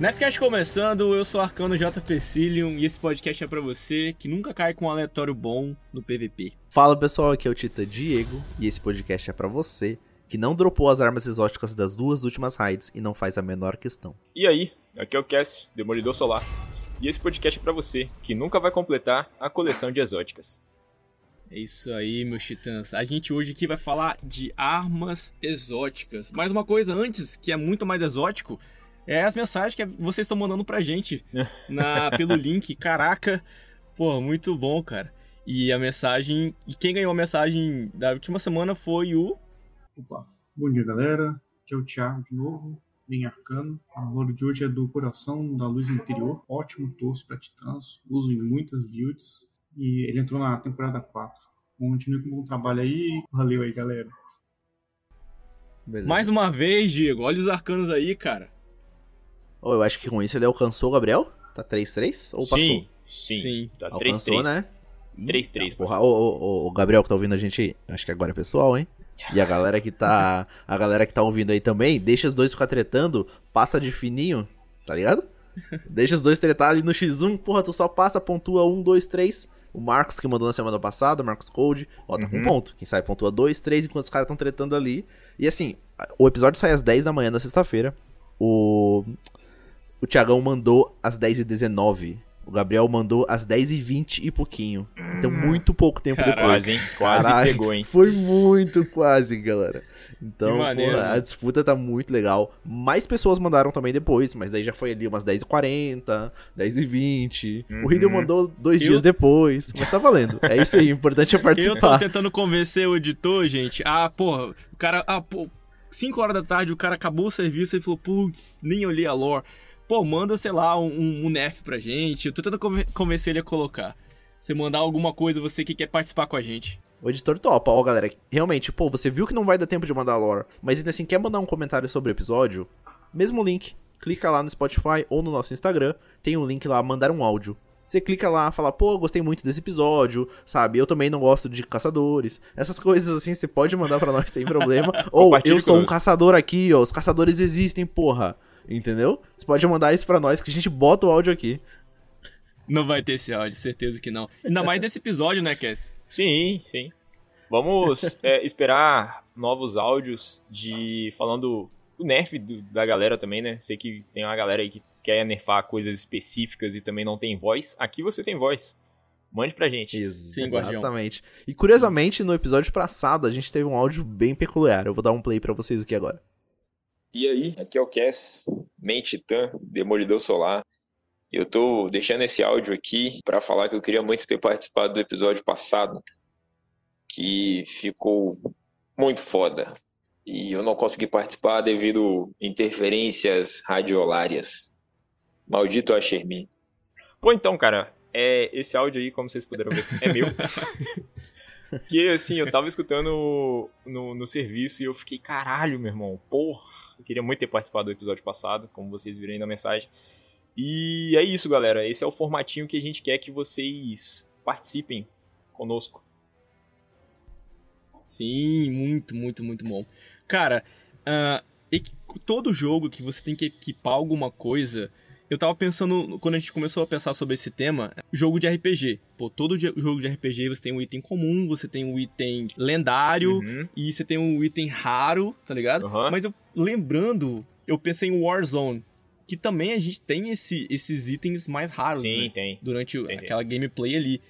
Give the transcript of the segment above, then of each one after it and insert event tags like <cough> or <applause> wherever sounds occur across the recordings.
Nefcast começando, eu sou Arcano JP Cilium e esse podcast é para você que nunca cai com um aleatório bom no PVP. Fala pessoal, aqui é o Tita Diego e esse podcast é para você que não dropou as armas exóticas das duas últimas raids e não faz a menor questão. E aí, aqui é o Cass, Demolidor Solar, e esse podcast é para você que nunca vai completar a coleção de exóticas. É isso aí, meus titãs. A gente hoje aqui vai falar de armas exóticas. Mas uma coisa antes, que é muito mais exótico, é as mensagens que vocês estão mandando pra gente na, pelo <laughs> link. Caraca, pô, muito bom, cara. E a mensagem. E quem ganhou a mensagem da última semana foi o. Opa, bom dia galera. Aqui é o Thiago de novo, bem arcano. A louro de hoje é do Coração da Luz Interior. Ótimo torso para Titãs, uso em muitas builds. E ele entrou na temporada 4. Continue com o bom trabalho aí. Valeu aí, galera. Beleza. Mais uma vez, Diego, olha os arcanos aí, cara. Oh, eu acho que com isso ele alcançou o Gabriel? Tá 3-3? Ou passou? Sim, sim. sim. Tá alcançou, 3-3. né? 3-3, porra. O, o, o, Gabriel que tá ouvindo a gente, acho que agora é pessoal, hein? E a galera que tá. A galera que tá ouvindo aí também, deixa os dois ficar tretando, passa de fininho, tá ligado? <laughs> Deixa os dois tretar ali no X1, porra, tu só passa, pontua 1, 2, 3. O Marcos que mandou na semana passada, o Marcos Code, ó, tá uhum. com ponto. Quem sai pontua 2, 3, enquanto os caras estão tretando ali. E assim, o episódio sai às 10 da manhã da sexta-feira. O o Thiagão mandou às 10h19. O Gabriel mandou às 10h20 e pouquinho. Então, muito pouco tempo Caralho, depois. Hein? Quase Caralho, pegou, hein? Foi muito quase, galera. Então, pô, a disputa tá muito legal. Mais pessoas mandaram também depois, mas daí já foi ali umas 10h40, 10h20. Uhum. O Riddle mandou dois Eu... dias depois. Mas tá valendo. É isso aí, o importante é participar. <laughs> Eu tô tentando convencer o editor, gente. Ah, porra, o cara. Ah, pô, 5 horas da tarde, o cara acabou o serviço e falou, putz, nem olhei a lore pô, manda, sei lá, um, um Nef pra gente. Eu tô tentando convencer ele a colocar. Você mandar alguma coisa, você que quer participar com a gente. O editor topa, ó, galera. Realmente, pô, você viu que não vai dar tempo de mandar lore, mas ainda assim quer mandar um comentário sobre o episódio? Mesmo link. Clica lá no Spotify ou no nosso Instagram, tem um link lá, mandar um áudio. Você clica lá, fala, pô, gostei muito desse episódio, sabe? Eu também não gosto de caçadores. Essas <laughs> coisas assim, você pode mandar para nós sem problema. <laughs> ou eu sou um caçador aqui, ó, os caçadores existem, porra. Entendeu? Você pode mandar isso pra nós que a gente bota o áudio aqui. Não vai ter esse áudio, certeza que não. Ainda mais desse episódio, né, Cass? Sim, sim. Vamos <laughs> é, esperar novos áudios de. falando do nerf do, da galera também, né? Sei que tem uma galera aí que quer nerfar coisas específicas e também não tem voz. Aqui você tem voz. Mande pra gente. Isso, Sim, exatamente. Guardião. E curiosamente, no episódio passado, a gente teve um áudio bem peculiar. Eu vou dar um play para vocês aqui agora. E aí, aqui é o Cass, main titã, demolidor solar. Eu tô deixando esse áudio aqui para falar que eu queria muito ter participado do episódio passado, que ficou muito foda. E eu não consegui participar devido interferências radiolárias. Maldito Ashermin. Pô, então, cara, é, esse áudio aí, como vocês puderam ver, é meu. <laughs> que assim, eu tava escutando no, no serviço e eu fiquei, caralho, meu irmão, porra eu queria muito ter participado do episódio passado, como vocês viram aí na mensagem. E é isso, galera. Esse é o formatinho que a gente quer que vocês participem conosco. Sim, muito, muito, muito bom. Cara, uh, todo jogo que você tem que equipar alguma coisa, eu tava pensando, quando a gente começou a pensar sobre esse tema, jogo de RPG. Pô, todo jogo de RPG você tem um item comum, você tem um item lendário uhum. e você tem um item raro, tá ligado? Uhum. Mas eu lembrando, eu pensei em Warzone. Que também a gente tem esse, esses itens mais raros, Sim, né? tem. Durante tem, aquela tem. gameplay ali.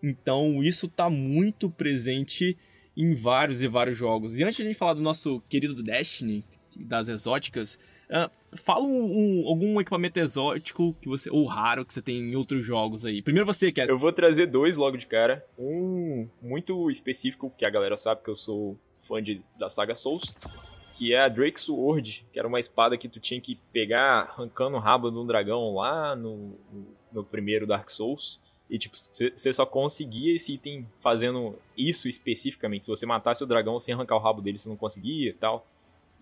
Então, isso tá muito presente em vários e vários jogos. E antes de a gente falar do nosso querido Destiny, das exóticas, Uh, fala um, um, algum equipamento exótico que você ou raro que você tem em outros jogos aí. Primeiro você quer. Eu vou trazer dois logo de cara. Um muito específico que a galera sabe que eu sou fã de, da saga Souls, que é a Drake Sword, que era uma espada que tu tinha que pegar arrancando o rabo de um dragão lá no, no primeiro Dark Souls. E, tipo, você só conseguia esse item fazendo isso especificamente. Se você matasse o dragão sem arrancar o rabo dele, você não conseguia e tal.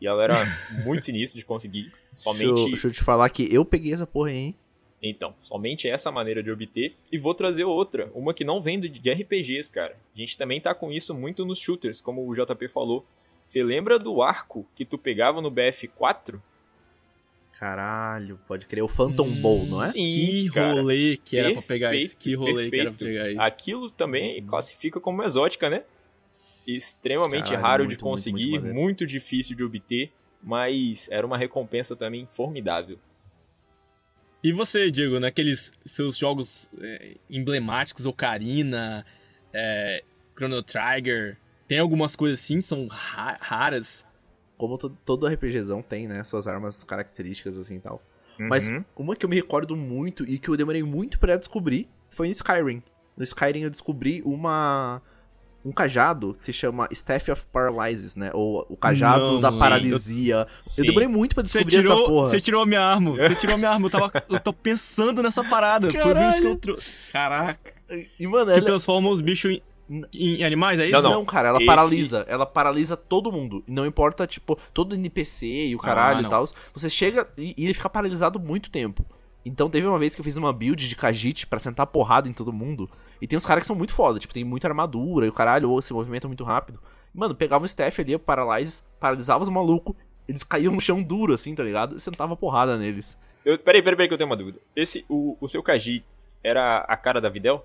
E ela era <laughs> muito sinistra de conseguir. Somente. Deixa eu, deixa eu te falar que eu peguei essa porra aí, hein? Então, somente essa maneira de obter. E vou trazer outra, uma que não vem de RPGs, cara. A gente também tá com isso muito nos shooters, como o JP falou. Você lembra do arco que tu pegava no BF4? Caralho, pode crer. O Phantom Bowl, não é? Sim, que cara. rolê que era pra pegar isso. Perfeito, Que rolê que era pra perfeito. pegar isso. Aquilo também classifica como exótica, né? Extremamente Caralho, raro muito, de muito, conseguir, muito muito, maneiro. difícil de obter, mas era uma recompensa também formidável. E você, Diego, naqueles seus jogos é, emblemáticos, Ocarina, é, Chrono Trigger, tem algumas coisas assim que são ra- raras? Como to- todo RPGzão tem, né? Suas armas características assim e tal. Mas Uhum. uma que eu me recordo muito e que eu demorei muito pra descobrir foi em Skyrim. No Skyrim eu descobri uma um cajado que se chama Staff of Paralysis, né? Ou o cajado Não, da sim. paralisia. Sim. Eu demorei muito pra Você descobrir essa tirou, porra. você tirou a minha arma. Você <laughs> tirou a minha arma. Eu, tava, eu tô pensando nessa parada. Foi por isso que eu trouxe. Caraca. E mano, Que ela... transforma os bichos em, em animais, é isso? Não, não. Não, cara, ela Esse- paralisa. Ela paralisa todo mundo. E não importa, tipo, todo NPC e o caralho Ah, e tal. Você chega e, e ele fica paralisado muito tempo. Então teve uma vez que eu fiz uma build de Khajiit pra sentar porrada em todo mundo. E tem uns caras que são muito foda, tipo, tem muita armadura e o caralho, ou se movimenta muito rápido. Mano, pegava um staff ali, paralyze, paralisava os malucos, eles caíam no chão duro, assim, tá ligado? E sentava porrada neles. Eu, peraí, peraí, peraí, que eu tenho uma dúvida. Esse, o, o seu Kaji era a cara da Videl?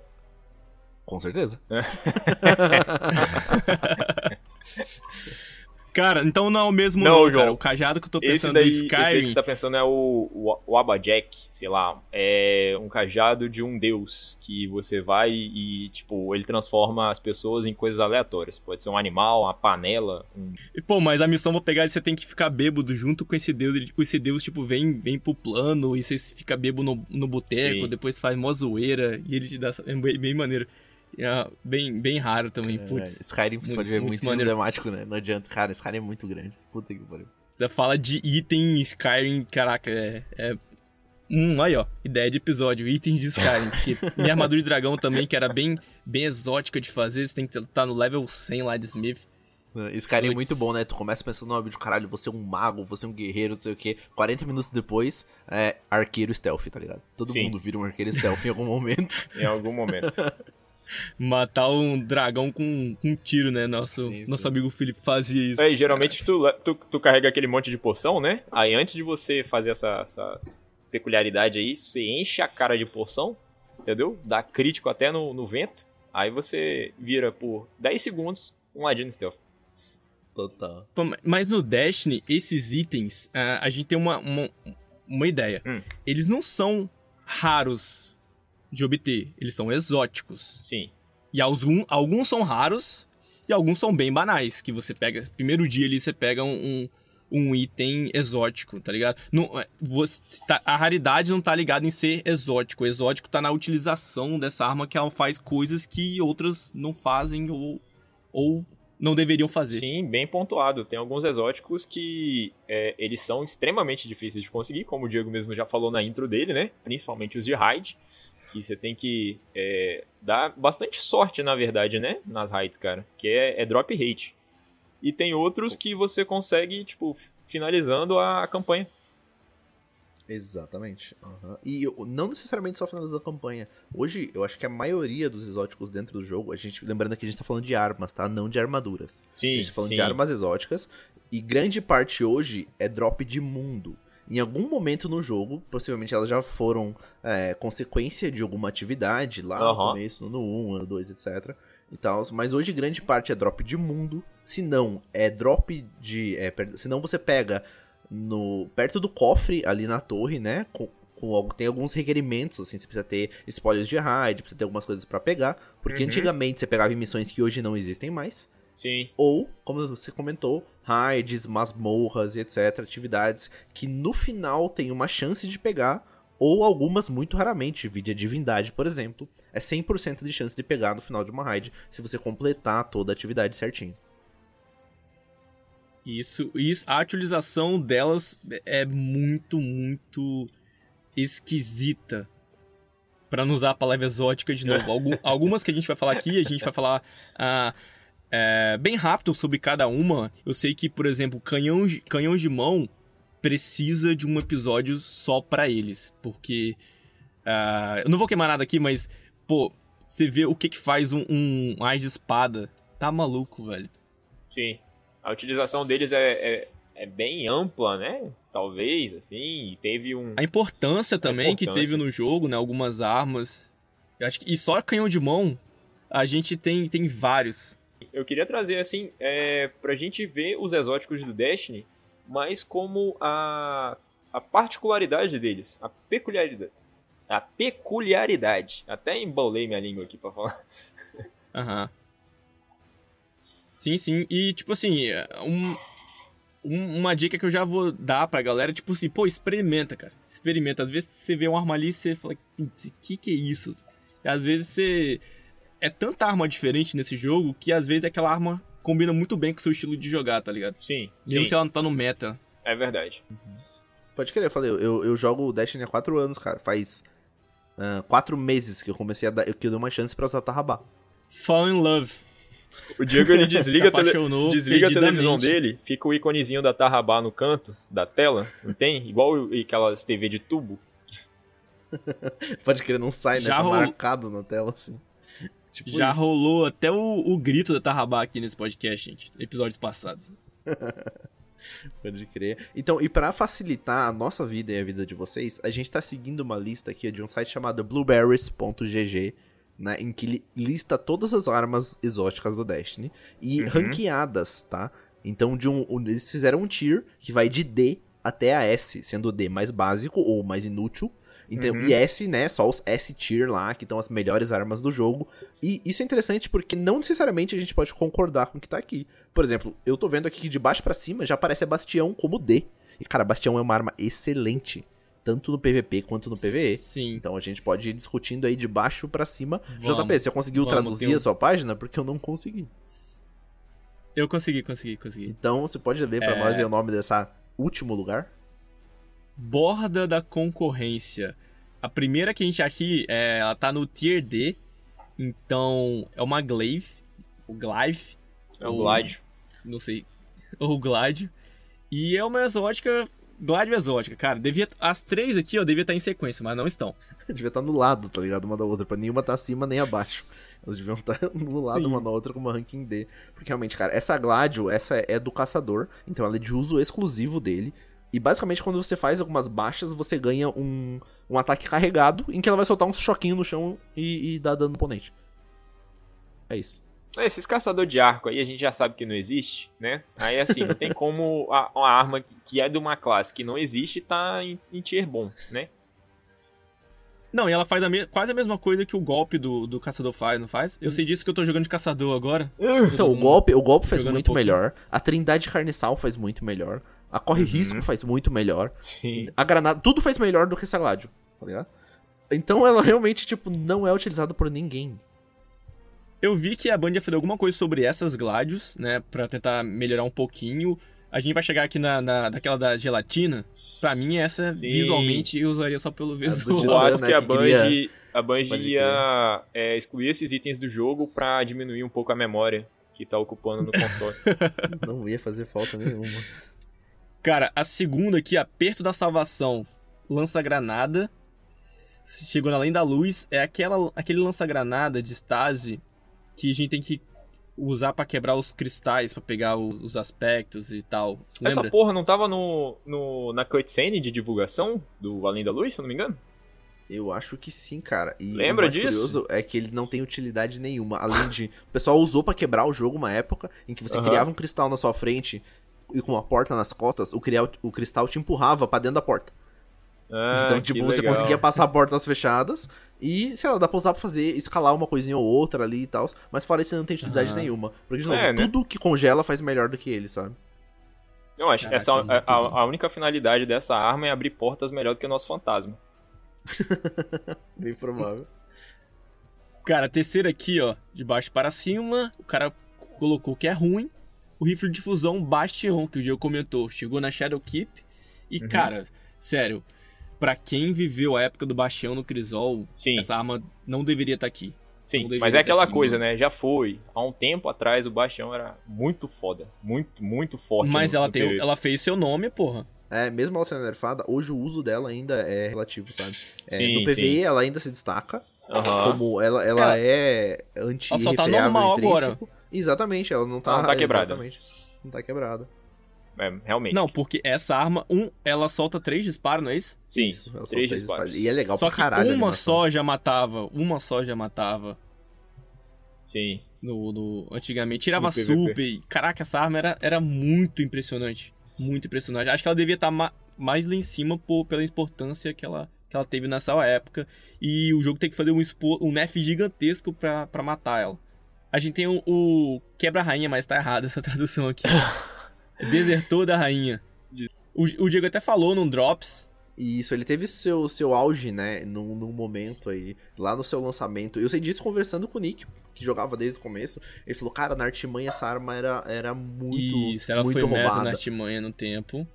Com certeza. <laughs> <laughs> Cara, então não é o mesmo Não, não, cara. João. O cajado que eu tô Esse pensando daí, do esse daí que Skyrim. você tá pensando é o, o, o Abajek, sei lá. É um cajado de um deus que você vai e, tipo, ele transforma as pessoas em coisas aleatórias. Pode ser um animal, uma panela, um... E, Pô, mas a missão pra pegar você tem que ficar bêbado junto com esse deus. Ele, tipo, esse deus, tipo, vem, vem pro plano e você fica bêbado no, no boteco, depois faz mó zoeira e ele te dá. É bem, bem maneiro. É bem, bem raro também, É, putz. Skyrim você muito- pode ver muito muito, maneiro. emblemático, né? Não adianta. Cara, Skyrim é muito grande. Puta que pariu. Você fala de item em Skyrim, caraca, é. é... Hum, aí ó, ideia de episódio, itens de Skyrim. que <laughs> minha armadura de dragão também, que era bem, bem exótica de fazer, você tem que estar no level 100 lá de Smith. É, Skyrim é muito bom, né? Tu começa pensando no de caralho, você é um mago, você é um guerreiro, não sei o quê. 40 minutos depois, é arqueiro stealth, tá ligado? Todo Sim. mundo vira um arqueiro stealth em algum momento. <laughs> em algum momento. <laughs> Matar um dragão com um tiro, né? Nosso, Sim, nosso sim. amigo Felipe fazia isso. Aí, geralmente tu, tu, tu carrega aquele monte de poção, né? Aí antes de você fazer essa, essa peculiaridade aí, você enche a cara de poção, entendeu? Dá crítico até no, no vento. Aí você vira por 10 segundos um ladino stealth. Total. Mas no Destiny, esses itens, ah, a gente tem uma, uma, uma ideia. Hum. Eles não são raros de obter, eles são exóticos. Sim. E alguns, alguns são raros e alguns são bem banais. Que você pega. Primeiro dia ali você pega um, um, um item exótico, tá ligado? Não, é, você tá- a raridade não tá ligada em ser exótico. O exótico tá na utilização dessa arma que ela faz coisas que outras não fazem ou, ou não deveriam fazer. Sim, bem pontuado. Tem alguns exóticos que é, eles são extremamente difíceis de conseguir, como o Diego mesmo já falou na intro dele, né? Principalmente os de raid. Que você tem que é, dar bastante sorte, na verdade, né? Nas raids, cara. Que é, é drop rate. E tem outros que você consegue, tipo, finalizando a campanha. Exatamente. aham. E não necessariamente só finalizando a campanha. Hoje, eu acho que a maioria dos exóticos dentro do jogo, a gente, lembrando que a gente tá falando de armas, tá? Não de armaduras. Sim, A gente tá falando sim. de armas exóticas. E grande parte hoje é drop de mundo. Em algum momento no jogo, possivelmente elas já foram é, consequência de alguma atividade lá no Aham. começo, no 1, no 2, etc. E tal, mas hoje grande parte é drop de mundo. Se não, é drop de. É, se não, você pega no perto do cofre ali na torre, né? Com, tem alguns requerimentos, assim, você precisa ter spoilers de raid, precisa ter algumas coisas pra pegar. Porque Uhum. antigamente você pegava em missões que hoje não existem mais. Sim. Ou, como você comentou, raids, masmorras e etc. Atividades que no final tem uma chance de pegar, ou algumas muito raramente, vídeo a divindade, por exemplo, é 100% de chance de pegar no final de uma raid se você completar toda a atividade certinho. Isso, isso, a utilização delas é muito, muito esquisita. Pra não usar a palavra exótica de novo. <laughs> Algum- algumas que a gente vai falar aqui, a gente vai falar ah, é, bem rápido sobre cada uma. Eu sei que, por exemplo, canhão, de- canhão de mão precisa de um episódio só pra eles. Porque. ah, eu não vou queimar nada aqui, mas, pô, você vê o que que faz um, um de espada. Tá maluco, velho. Sim. A utilização deles é, é, é bem ampla, né? Talvez, assim, teve um... A importância também que importância. teve no jogo, né? Algumas armas. Eu acho que, e só canhão de mão, a gente tem, tem vários. Eu queria trazer, assim, é, pra gente ver os exóticos do Destiny, mas como a, a particularidade deles, a peculiaridade. A peculiaridade. Até embolei minha língua aqui pra falar. Aham. Sim, sim. E, tipo assim, um, um- uma dica que eu já vou dar pra galera, tipo assim, pô, experimenta, cara. Experimenta. Às vezes você vê uma arma ali e você fala, "Putz, que que é isso? E às vezes você... É tanta arma diferente nesse jogo que às vezes aquela arma combina muito bem com o seu estilo de jogar, tá ligado? Sim, Mesmo sim, se ela não tá no meta. é verdade. Pode crer, eu falei, eu, eu jogo Destiny há 4 anos, cara. Faz 4 meses que eu comecei a dar. que eu dei uma chance pra usar Tarrabá. Fall in love. O Diego ele <laughs> desliga, a, tele- desliga a televisão dele, fica o iconezinho da Tarrabá no canto da tela, não tem? Igual aquelas TV de tubo. <laughs> Pode crer, não sai, né? Já tá rolou- marcado na tela, assim. Tipo Já isso. rolou até o, o grito da Tarrabá aqui nesse podcast, gente. Episódios passados. <laughs> Pode crer. Então, e pra facilitar a nossa vida e a vida de vocês, a gente tá seguindo uma lista aqui de um site chamado blueberries.gg, né, em que li- lista todas as armas exóticas do Destiny e Uhum. ranqueadas, tá? Então, de um, um- eles fizeram um tier que vai de D até a S, sendo o D mais básico ou mais inútil. Então, Uhum. E S, né, só os S tier lá, que estão as melhores armas do jogo. E isso é interessante porque não necessariamente a gente pode concordar com o que tá aqui. Por exemplo, eu tô vendo aqui que de baixo pra cima já aparece a Bastião como D. E, cara, Bastião é uma arma excelente. Tanto no PVP quanto no PVE. Sim. Então a gente pode ir discutindo aí de baixo pra cima. Vamos, JP, você conseguiu vamos, traduzir um- a sua página? Porque eu não consegui. Eu consegui, consegui, consegui. Então você pode ler pra É. nós o nome dessa último lugar? Borda da concorrência. A primeira que a gente aqui, é, ela tá no Tier D. Então, é uma Glaive. O Glaive. É o Glide. Não sei. <laughs> Ou Glide. E é uma exótica. Glide exótica, cara. Devia, as três aqui, ó, devia estar em sequência, mas não estão. <laughs> Devia estar no lado, tá ligado? Uma da outra, pra nenhuma tá acima nem abaixo. <laughs> Elas deviam estar no lado Sim. uma da outra com uma ranking D. Porque realmente, cara, essa Gladio, essa é do caçador, então ela é de uso exclusivo dele. E basicamente, quando você faz algumas baixas, você ganha um, um ataque carregado, em que ela vai soltar um choquinho no chão e, e dar dano no oponente. É isso. Esses caçador de arco aí a gente já sabe que não existe, né? Aí assim, não tem <laughs> como a- uma arma que é de uma classe que não existe tá em, em tier bom, né? Não, e ela faz a me- quase a mesma coisa que o golpe do, do caçador faz, não faz? Eu sei disso que eu tô jogando de caçador agora. Então, o golpe, o golpe faz um muito pouquinho. melhor. A Trindade Carniçal faz muito melhor. A Corre Risco faz muito melhor. Sim. A granada, tudo faz melhor do que essa Gladio, tá ligado? Então ela realmente, tipo, não é utilizada por ninguém. Eu vi que a Band ia fazer alguma coisa sobre essas Gladios, né? Pra tentar melhorar um pouquinho. A gente vai chegar aqui na, na daquela da gelatina. Pra mim, essa Sim. visualmente eu usaria só pelo do visual. Gelatina. Boatos né, que a queria- a Band Pode ia é, excluir esses itens do jogo pra diminuir um pouco a memória que tá ocupando no console. <laughs> Não ia fazer falta nenhuma. Cara, a segunda aqui, Aperto da Salvação, lança-granada. Chegou na Além da Luz. É aquela, aquele lança-granada de Stasi que a gente tem que usar pra quebrar os cristais, pra pegar o- os aspectos e tal. Lembra? Essa porra não tava no, no, na cutscene de divulgação do Além da Luz, se eu não me engano? Eu acho que sim, cara. E Lembra o mais disso? curioso é que ele não tem utilidade nenhuma. Além de. O pessoal usou pra quebrar o jogo uma época em que você Aham. criava um cristal na sua frente e com uma porta nas costas, o, cria- o cristal te empurrava pra dentro da porta. Ah, então, que tipo, você legal. conseguia passar portas fechadas e, sei lá, dá pra usar pra fazer, escalar uma coisinha ou outra ali e tal. Mas fora isso, não tem utilidade Aham. nenhuma. Porque, de novo, É, né? tudo que congela faz melhor do que ele, sabe? Eu acho Caraca, essa, muito a, a- a única finalidade dessa arma é abrir portas melhor do que o nosso fantasma. <laughs> Bem provável. Cara, terceira aqui, ó, de baixo para cima, o cara colocou que é ruim. O rifle de fusão Bastion, que o Diego comentou, chegou na Shadow Keep. E, Uhum. cara, sério, pra quem viveu a época do Bastião no Crisol, Sim, essa arma não deveria estar aqui. sim. Mas é ter aquela aqui, coisa, né? Já foi. Há um tempo atrás o Bastião era muito foda. Muito, muito forte. Mas no- ela, no tem, ela fez seu nome, porra. É, mesmo ela sendo nerfada, hoje o uso dela ainda é relativo, sabe? É, Sim, no PvE sim. ela ainda se destaca, Aham. como ela, ela é anti Ela só tá normal agora. Exatamente, ela não tá, Ela não tá quebrada. Exatamente. Não tá quebrada. É, realmente. Não, porque essa arma, um, ela solta três disparos, não é isso? Sim, Isso, três três disparos. E é legal Só pra que caralho. uma só já matava, uma só já matava Sim. no, no- antigamente. Tirava No super e, caraca, essa arma era, era muito impressionante. Muito impressionante. Acho que ela devia estar ma- mais lá em cima por, pela importância que ela, que ela teve nessa época. E o jogo tem que fazer um, expo, um nerf gigantesco pra, pra matar ela. A gente tem o, o quebra-rainha, mas tá errado essa <laughs> tradução aqui. <laughs> Desertor da rainha. O, o Diego até falou num Drops. E isso, ele teve seu, seu auge, né, num, num momento aí, lá no seu lançamento. Eu sei disso conversando com o Nick, que jogava desde o começo. Ele falou, cara, na artimanha essa arma era, era muito, Isso, ela muito foi meta roubada. na artimanha no tempo.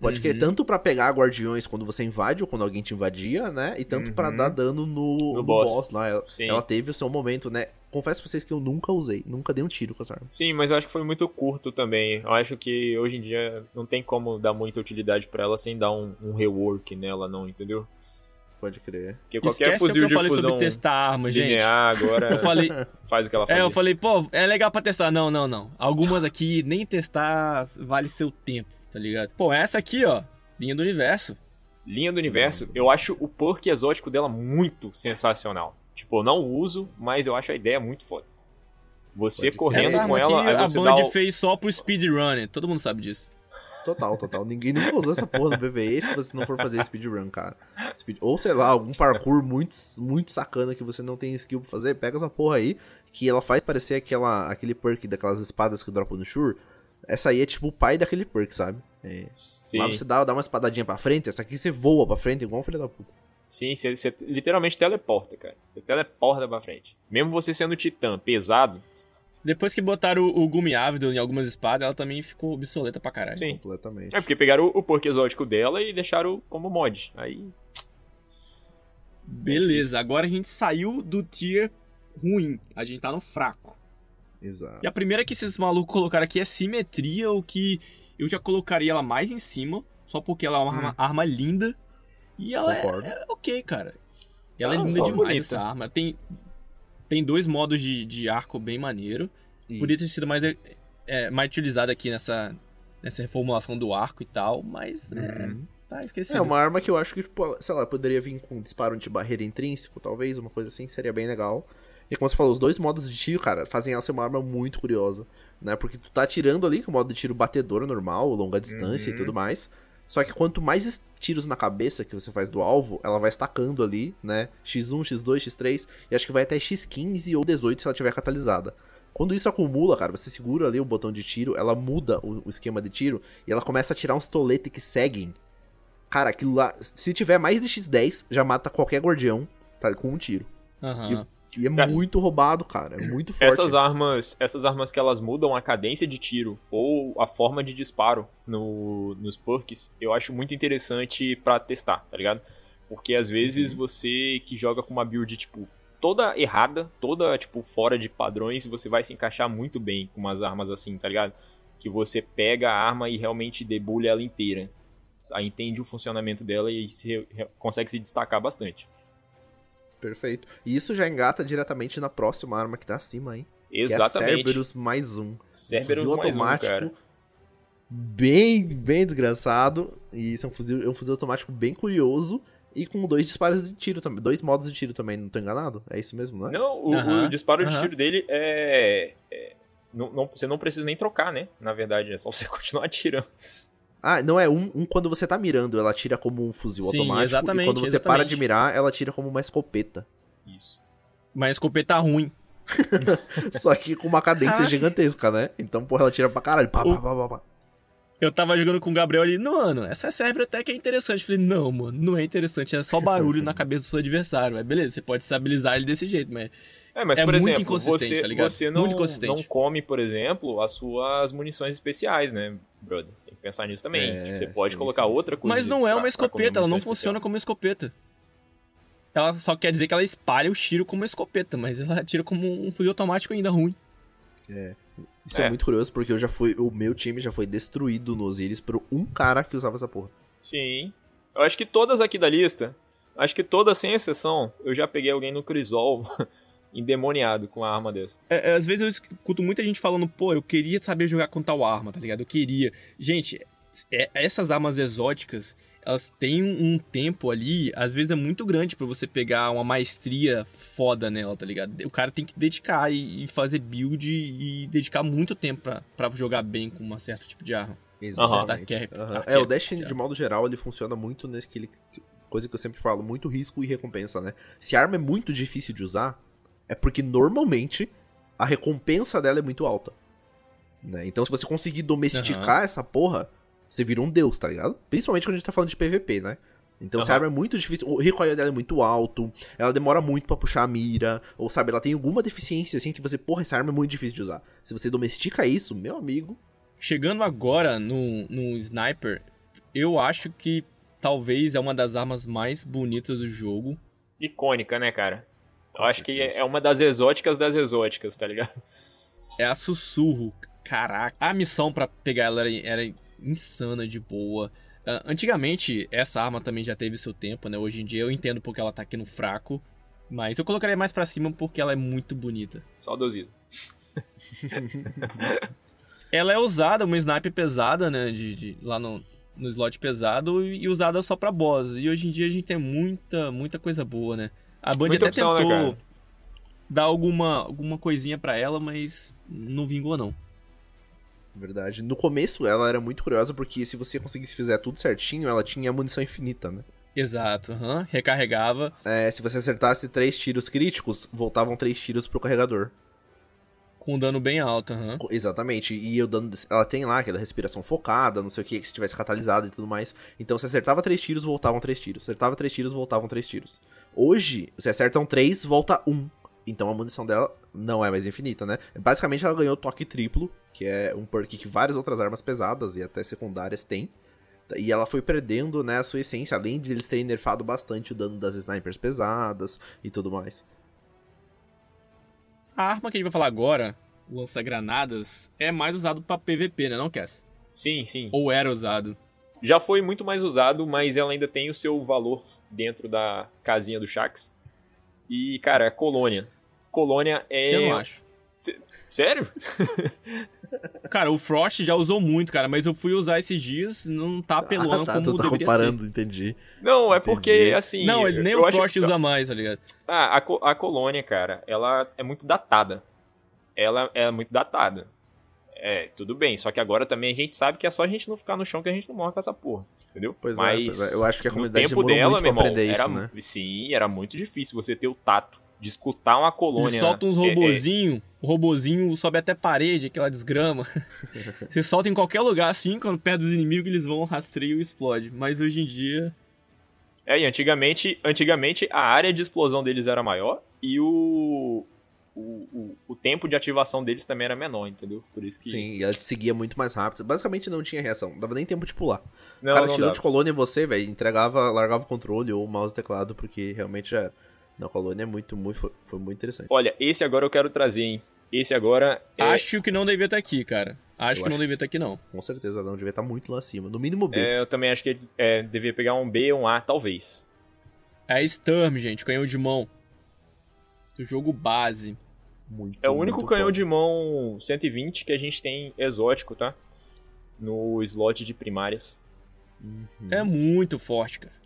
Pode Uhum. que tanto pra pegar guardiões quando você invade ou quando alguém te invadia, né? E tanto pra Uhum. dar dano no, no boss. boss. lá. Ela, ela teve o seu momento, né? Confesso pra vocês que eu nunca usei, nunca dei um tiro com essa arma. Sim, mas eu acho que foi muito curto também. Eu acho que hoje em dia não tem como dar muita utilidade pra ela sem dar um, um rework nela, não, entendeu? Pode crer. Porque qualquer Esquece o que fuzil eu falei sobre testar a arma, gente. linear agora <laughs> Eu falei, faz o que ela faz. é, eu falei, pô, é legal pra testar. Não, não, não. Algumas aqui, nem testar vale seu tempo, tá ligado? Pô, essa aqui, ó, linha do universo. Linha do universo, eu acho o perk exótico dela muito sensacional. Tipo, eu não uso, mas eu acho a ideia muito foda. Você Pode correndo com ela, aí a você Band dá o... fez só pro speedrunner, todo mundo sabe disso. Total, total. Ninguém nunca usou essa porra do PvE se você não for fazer speedrun, cara. Speed... Ou sei lá, algum parkour muito, muito sacana que você não tem skill pra fazer, pega essa porra aí, que ela faz parecer aquela, aquele perk daquelas espadas que dropam no Shure. Essa aí é tipo o pai daquele perk, sabe? É. Sim, Lá você dá, dá uma espadadinha pra frente, essa aqui você voa pra frente igual um filho da puta. Sim você, você literalmente teleporta, cara. Você teleporta pra frente. Mesmo você sendo titã pesado, Depois que botaram o, o Gumi Ávido em algumas espadas, ela também ficou obsoleta pra caralho. sim. Completamente. É porque pegaram o, o perk exótico dela e deixaram como mod. Aí, Beleza, agora a gente saiu do tier ruim, a gente tá no fraco. Exato. E a primeira que esses malucos colocaram aqui é simetria, o que eu já colocaria ela mais em cima, só porque ela é uma arma, arma linda. E ela é, é ok, cara. E ela é linda demais, bonita. essa arma. Tem, tem dois modos de, de arco bem maneiro. Por isso ter sido mais, é, mais utilizada aqui nessa, nessa reformulação do arco e tal, mas é, Uhum. tá esquecido. É uma arma que eu acho que, sei lá, poderia vir com disparo de barreira intrínseco, talvez, uma coisa assim, seria bem legal. E como você falou, os dois modos de tiro, cara, fazem ela ser uma arma muito curiosa, né? Porque tu tá atirando ali com o modo de tiro batedor normal, longa distância Uhum. e tudo mais. Só que quanto mais tiros na cabeça que você faz do alvo, ela vai estacando ali, né? X1, X2, X3, e acho que vai até X15 ou 18 se ela tiver catalisada. Quando isso acumula, cara, você segura ali o botão de tiro, ela muda o, o esquema de tiro e ela começa a tirar uns toletes que seguem. Cara, aquilo lá, se tiver mais de X10, já mata qualquer guardião, tá? Com um tiro. Aham. E é Cara, muito roubado, cara. É muito forte. essas armas, essas armas que elas mudam a cadência de tiro ou a forma de disparo no, nos perks, eu acho muito interessante pra testar, tá ligado? Porque às vezes Uhum. você que joga com uma build, tipo, toda errada, toda, tipo, fora de padrões, você vai se encaixar muito bem com umas armas assim, tá ligado? Que você pega a arma e realmente debulha ela inteira. Aí entende o funcionamento dela e se- consegue se destacar bastante. Perfeito. E isso já engata diretamente na próxima arma que tá acima, hein? Que é Exatamente. Cerberus mais um. Cerberus fuzil mais um, automático. cara. bem, bem desgraçado. E isso é um fuzil, é um fuzil automático bem curioso. E com dois disparos de tiro também. Dois modos de tiro também, não tô enganado? É isso mesmo, né? Não, o, Aham, o disparo de tiro dele é. é- não, não- você não precisa nem trocar, né? Na verdade, é só <laughs> você continuar atirando. Ah, não é um, um quando você tá mirando, ela tira como um fuzil Sim, automático. exatamente, e quando você exatamente. para de mirar, ela tira como uma escopeta. Isso. Mas a escopeta ruim. <laughs> Só que com uma cadência gigantesca, né? Então, porra, ela tira pra caralho. Pá, O- pá, pá, pá, pá. Eu tava jogando com o Gabriel ali, não, mano, essa serve até que é interessante. Eu falei, não, mano, não é interessante, é só barulho na <laughs> cabeça do seu adversário. Mas beleza, você pode estabilizar ele desse jeito, mas. É, mas É por muito exemplo, inconsistente, você, tá você não, não come, por exemplo, as suas munições especiais, né, brother? Tem que pensar nisso também. É, você pode sim, colocar sim, outra coisa. Mas não é pra- uma pra escopeta, ela não funciona especial. como escopeta. Ela só quer dizer que ela espalha o tiro como uma escopeta, mas ela atira como um fuzil automático ainda ruim. Isso é. É. muito curioso porque eu já fui. O meu time já foi destruído no Osiris por um cara que usava essa porra. Sim. Eu acho que todas aqui da lista, acho que todas sem exceção, eu já peguei alguém no Crisol endemoniado com a arma dessa. É, é, às vezes eu escuto muita gente falando, pô, eu queria saber jogar com tal arma, tá ligado? Eu queria. Gente, é, essas armas exóticas, elas têm um tempo ali, às vezes é muito grande para você pegar uma maestria foda nela, tá ligado? O cara tem que dedicar e, e fazer build e dedicar muito tempo para jogar bem com um certo tipo de arma. Exatamente. Uhum. Uhum. É, o Destiny, de modo geral, ele funciona muito naquele. Coisa que eu sempre falo, muito risco e recompensa, né? Se a arma é muito difícil de usar, é porque normalmente a recompensa dela é muito alta. Né? Então, se você conseguir domesticar uhum. essa porra, você vira um deus, tá ligado? Principalmente quando a gente tá falando de PVP, né? Então, uhum. se a arma é muito difícil, o recoil dela é muito alto, ela demora muito para puxar a mira, ou sabe, ela tem alguma deficiência assim que você, porra, essa arma é muito difícil de usar. Se você domestica isso, meu amigo. Chegando agora no, no sniper, eu acho que talvez é uma das armas mais bonitas do jogo. Icônica, né, cara? Eu acho que é uma das exóticas das exóticas, tá ligado? É a sussurro. Caraca. A missão para pegar ela era, era insana de boa. Uh, antigamente, essa arma também já teve seu tempo, né? Hoje em dia eu entendo porque ela tá aqui no fraco. Mas eu colocaria mais para cima porque ela é muito bonita. Saudosismo. <laughs> <laughs> ela é usada, uma sniper pesada, né? De, de, lá no, no slot pesado e usada só pra boss. E hoje em dia a gente tem muita, muita coisa boa, né? A Band até opção, né, tentou né, dar alguma, alguma coisinha para ela, mas não vingou não. Verdade. No começo ela era muito curiosa porque se você conseguisse fazer tudo certinho, ela tinha munição infinita, né? Exato, uhum. recarregava. É, se você acertasse três tiros críticos, voltavam três tiros pro carregador. Com um dano bem alto, uhum. Exatamente. E o dano. Ela tem lá aquela respiração focada, não sei o que, que se tivesse catalisado e tudo mais. Então você acertava três tiros, voltavam três tiros. Acertava três tiros, voltavam três tiros. Hoje, você acertam três, volta um. Então a munição dela não é mais infinita, né? Basicamente ela ganhou toque triplo, que é um perk que várias outras armas pesadas e até secundárias têm. E ela foi perdendo, né, a sua essência, além de eles terem nerfado bastante o dano das snipers pesadas e tudo mais. A arma que a gente vai falar agora, lança-granadas, é mais usado para PVP, né, não, Cass? Sim, sim. Ou era usado? Já foi muito mais usado, mas ela ainda tem o seu valor dentro da casinha do Shax. E, cara, é colônia. Colônia é. Eu não acho. C Sério? <laughs> Cara, o Frost já usou muito, cara, mas eu fui usar esses dias não tá apelando ah, tá, como tu tá comparando, ser. entendi. Não, é porque, assim... Não, nem o Frost usa mais, tá ligado? Ah, a, a colônia, cara, ela é muito datada. Ela é muito datada. É, tudo bem, só que agora também a gente sabe que é só a gente não ficar no chão que a gente não morre com essa porra entendeu? Pois, Mas, é, pois é, eu acho que a comunidade tempo dela, meu irmão, aprender era, isso, né? Sim, era muito difícil você ter o tato de escutar uma colônia. Ele solta uns robozinho, é, é... o robozinho sobe até parede, aquela desgrama. <laughs> você solta em qualquer lugar assim, quando perto dos inimigos eles vão, rastreio e explode. Mas hoje em dia... É, e antigamente, antigamente a área de explosão deles era maior e o, o, o, o, tempo de ativação deles também era menor, entendeu? Por isso que. Sim, e ela seguia muito mais rápido. Basicamente não tinha reação, não dava nem tempo de pular. Não, o cara tirou de colônia em você, velho, entregava, largava o controle ou o mouse e teclado, porque realmente já. Na colônia é muito, muito. Foi, foi muito interessante. Olha, esse agora eu quero trazer, hein? Esse agora. É... Acho que não devia estar aqui, cara. Acho eu que acho... não devia estar aqui, não. Com certeza não, devia estar muito lá acima. No mínimo B. É, eu também acho que é, devia pegar um B ou um A, talvez. É Sturm, gente, canhão de mão. Do jogo base. Muito, é o único canhão foda. de mão 120 que a gente tem exótico, tá? No slot de primárias. Uhum. É muito forte, cara.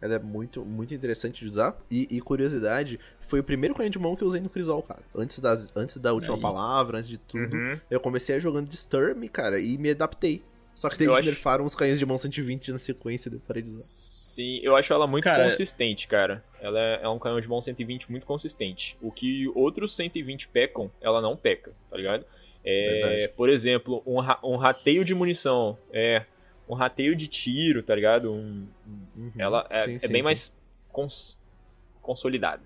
Ela é muito, muito interessante de usar. E, e, curiosidade, foi o primeiro canhão de mão que eu usei no Crisol, cara. Antes, das, antes da última Aí. palavra, antes de tudo. Uhum. Eu comecei jogando de Sturm, cara, e me adaptei. Só que eles acho... nerfaram os canhões de mão 120 na sequência, deu parei de usar. Sim, eu acho ela muito cara, consistente, cara. Ela é, é, um canhão de mão 120 muito consistente. O que outros 120 pecam, ela não peca, tá ligado? É, por exemplo, um, um rateio de munição. É. Um rateio de tiro, tá ligado? Um, uhum, ela é, sim, é sim, bem sim. mais cons, consolidado.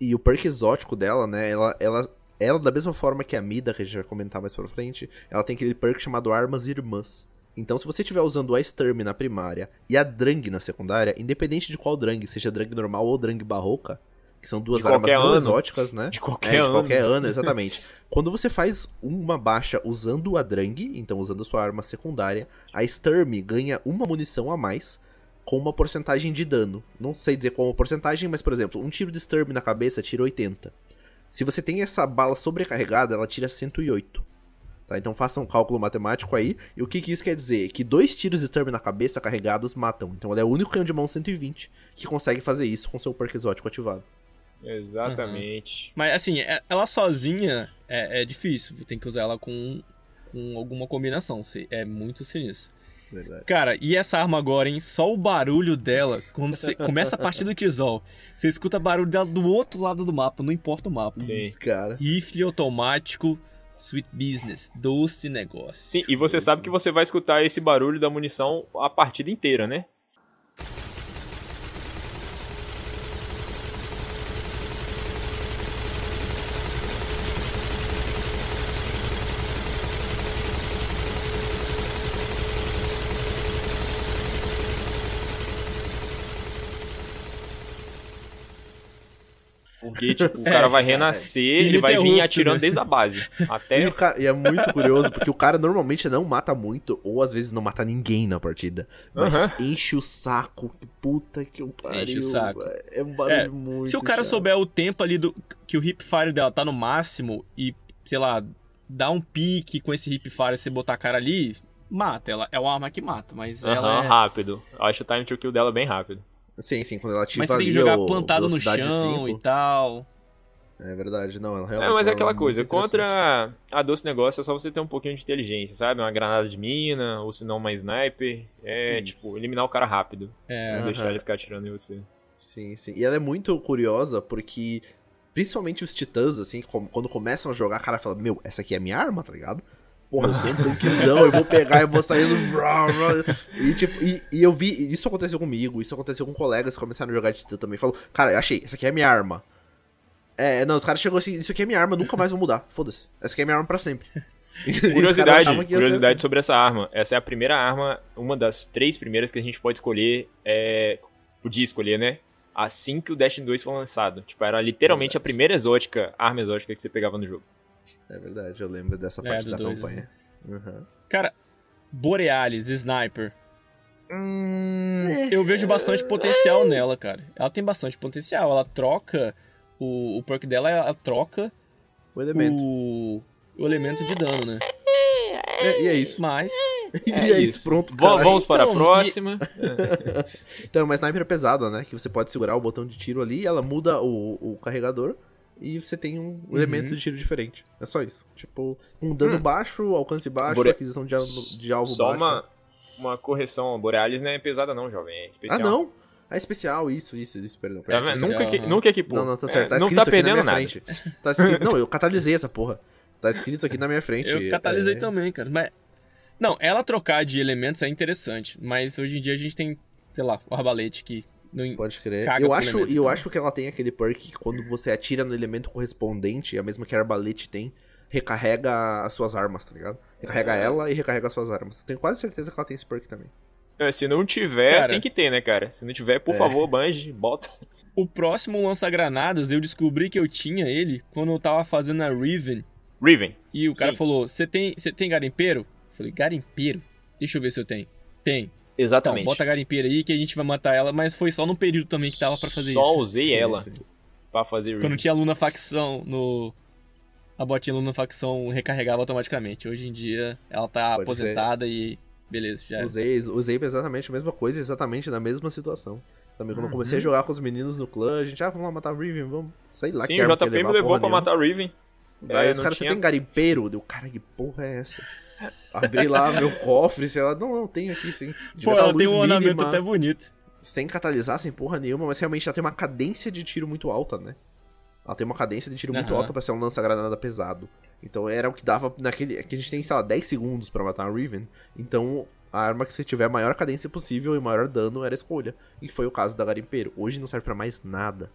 E o perk exótico dela, né? Ela, ela, ela, da mesma forma que a Mida, que a gente vai comentar mais pra frente, ela tem aquele perk chamado Armas Irmãs. Então, se você estiver usando a Sturm na primária e a Drang na secundária, independente de qual Drang, seja Drang normal ou Drang barroca, que são duas armas não exóticas, né? De qualquer, é, de qualquer ano. ano, <laughs> exatamente. Quando você faz uma baixa usando a Drang, então usando a sua arma secundária, a Sturm ganha uma munição a mais com uma porcentagem de dano. Não sei dizer qual a porcentagem, mas por exemplo, um tiro de Sturm na cabeça tira 80. Se você tem essa bala sobrecarregada, ela tira 108. Tá? Então faça um cálculo matemático aí. E o que, que isso quer dizer? Que dois tiros de Sturm na cabeça carregados matam. Então ela é o único canhão de mão 120 que consegue fazer isso com seu perk exótico ativado. Exatamente. Mas assim, é- ela sozinha é, é difícil. Tem que usar ela com, com alguma combinação. se- É muito sinistro. Verdade. Cara, e essa arma agora, hein? Só o barulho dela, quando você <laughs> começa a partida do Kizol, você escuta barulho dela do outro lado do mapa, não importa o mapa. Sim. Isso, cara. Rifle automático, sweet business, doce negócio. Sim, e você sabe que você vai escutar esse barulho da munição a partida inteira, né? Porque, tipo, o cara vai renascer, ele vai vir atirando né? desde a base. E, Até. o cara- e é muito curioso, porque o cara normalmente não mata muito, ou às vezes não mata ninguém na partida. Mas Aham. enche o saco. Que puta que o pariu. Enche o saco. É um barulho É, muito. Se o cara chato. souber o tempo ali do que o hip fire dela tá no máximo e, sei lá, dá um pique com esse hip fire e você botar a cara ali, mata. Ela é uma arma que mata, mas ela é... rápido. Eu acho o time to kill dela bem rápido. Sim, sim, quando ela ativa Mas você tem que jogar o plantado no chão 5. e tal. É verdade, não, ela É, realmente mas é uma aquela coisa, contra a doce negócio é só você ter um pouquinho de inteligência, sabe? Uma granada de mina, ou se não uma sniper. É, Isso. tipo, eliminar o cara rápido. É, Não deixar ele ficar atirando em você. Sim, sim. E ela é muito curiosa porque, principalmente os titãs, assim, quando começam a jogar, a cara fala: Meu, essa aqui é a minha arma, tá ligado? Porra, eu um tanquezão, eu vou pegar e vou saindo. E, tipo, e, e eu vi, isso aconteceu comigo, isso aconteceu com colegas que começaram a jogar de titã também. Falou, cara, achei, essa aqui é minha arma. É, não, os caras chegou assim, isso aqui é minha arma, nunca mais vou mudar. Foda-se. Essa aqui é minha arma pra sempre. <laughs> Curiosidade, curiosidade assim. sobre essa arma. Essa é a primeira arma, uma das três primeiras que a gente pode escolher, é... podia escolher, né? Assim que o Destiny 2 foi lançado. Tipo, era literalmente a primeira exótica, arma exótica que você pegava no jogo. É verdade, eu lembro dessa É, parte do da dois, campanha. Uhum. Cara, Borealis, Sniper. Eu vejo bastante potencial nela, cara. Ela tem bastante potencial. Ela troca. O, o perk dela, ela troca O elemento. o, o elemento de dano, né? É, e é isso. Mas. <laughs> e é isso, pronto. Va- caralho. Vamos para a Então, próxima. <laughs> Então, uma sniper é pesada, né? Que você pode segurar o botão de tiro ali, ela muda o, o carregador e você tem um Uhum. elemento de tiro diferente. É só isso. Tipo, um dano Hum. baixo, alcance baixo, Bore- aquisição de, alvo- de alvo Só baixo. uma, uma correção. Borealis não é pesada não, jovem. É Ah, especial. não! É especial, isso, isso, isso, perdão. Tá especial, Nunca, que, nunca equipou. Não, não, tá certo. Tá É, não escrito tá aqui perdendo na minha nada. frente. Tá escrito... <laughs> Não, eu catalisei essa porra. Tá escrito aqui na minha frente. Eu catalisei é... também, cara. Mas. Não, ela trocar de elementos é interessante. Mas hoje em dia a gente tem, sei lá, o arbalete que. Não... Pode crer. Caga Eu acho, elemento, eu então. acho que ela tem aquele perk que quando você atira no elemento correspondente, a mesma que a arbalete tem, recarrega as suas armas, tá ligado? Recarrega É. ela e recarrega as suas armas. Eu tenho quase certeza que ela tem esse perk também. É, se não tiver, Cara. tem que ter, né, cara? Se não tiver, por É. favor, Bungie, bota. O próximo lança-granadas, eu descobri que eu tinha ele quando eu tava fazendo a Riven. Riven. E o cara Sim. falou: Você tem, você tem garimpeiro? Eu falei: Garimpeiro? Deixa eu ver se eu tenho. Tem. Então, Exatamente. bota a garimpeira aí que a gente vai matar ela, mas foi só no período também que tava pra fazer Só isso. usei Sim, ela sim. pra fazer Quando tinha Luna facção no. A botinha Luna facção recarregava automaticamente. Hoje em dia ela tá Pode aposentada e. Beleza, já. Usei, usei exatamente a mesma coisa, exatamente na mesma situação. Também quando eu comecei a Uhum. jogar com os meninos no clã, a gente, ah, vamos lá matar o Riven, vamos, sei lá Sim, que o JP me levar, levou pra nenhuma. matar Riven. Aí É, os caras, tinha- você tem garimpeiro? Deu, cara, que porra é essa? Abri lá meu cofre, sei lá, não, não, tenho aqui sim. Pô, dar ela tem um ornamento mínima. até bonito. sem catalisar, sem porra nenhuma, mas realmente ela tem uma cadência de tiro muito alta, né? Ela tem uma cadência de tiro muito Aham. alta pra ser um lança-granada pesado. Então era o que dava naquele. é Que a gente tem, sei lá, 10 segundos pra matar a Riven. Então a arma que você tiver a maior cadência possível e maior dano era a escolha. E foi o caso da Garimpeiro. Hoje não serve pra mais nada.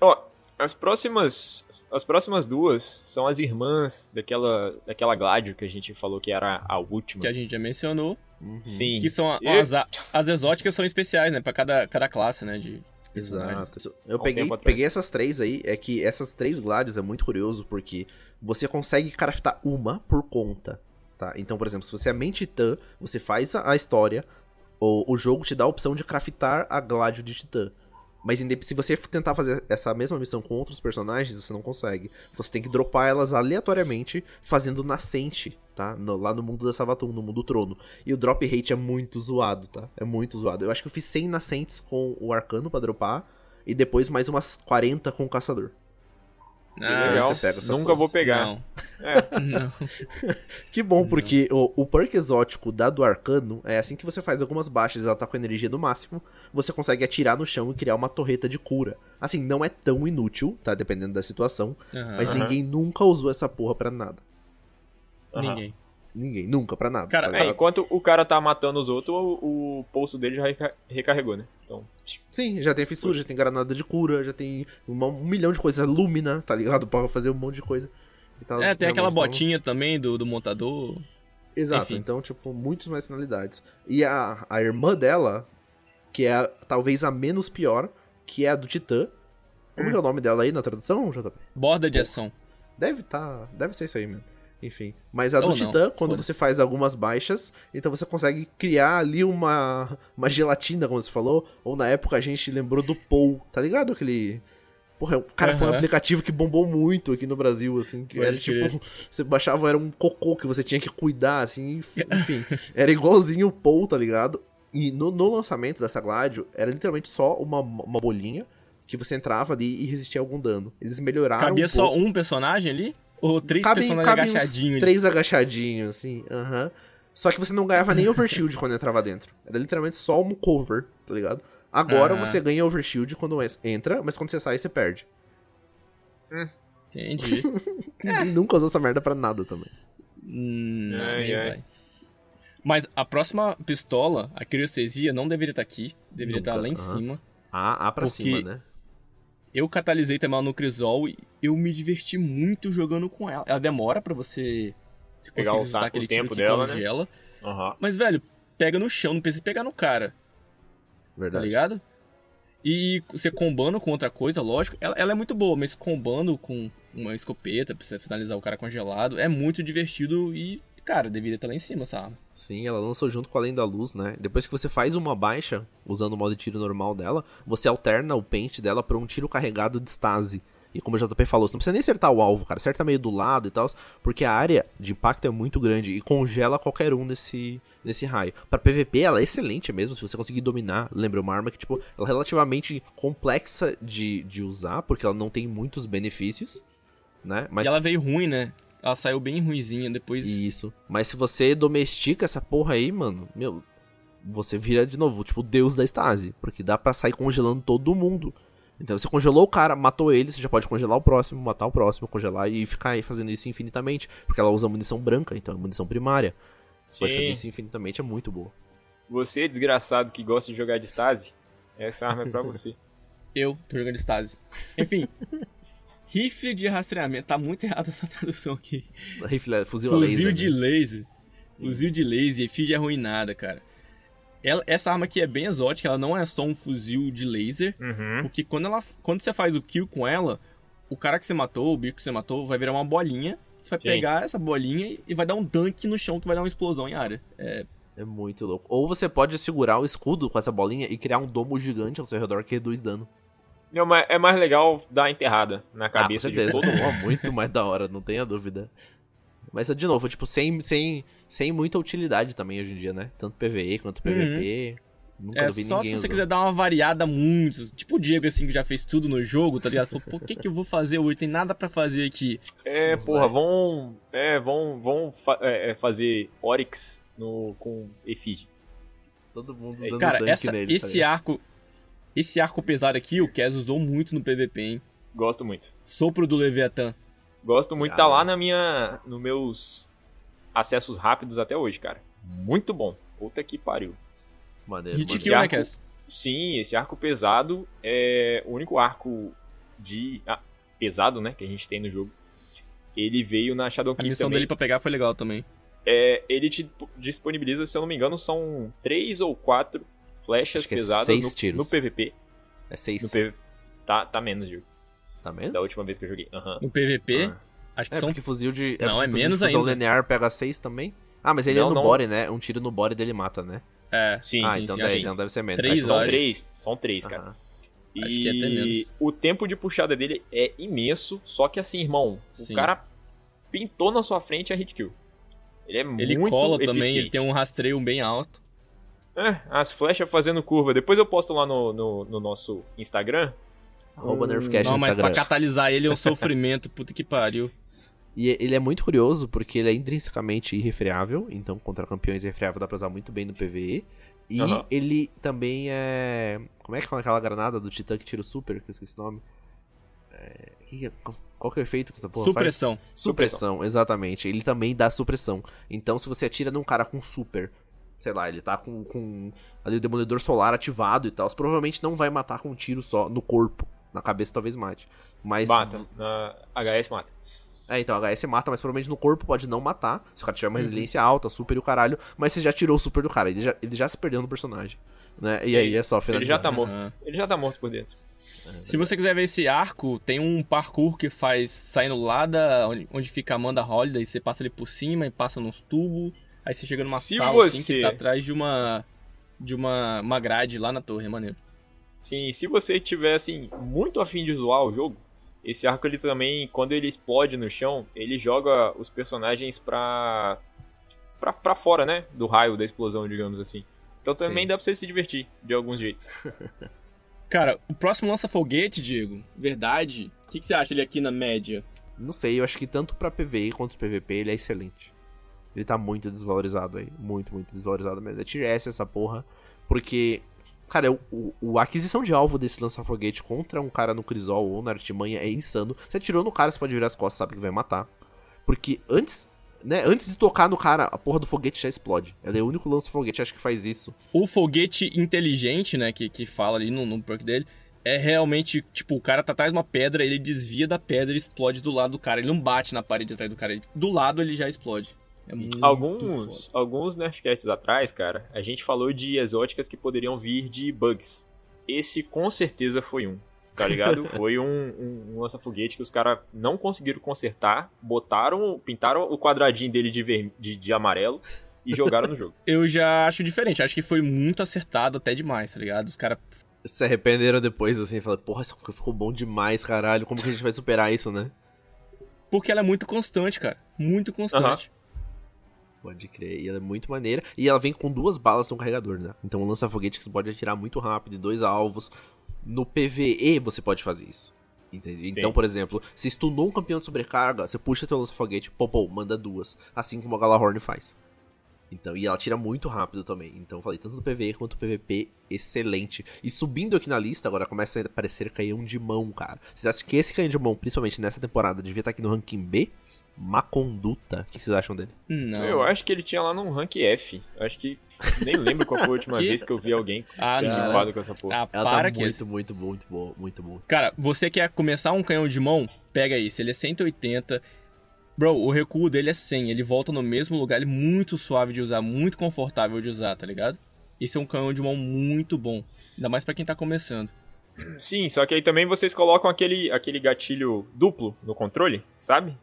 Ó, as próximas, as próximas duas são as irmãs daquela, daquela Gladio que a gente falou que era a última. Que a gente já mencionou. Uhum. Sim. Que são a- E- as, as exóticas são especiais, né? Pra cada, cada classe, né? De. Exato. Eu peguei, peguei essas três aí, é que essas três Gladios é muito curioso, porque você consegue craftar uma por conta, tá? Então, por exemplo, se você é main titã, você faz a, a história, o, o jogo te dá a opção de craftar a Gladio de titã. Mas se você tentar fazer essa mesma missão com outros personagens, você não consegue. Você tem que dropar elas aleatoriamente, fazendo nascente, tá? No- lá no mundo da Savatum, no mundo trono. E o drop rate é muito zoado, tá? É muito zoado. Eu acho que eu fiz 100 nascentes com o arcano pra dropar, e depois mais umas 40 com o caçador. Ah, Legal. você pega essa Nunca porra. vou pegar. Não. <laughs> É. Não. <laughs> Que bom, porque o, o perk exótico da do arcano é assim que você faz algumas baixas e ela tá com a energia do máximo, você consegue atirar no chão e criar uma torreta de cura. Assim, não é tão inútil, tá? Dependendo da situação, mas ninguém nunca usou essa porra pra nada. Ninguém. Ninguém, nunca, pra nada. Cara, tá É, enquanto o cara tá matando os outros, o, o pulso dele já reca- recarregou, né? Então, Sim, já tem fissura, já tem granada de cura, já tem uma- um milhão de coisas. Lúmina, tá ligado? Pra fazer um monte de coisa. Então, É, tem aquela realmente, então- botinha também do, do montador. Exato, Enfim. então, tipo, muitas mais finalidades. E a, a irmã dela, que é a- talvez a menos pior, que é a do Titã. Como Hum. que é o nome dela aí na tradução, JP? Borda de ação. Deve tá. Deve ser isso aí mesmo. Enfim. Mas a do Ou não, Titã, quando você faz algumas baixas, então você consegue criar ali uma, uma gelatina, como você falou. Ou na época a gente lembrou do Pou, tá ligado? Aquele. Porra, o cara foi um aplicativo que bombou muito aqui no Brasil, assim. Que Pode era tipo. <laughs> Você baixava, era um cocô que você tinha que cuidar, assim. enf- <laughs> Enfim. era igualzinho o Pou, tá ligado? E no, no lançamento dessa Gladio, era literalmente só uma, uma bolinha que você entrava ali e resistia a algum dano. Eles melhoraram. Cabia um só um personagem ali? Ou três Cabe- personagens cabe agachadinhos? Três agachadinhos, assim, aham. Só que você não ganhava nem overshield quando entrava dentro. Era literalmente só um cover, tá ligado? Agora Ah. você ganha overshield quando entra, mas quando você sai, você perde. Entendi. E <laughs> nunca usou essa merda pra nada também. Hum, não, Ai, nem ai. vai. Mas a próxima pistola, a criocestesia, não deveria estar aqui. Deveria Nunca, estar lá em aham. cima. A, a pra Porque- cima, né? Eu catalisei também ela no Crisol e eu me diverti muito jogando com ela. Ela demora pra você se Pegar conseguir o ta- aquele o tiro tempo dela, né? congela. aham. Mas, velho, pega no chão, não precisa pegar no cara, tá Verdade. ligado? E você combando com outra coisa, lógico, ela, ela é muito boa, mas combando com uma escopeta pra você finalizar o cara congelado, é muito divertido e, cara, deveria estar lá em cima arma. Sim, ela lançou junto com Além da Luz, né? Depois que você faz uma baixa, usando o modo de tiro normal dela, você alterna o pente dela pra um tiro carregado de stase. E como o JP falou, você não precisa nem acertar o alvo, cara. Acerta meio do lado e tal, porque a área de impacto é muito grande e congela qualquer um nesse, nesse raio. Pra PVP, ela é excelente mesmo, se você conseguir dominar. Lembra, uma arma que, tipo, ela é relativamente complexa de, de usar, porque ela não tem muitos benefícios, né? Mas E ela veio ruim, né? Ela saiu bem ruinzinha depois. isso. Mas se você domestica essa porra aí, mano, meu, você vira de novo, tipo, o deus da estase. Porque dá pra sair congelando todo mundo. Então você congelou o cara, matou ele, você já pode congelar o próximo, matar o próximo, congelar e ficar aí fazendo isso infinitamente. Porque ela usa munição branca, então é munição primária. Você pode fazer isso infinitamente, é muito boa. Você, desgraçado que gosta de jogar de stase, essa arma é pra <laughs> você. Eu tô jogando Stasi. Enfim. <laughs> Rifle de rastreamento. Tá muito errado essa <laughs> tradução aqui. Rifle, fuzil, a Fuzil laser, de né? laser. Fuzil de laser e efígie arruinada, cara. Ela- essa arma aqui é bem exótica, ela não é só um fuzil de laser. Uhum. Porque quando, ela, quando você faz o kill com ela, o cara que você matou, o bicho que você matou, vai virar uma bolinha. Você vai Sim. pegar essa bolinha e vai dar um dunk no chão que vai dar uma explosão em área. É, É muito louco. Ou você pode segurar o escudo com essa bolinha e criar um domo gigante ao seu redor que reduz dano. Não, mas é mais legal dar enterrada na Ah, cabeça com de todo mundo. <laughs> Muito mais da hora, não tenha dúvida. Mas, de novo, tipo, sem, sem, sem muita utilidade também hoje em dia, né? Tanto PVE quanto PVP. Nunca é vi só se você quiser dar uma variada muito. Tipo o Diego, assim, que já fez tudo no jogo, tá ligado? Falou, por que, que eu vou fazer hoje? Tem nada pra fazer aqui. É, Não porra, vão. É, vão, vão fa- é, é, fazer Oryx no, com Efid. Todo mundo É, dando Cara, dunk essa, nele. tá esse ligado? arco. Esse arco pesado aqui, o Kes usou muito no PVP, hein? Gosto muito. Sopro do Leviatã. Gosto muito, tá lá na minha. nos meus acessos rápidos até hoje, cara. Muito bom. Puta que pariu. Maneiro, Hit maneiro. kill, né, arco- Kes? Sim, esse arco pesado é o único arco de. ah, pesado, né? Que a gente tem no jogo. Ele veio na Shadow A Keep missão também. dele pra pegar foi legal também. É, ele te disponibiliza, se eu não me engano, são três ou quatro flechas Acho que é pesadas seis no, tiros. no PVP. É seis. No PVP. Tá, tá menos, Diego. Tá menos? Da última vez que eu joguei. Aham. No PVP, Ah. acho que É, são. porque fuzil de. Não, porque é fuzil menos ainda. linear pega seis também? Ah, mas ele é Não, no não. body, né? Um tiro no body dele mata, né? É, Sim, ah, sim, então, sim, deve, sim. então deve ser menos. Três São horas. três. São três, cara. Acho e que é até menos. o tempo de puxada dele é imenso, só que assim, irmão, Sim. o cara pintou na sua frente a hit kill. Ele é Ele muito cola também, eficiente. ele tem um rastreio bem alto. É, as flechas fazendo curva. Depois eu posto lá no, no, no nosso Instagram. Arroba um- Nerfcast não, mas Instagram. pra catalisar ele é um sofrimento, <laughs> puta que pariu. E ele é muito curioso porque ele é intrinsecamente irrefreável, então contra campeões irrefreável dá pra usar muito bem no PvE. E Aham. ele também é. Como é que fala aquela granada do Titã que tira o super, que eu esqueci o nome? É... é- Qual que é o efeito que essa porra faz? Supressão. Supressão, exatamente. Ele também dá supressão. Então, se você atira num cara com super, sei lá, ele tá com, com ali o demolidor solar ativado e tal, você provavelmente não vai matar com um tiro só no corpo. Na cabeça talvez mate. Mas. Mata. Na HS mata. É, então, HS mata, mas provavelmente no corpo pode não matar. Se o cara tiver uma Uhum. resiliência alta, super e o caralho. Mas você já tirou o super do cara. Ele já, ele já se perdeu no personagem. Né? E aí é só Ele finalizar. já tá morto. Aham. Ele já tá morto por dentro. Se você quiser ver esse arco, tem um parkour que faz saindo lá da onde, onde fica a Amanda Holiday, você passa ali por cima e passa nos tubos, aí você chega numa Se sala assim você- que tá atrás de uma de uma, uma grade lá na torre, é maneiro. Sim, se você tiver assim muito afim de zoar o jogo, esse arco ele também, quando ele explode no chão, ele joga os personagens pra pra, pra fora, né, do raio da explosão, digamos assim. Então também Sim. dá pra você se divertir de alguns jeitos. <laughs> Cara, o próximo lança-foguete, Diego, verdade, o que, que você acha ele aqui na média? Não sei, eu acho que tanto pra PVE quanto PVP ele é excelente. Ele tá muito desvalorizado aí. Muito, muito desvalorizado mesmo. É tier S essa porra. Porque, cara, o, o- a aquisição de alvo desse lança-foguete contra um cara no Crisol ou na artimanha é insano. Você atirou no cara, você pode virar as costas, sabe que vai matar. Porque antes, né, antes de tocar no cara, a porra do foguete já explode. Ela é o único lança-foguete, acho que faz isso. O foguete inteligente, né, que, que fala ali no, no perk dele, é realmente, tipo, o cara tá atrás de uma pedra, ele desvia da pedra e explode do lado do cara. Ele não bate na parede atrás do cara, ele- do lado ele já explode. É muito Alguns, foda. alguns Nerfcasts atrás, cara, a gente falou de exóticas que poderiam vir de bugs. Esse com certeza foi um, tá ligado? <laughs> foi um, um, um lança-foguete que os caras não conseguiram consertar, botaram, pintaram o quadradinho dele de, ver, de, de amarelo e jogaram no jogo. <laughs> Eu já acho diferente, acho que foi muito acertado até demais, tá ligado? Os caras Se arrependeram depois, assim, falaram, porra, isso ficou bom demais, caralho. Como que a gente vai superar isso, né? Porque ela é muito constante, cara. Muito constante. Pode crer. E ela é muito maneira. E ela vem com duas balas no carregador, né? Então um lança-foguete que você pode atirar muito rápido, e dois alvos. No PVE você pode fazer isso. Então, por exemplo, se stunou um campeão de sobrecarga, você puxa teu lança-foguete, pô, pô, manda duas. Assim como a Galahorn faz. Então, e ela tira muito rápido também. Então, eu falei, tanto no PVE quanto no PVP, excelente. E subindo aqui na lista, agora começa a aparecer canhão de mão, cara. Vocês acham que esse canhão de mão, principalmente nessa temporada, devia estar aqui no ranking B? Má conduta. O que vocês acham dele? Não. Eu acho que ele tinha lá num rank F. Eu acho que. Nem lembro qual foi a última <laughs> vez que eu vi alguém Ah, com essa porra. Ah, Ela para tá que muito, muito, muito boa, muito boa. Cara, você quer começar um canhão de mão? Pega esse, ele é 180. Bro, o recuo dele é 100, ele volta no mesmo lugar, ele é muito suave de usar, muito confortável de usar, tá ligado? Esse é um canhão de mão muito bom, ainda mais pra quem tá começando. Sim, só que aí também vocês colocam aquele, aquele gatilho duplo no controle, sabe?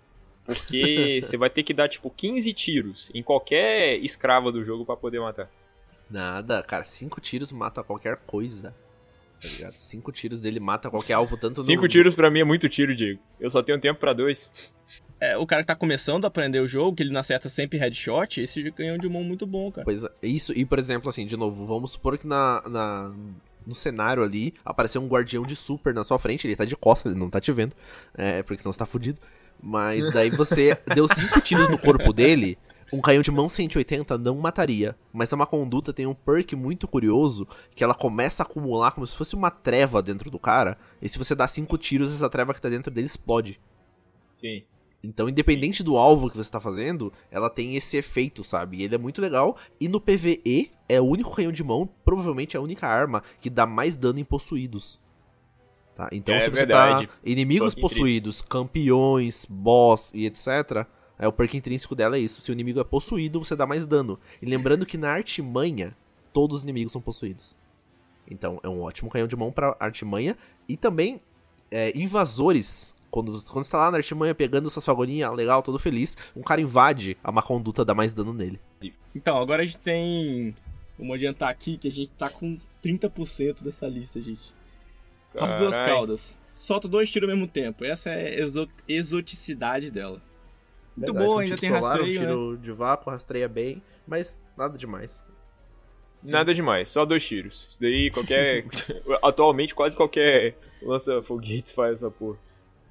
Porque <laughs> você vai ter que dar, tipo, 15 tiros em qualquer escrava do jogo pra poder matar. Nada, cara, cinco tiros mata qualquer coisa. Tá ligado? Cinco tiros dele mata qualquer alvo, tanto no. Cinco tiros pra mim é muito tiro, Diego. Eu só tenho tempo pra dois. É, o cara que tá começando a aprender o jogo, que ele não acerta sempre headshot, esse canhão de mão é muito bom, cara. Pois é, isso, e por exemplo, assim, de novo, vamos supor que na, na- no cenário ali apareceu um guardião de super na sua frente, ele tá de costas, ele não tá te vendo, é, porque senão você tá fudido. Mas daí você deu cinco tiros no corpo dele, um canhão de mão 180 não mataria. Mas a uma conduta tem um perk muito curioso, que ela começa a acumular como se fosse uma treva dentro do cara, e se você dá cinco tiros, essa treva que tá dentro dele explode. Sim. Então, independente do alvo que você tá fazendo, ela tem esse efeito, sabe? E ele é muito legal. E no PVE, é o único canhão de mão, provavelmente a única arma, que dá mais dano em possuídos. Tá? Então, É se você verdade. tá inimigos Perk possuídos, campeões, boss e etc., é o perk intrínseco dela é isso. Se o inimigo é possuído, você dá mais dano. E lembrando que na artimanha, todos os inimigos são possuídos. Então, é um ótimo canhão de mão pra artimanha. E também, é, invasores. Quando, você- quando você tá lá na artimanha pegando suas fagoninhas, legal, todo feliz, um cara invade, a má conduta dá mais dano nele. Então, agora a gente tem. Vamos adiantar aqui que a gente tá com 30% dessa lista, gente. As duas caudas. Solta dois tiros ao mesmo tempo. Essa é a exo- exoticidade dela. Muito Verdade, boa, um ainda tem solar, rastreio, um né? tiro de vácuo, rastreia bem, mas nada demais. Nada demais, só dois tiros. Isso daí qualquer. <laughs> Atualmente quase qualquer lança-foguetes faz essa porra.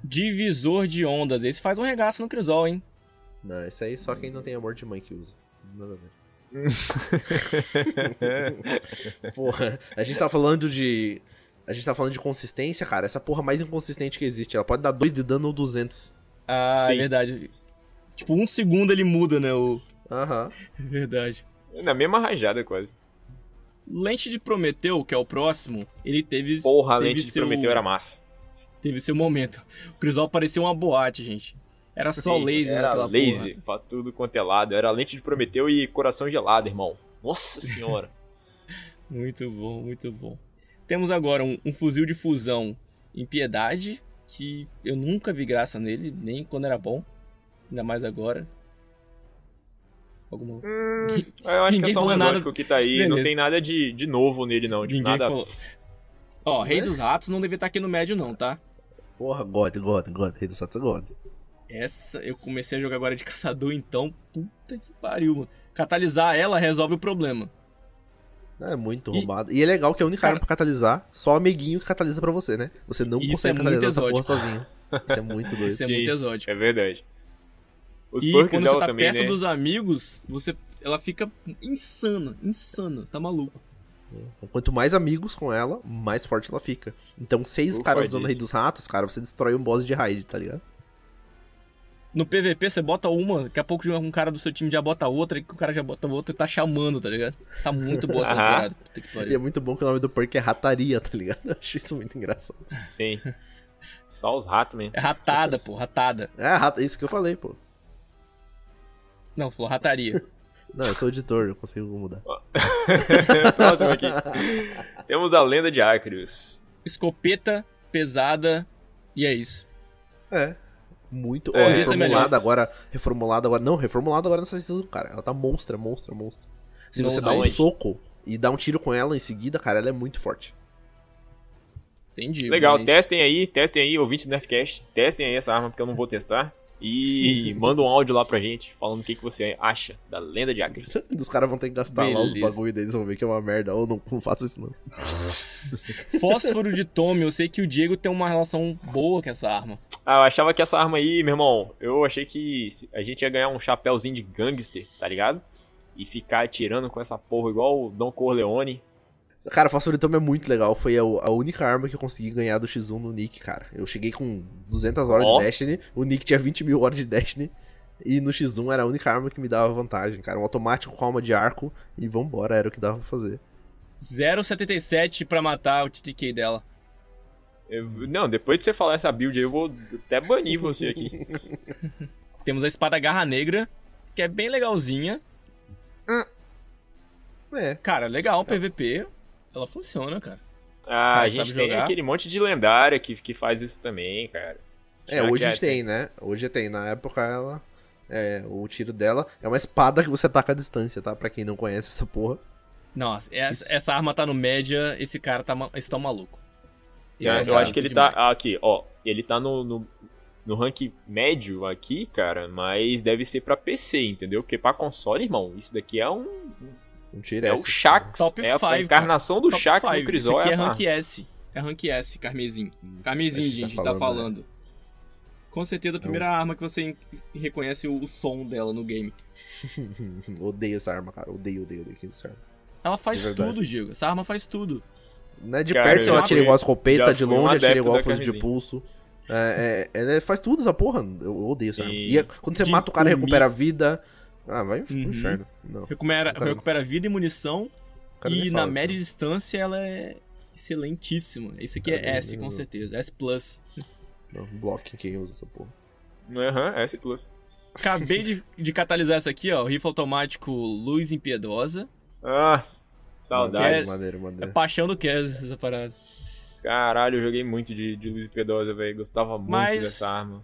Divisor de ondas. Esse faz um regaço no Crisol, hein? Não, isso aí só quem não tem amor de mãe que usa. Nada a ver. <laughs> Porra, a gente tá falando de. A gente tá falando de consistência, cara. Essa porra mais inconsistente que existe. Ela pode dar 2 de dano ou 200. Ah, é Sim. verdade. Tipo, um segundo ele muda, né? O... Aham. <laughs> É verdade. Na mesma rajada quase. Lente de Prometeu, que é o próximo, ele teve. Porra, a teve lente de seu- Prometeu era massa. Teve seu momento. O Crisol parecia uma boate, gente. Era só laser Era naquela laser porra. pra tudo quanto é lado. Era lente de Prometeu e coração gelado, irmão. Nossa senhora. <laughs> Muito bom, muito bom. Temos agora um, um fuzil de fusão em Piedade, que eu nunca vi graça nele, nem quando era bom. Ainda mais agora. Alguma... Hum, eu acho que é só um nada- que tá aí. Não Beleza. tem nada de, de novo nele, não. Tipo, Ninguém nada. falou. Ó, Rei dos Ratos não devia estar aqui no médio, não, tá? Porra, God, God, God. Rei do Satsu é God. Essa, eu comecei a jogar agora de <laughs> caçador, então. Puta que pariu, mano. Catalisar ela resolve o problema. É muito E- roubado. E é legal que a única Cara- arma pra catalisar, só o amiguinho que catalisa pra você, né? Você não Isso consegue é muito catalisar essa porra sozinho. Isso é muito doido. <laughs> Isso é Sim. muito exótico. É verdade. Os E quando você tá também, perto né? dos amigos, você, ela fica insana, insana, tá maluco. Quanto mais amigos com ela, mais forte ela fica. Então, seis Ufa caras usando o Rei dos Ratos, cara, você destrói um boss de raid, tá ligado? No PVP você bota uma, daqui a pouco um cara do seu time já bota outra, e que o cara já bota outra e tá chamando, tá ligado? Tá muito boa essa temporada. E é muito bom que o nome do perk é Rataria, tá ligado? <laughs> Eu acho isso muito engraçado. Sim. Só os ratos mesmo. É ratada, pô, ratada. É, isso que eu falei, pô. Não, falou rataria. <laughs> Não, eu sou editor, eu consigo mudar. <laughs> Próximo aqui. Temos a lenda de Arceus. Escopeta, pesada, e é isso. É. Muito. É, Ó, esse é reformulada agora. Reformulada agora. Não, reformulada agora nessa season, cara. Ela tá monstra, monstra, monstra. Se Não você dá um onde? soco e dá um tiro com ela em seguida, cara, ela é muito forte. Entendi. Legal, mas- testem aí, testem aí, ouvintes do Nerfcast. Testem aí essa arma, porque eu não vou testar. E <laughs> manda um áudio lá pra gente, falando o que, que você acha da lenda de Arceus. <laughs> Os caras vão ter que gastar lá os Beleza. bagulho deles, vão ver que é uma merda. Ou não, não faço isso não. <laughs> Fósforo de Tommy, eu sei que o Diego tem uma relação boa com essa arma. Ah, eu achava que essa arma aí, meu irmão, eu achei que a gente ia ganhar um chapéuzinho de gangster, tá ligado? E ficar atirando com essa porra igual o Don Corleone. Cara, Fósforo Tome é muito legal. Foi a, a única arma que eu consegui ganhar do X1 no Nick, cara. Eu cheguei com 200 horas Ó. de Destiny, o Nick tinha 20 mil horas de Destiny. E no X1 era a única arma que me dava vantagem, cara. Um automático com alma de arco e vambora, era o que dava pra fazer. 0,77 pra matar o TTK dela. Eu- não, depois de você falar essa build aí, eu vou até banir você aqui. <laughs> Temos a espada Garra Negra, que é bem legalzinha. É, Cara, legal, PVP. Ela funciona, cara. Ah, Cara, a gente tem jogar? aquele monte de lendária que, que faz isso também, cara. é Já hoje que a gente tem, né? Hoje tem. Na época ela. É, o tiro dela é uma espada que você ataca à distância, tá? Pra quem não conhece essa porra. Nossa, essa, Isso. essa arma tá no média, esse cara tá, esse tá um maluco. É, é eu cara acho que ele demais. tá. ah, Aqui, ó. Ele tá no, no, no rank médio aqui, cara, mas deve ser pra PC, entendeu? Porque pra console, irmão, isso daqui é um. Tiro É esse. o Shax. Top é a encarnação do Shax no Crisol. Esse aqui é essa rank. S. É rank S, Carmesim. Isso, Carmesim, a gente, tá falando. Com certeza a primeira arma que você reconhece o, o som dela no game. né? <laughs> odeio essa arma, cara. Odeio, odeio, odeio essa arma. Ela faz tudo, Diego. Essa arma faz tudo. Né, de Cara, perto ela atira igual a escopeta, de longe atira igual fuzil de pulso. É, é, ela faz tudo essa porra. Eu odeio essa arma. E é- quando você De mata o cara e recupera a vida. Ah, vai pro Uhum. inferno. Não. Recupera, Cara, recupera vida e munição. E na isso, média não. distância ela é excelentíssima. Isso aqui é nem- S, com certeza. S Plus. Não, bloque quem usa essa porra. Aham, S Plus. Acabei de, de catalisar essa aqui, ó. Rifle automático Luz Impiedosa. Ah, saudades. Maneiro, maneiro, É paixão do Kes essa parada. Caralho, eu joguei muito de, de Luz Pedosa, velho. Gostava muito Mas- dessa arma.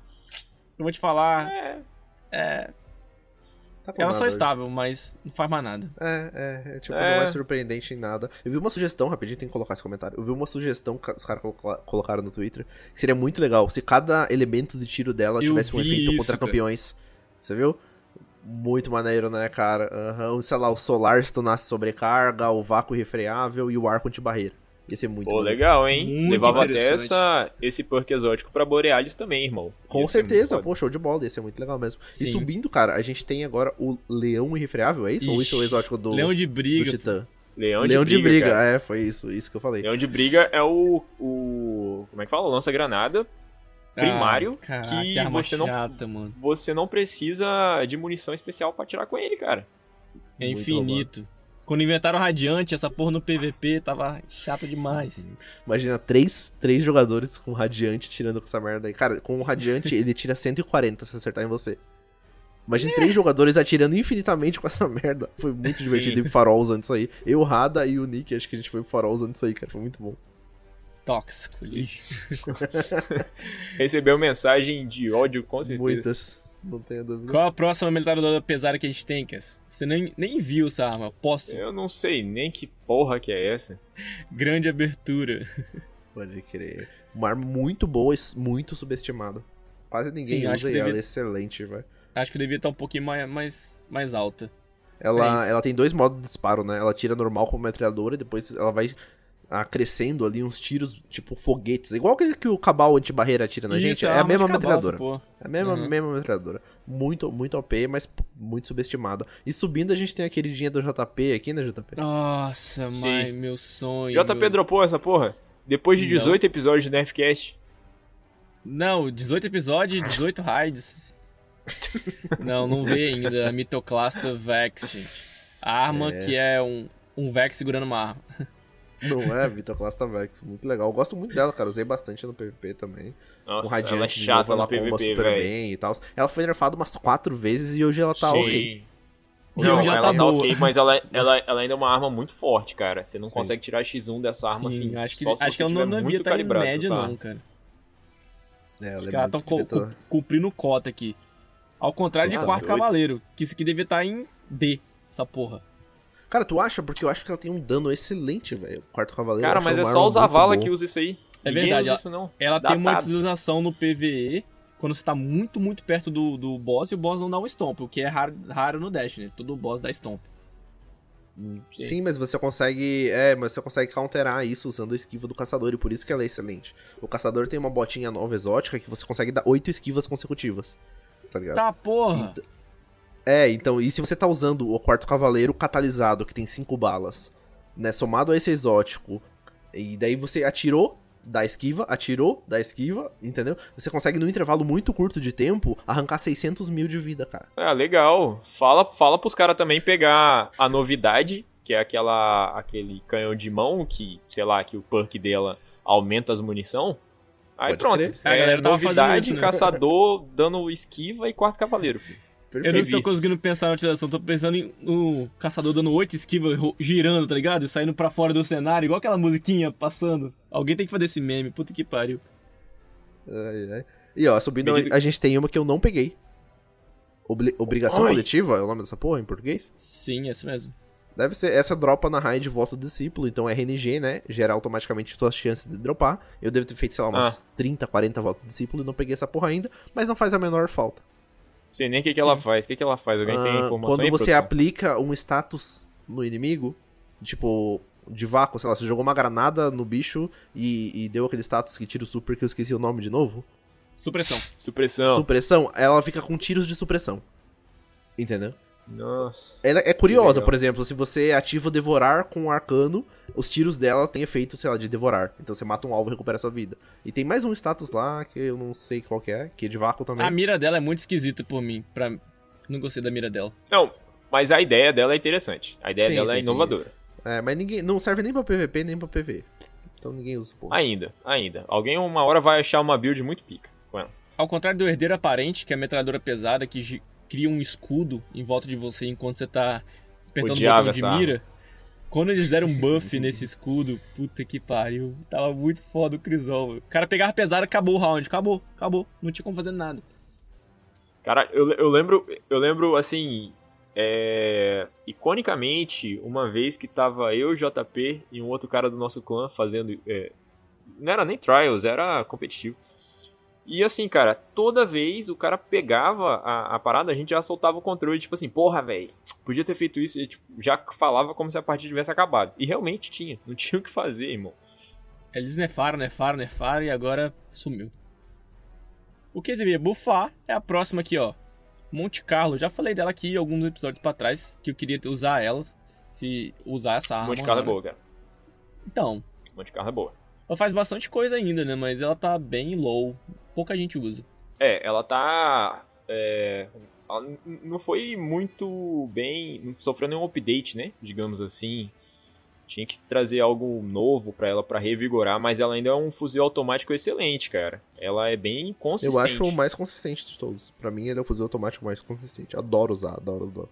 Eu vou te falar. É. É. Tá Ela só é hoje. estável, mas não faz mais nada. É, é, é, tipo, É. não é surpreendente em nada. Eu vi uma sugestão, rapidinho, tem que colocar esse comentário. Eu vi uma sugestão que os caras coloca- colocaram no Twitter, que seria muito legal se cada elemento de tiro dela Eu tivesse um efeito isso, contra cara. campeões. Você viu? Muito maneiro, né, cara? Aham, Sei lá, o solar stunasse sobrecarga, o vácuo refreável e o arco anti-barreira. Ia ser muito Pô, legal, hein? Muito Levava até essa, esse perk exótico pra Borealis também, irmão. Com certeza, pô, show de bola, ia ser muito legal mesmo. E Sim. subindo, cara, a gente tem agora o Leão Irrefreável, é isso? Ou isso é o Ixi, exótico do, Leão de do briga. Titã? Leão, Leão de briga, cara. é, foi isso, isso que eu falei. Leão de briga é o. o como é que fala? Lança-granada. primário Ah, caraca, que que arma você não- chata. Você não precisa de munição especial pra atirar com ele, cara. É Muito infinito. Quando inventaram o Radiante, essa porra no PVP tava chato demais. Imagina três, três jogadores com radiante tirando com essa merda aí. Cara, com o radiante <laughs> ele tira 140 se acertar em você. Imagina três jogadores atirando infinitamente com essa merda. Foi muito <laughs> divertido ir pro farol usando isso aí. Eu, o Rada e o Nick, acho que a gente foi pro farol usando isso aí, cara. Foi muito bom. Tóxico, lixo. <laughs> Recebeu mensagem de ódio, com certeza. Muitas. Não tenho dúvida. Qual a próxima metralhadora pesada que a gente tem, Cass? Você nem, nem viu essa arma. Posso? Eu não sei nem que porra que é essa. Grande abertura. Pode crer. Uma arma muito boa e muito subestimada. Quase ninguém Sim, acho usa que e ela devia- é excelente, velho. Acho que devia estar um pouquinho mais, mais, mais alta. É Ela, isso. ela tem dois modos de disparo, né? Ela tira normal com metralhadora e depois ela vai acrescendo ali uns tiros, tipo foguetes. Igual aquele que o Cabal anti-barreira atira na gente. Isso, É a mesma metralhadora. É a mesma, Uhum. mesma metralhadora. Muito, muito OP, mas muito subestimada. E subindo a gente tem a queridinha do JP aqui, né, JP? Nossa, Sim. mãe, meu sonho. JP meu- dropou essa porra? Depois de Não. 18 episódios de Nerfcast. Não, 18 episódios, 18 <laughs> raids. não, não vê ainda Mitoclasta Vex, gente. A arma É. que é um, um Vex segurando uma arma. Não é, Vitor Clasta Vex. Muito legal. Eu gosto muito dela, cara. Usei bastante no PVP também. Nossa, o Radiante ela é de chata novo, ela no comba PVP, super velho. bem e tal. Ela foi nerfada umas quatro vezes e hoje ela tá Sim. ok. Não, já ela tá tá, ok, mas ela, <laughs> ela, ela ainda é uma arma muito forte, cara. Você não Sim. consegue tirar X1 dessa arma Sim, assim. acho que, só se acho você que ela não, devia estar em calibrado média, não, cara. É, ela é devia tá- cumprindo cota aqui. Ao contrário de Ah, Quarto doido. Cavaleiro, que isso aqui devia estar em D, essa porra. Cara, tu acha? Porque eu acho que ela tem um dano excelente, velho. O quarto cavaleiro. Cara, mas é uma só arma o Zavala que usa isso aí. É Ninguém verdade, ela- isso não. Ela tem uma utilização no PVE quando você tá muito, muito perto do, do boss e o boss não dá um stomp, o que é raro, raro no Dash, né? Todo boss dá stomp. Sim, mas você consegue. É, mas você consegue counterar isso usando a esquiva do caçador, e por isso que ela é excelente. O caçador tem uma botinha nova exótica que você consegue dar oito esquivas consecutivas. Tá ligado? Tá, porra! É, então, e se você tá usando o quarto cavaleiro catalisado, que tem cinco balas, né, somado a esse exótico, e daí você atirou, dá esquiva, atirou, dá esquiva, entendeu? Você consegue, num intervalo muito curto de tempo, arrancar 600 mil de vida, cara. Ah, legal. Fala, fala pros caras também pegar a novidade, que é aquela aquele canhão de mão que, sei lá, que o perk dela aumenta as munição. Aí Pode pronto. crer. A É, galera novidade, isso, né? caçador dando esquiva e quarto cavaleiro. filho. Eu não tô Perfeito. conseguindo pensar na utilização, tô pensando em no caçador dando oito esquivas girando, tá ligado? E saindo pra fora do cenário, igual aquela musiquinha passando. Alguém tem que fazer esse meme, puta que pariu. Ai, ai. E ó, subindo, Medida- a gente tem uma que eu não peguei. Obli- Obrigação Oi. coletiva é o nome dessa porra em português? Sim, é isso mesmo. Deve ser, essa dropa na raid de voto do discípulo, então é RNG, né? Gera automaticamente suas chances de dropar. Eu devo ter feito, sei lá, umas 30, 40 votos do discípulo e não peguei essa porra ainda, mas não faz a menor falta. Sei nem o que, que ela faz. O que, que ela faz? Alguém tem Ah, informação quando aí, você produção? aplica um status no inimigo, tipo, de vácuo, sei lá, você jogou uma granada no bicho e, e deu aquele status que tira o super que eu esqueci o nome de novo. Supressão. Supressão. Supressão, ela fica com tiros de supressão. Entendeu? Nossa. Ela é curiosa, por exemplo, se você ativa devorar com o arcano, os tiros dela têm efeito, sei lá, de devorar. Então você mata um alvo e recupera sua vida. E tem mais um status lá que eu não sei qual que é, que é de vácuo também. A mira dela é muito esquisita por mim. Pra... Não gostei da mira dela. Não, mas a ideia dela é interessante. A ideia Sim, dela é sim, sim. inovadora. É, mas ninguém não serve nem pra PVP nem pra PV. Então ninguém usa, pô. Ainda, ainda. Alguém uma hora vai achar uma build muito pica com ela. Ao contrário do herdeiro aparente, que é a metralhadora pesada que cria um escudo em volta de você enquanto você tá apertando o botão de mira. Quando eles deram um buff <laughs> nesse escudo, puta que pariu. Tava muito foda o Crisol. O cara pegava pesado, acabou o round. Acabou, acabou. Não tinha como fazer nada. Cara, eu, eu lembro, eu lembro assim, é, iconicamente, uma vez que tava eu, JP e um outro cara do nosso clã fazendo. É, não era nem trials, era competitivo. E assim, cara, toda vez o cara pegava a, a parada, a gente já soltava o controle, tipo assim, porra, velho, podia ter feito isso, e, tipo, já falava como se a partida tivesse acabado. E realmente tinha, não <laughs> tinha o que fazer, irmão. Eles nerfaram, nerfaram, nerfaram e agora sumiu. O que devia bufar é a próxima aqui, ó. Monte Carlo. Já falei dela aqui alguns episódios pra trás, que eu queria usar ela, se usar essa arma. Monte Carlo é né? boa, cara. Então, Monte Carlo é boa. ela faz bastante coisa ainda, né? Mas ela tá bem low. Pouca gente usa. É, ela tá. É, ela não foi muito bem. Não sofreu nenhum update, né? Digamos assim. Tinha que trazer algo novo pra ela pra revigorar, mas ela ainda é um fuzil automático excelente, cara. Ela é bem consistente. Eu acho o mais consistente de todos. Pra mim, ele é o fuzil automático mais consistente. Adoro usar, adoro, adoro.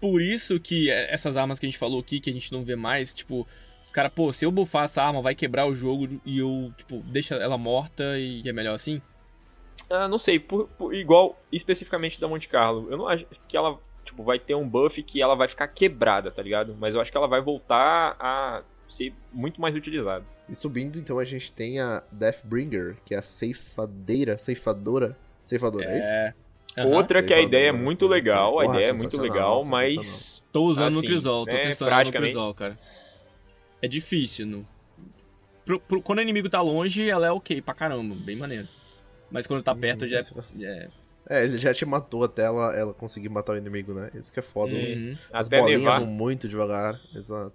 Por isso que é, essas armas que a gente falou aqui, que a gente não vê mais, tipo, os caras, pô, se eu bufar essa arma, vai quebrar o jogo e eu, tipo, deixa ela morta e é melhor assim? Ah, não sei, por- por- igual especificamente da Monte Carlo. Eu não acho que ela tipo, vai ter um buff que ela vai ficar quebrada, tá ligado? Mas eu acho que ela vai voltar a ser muito mais utilizada. E subindo, então, a gente tem a Deathbringer, que é a ceifadeira, ceifadora. Ceifadora, é, isso? É. Aham. Outra que a ideia é muito legal, a Porra, ideia é muito legal, mas. Tô usando no assim, Crisol, tô né, testando no praticamente- Crisol, cara. É difícil. No... Pro- pro- quando o inimigo tá longe, ela é ok pra caramba, bem maneiro. Mas quando tá perto, já é- já é. É, ele já te matou até ela, ela conseguir matar o inimigo, né? Isso que é foda. Uhum. Os-. As bolinhas vão muito devagar, exato.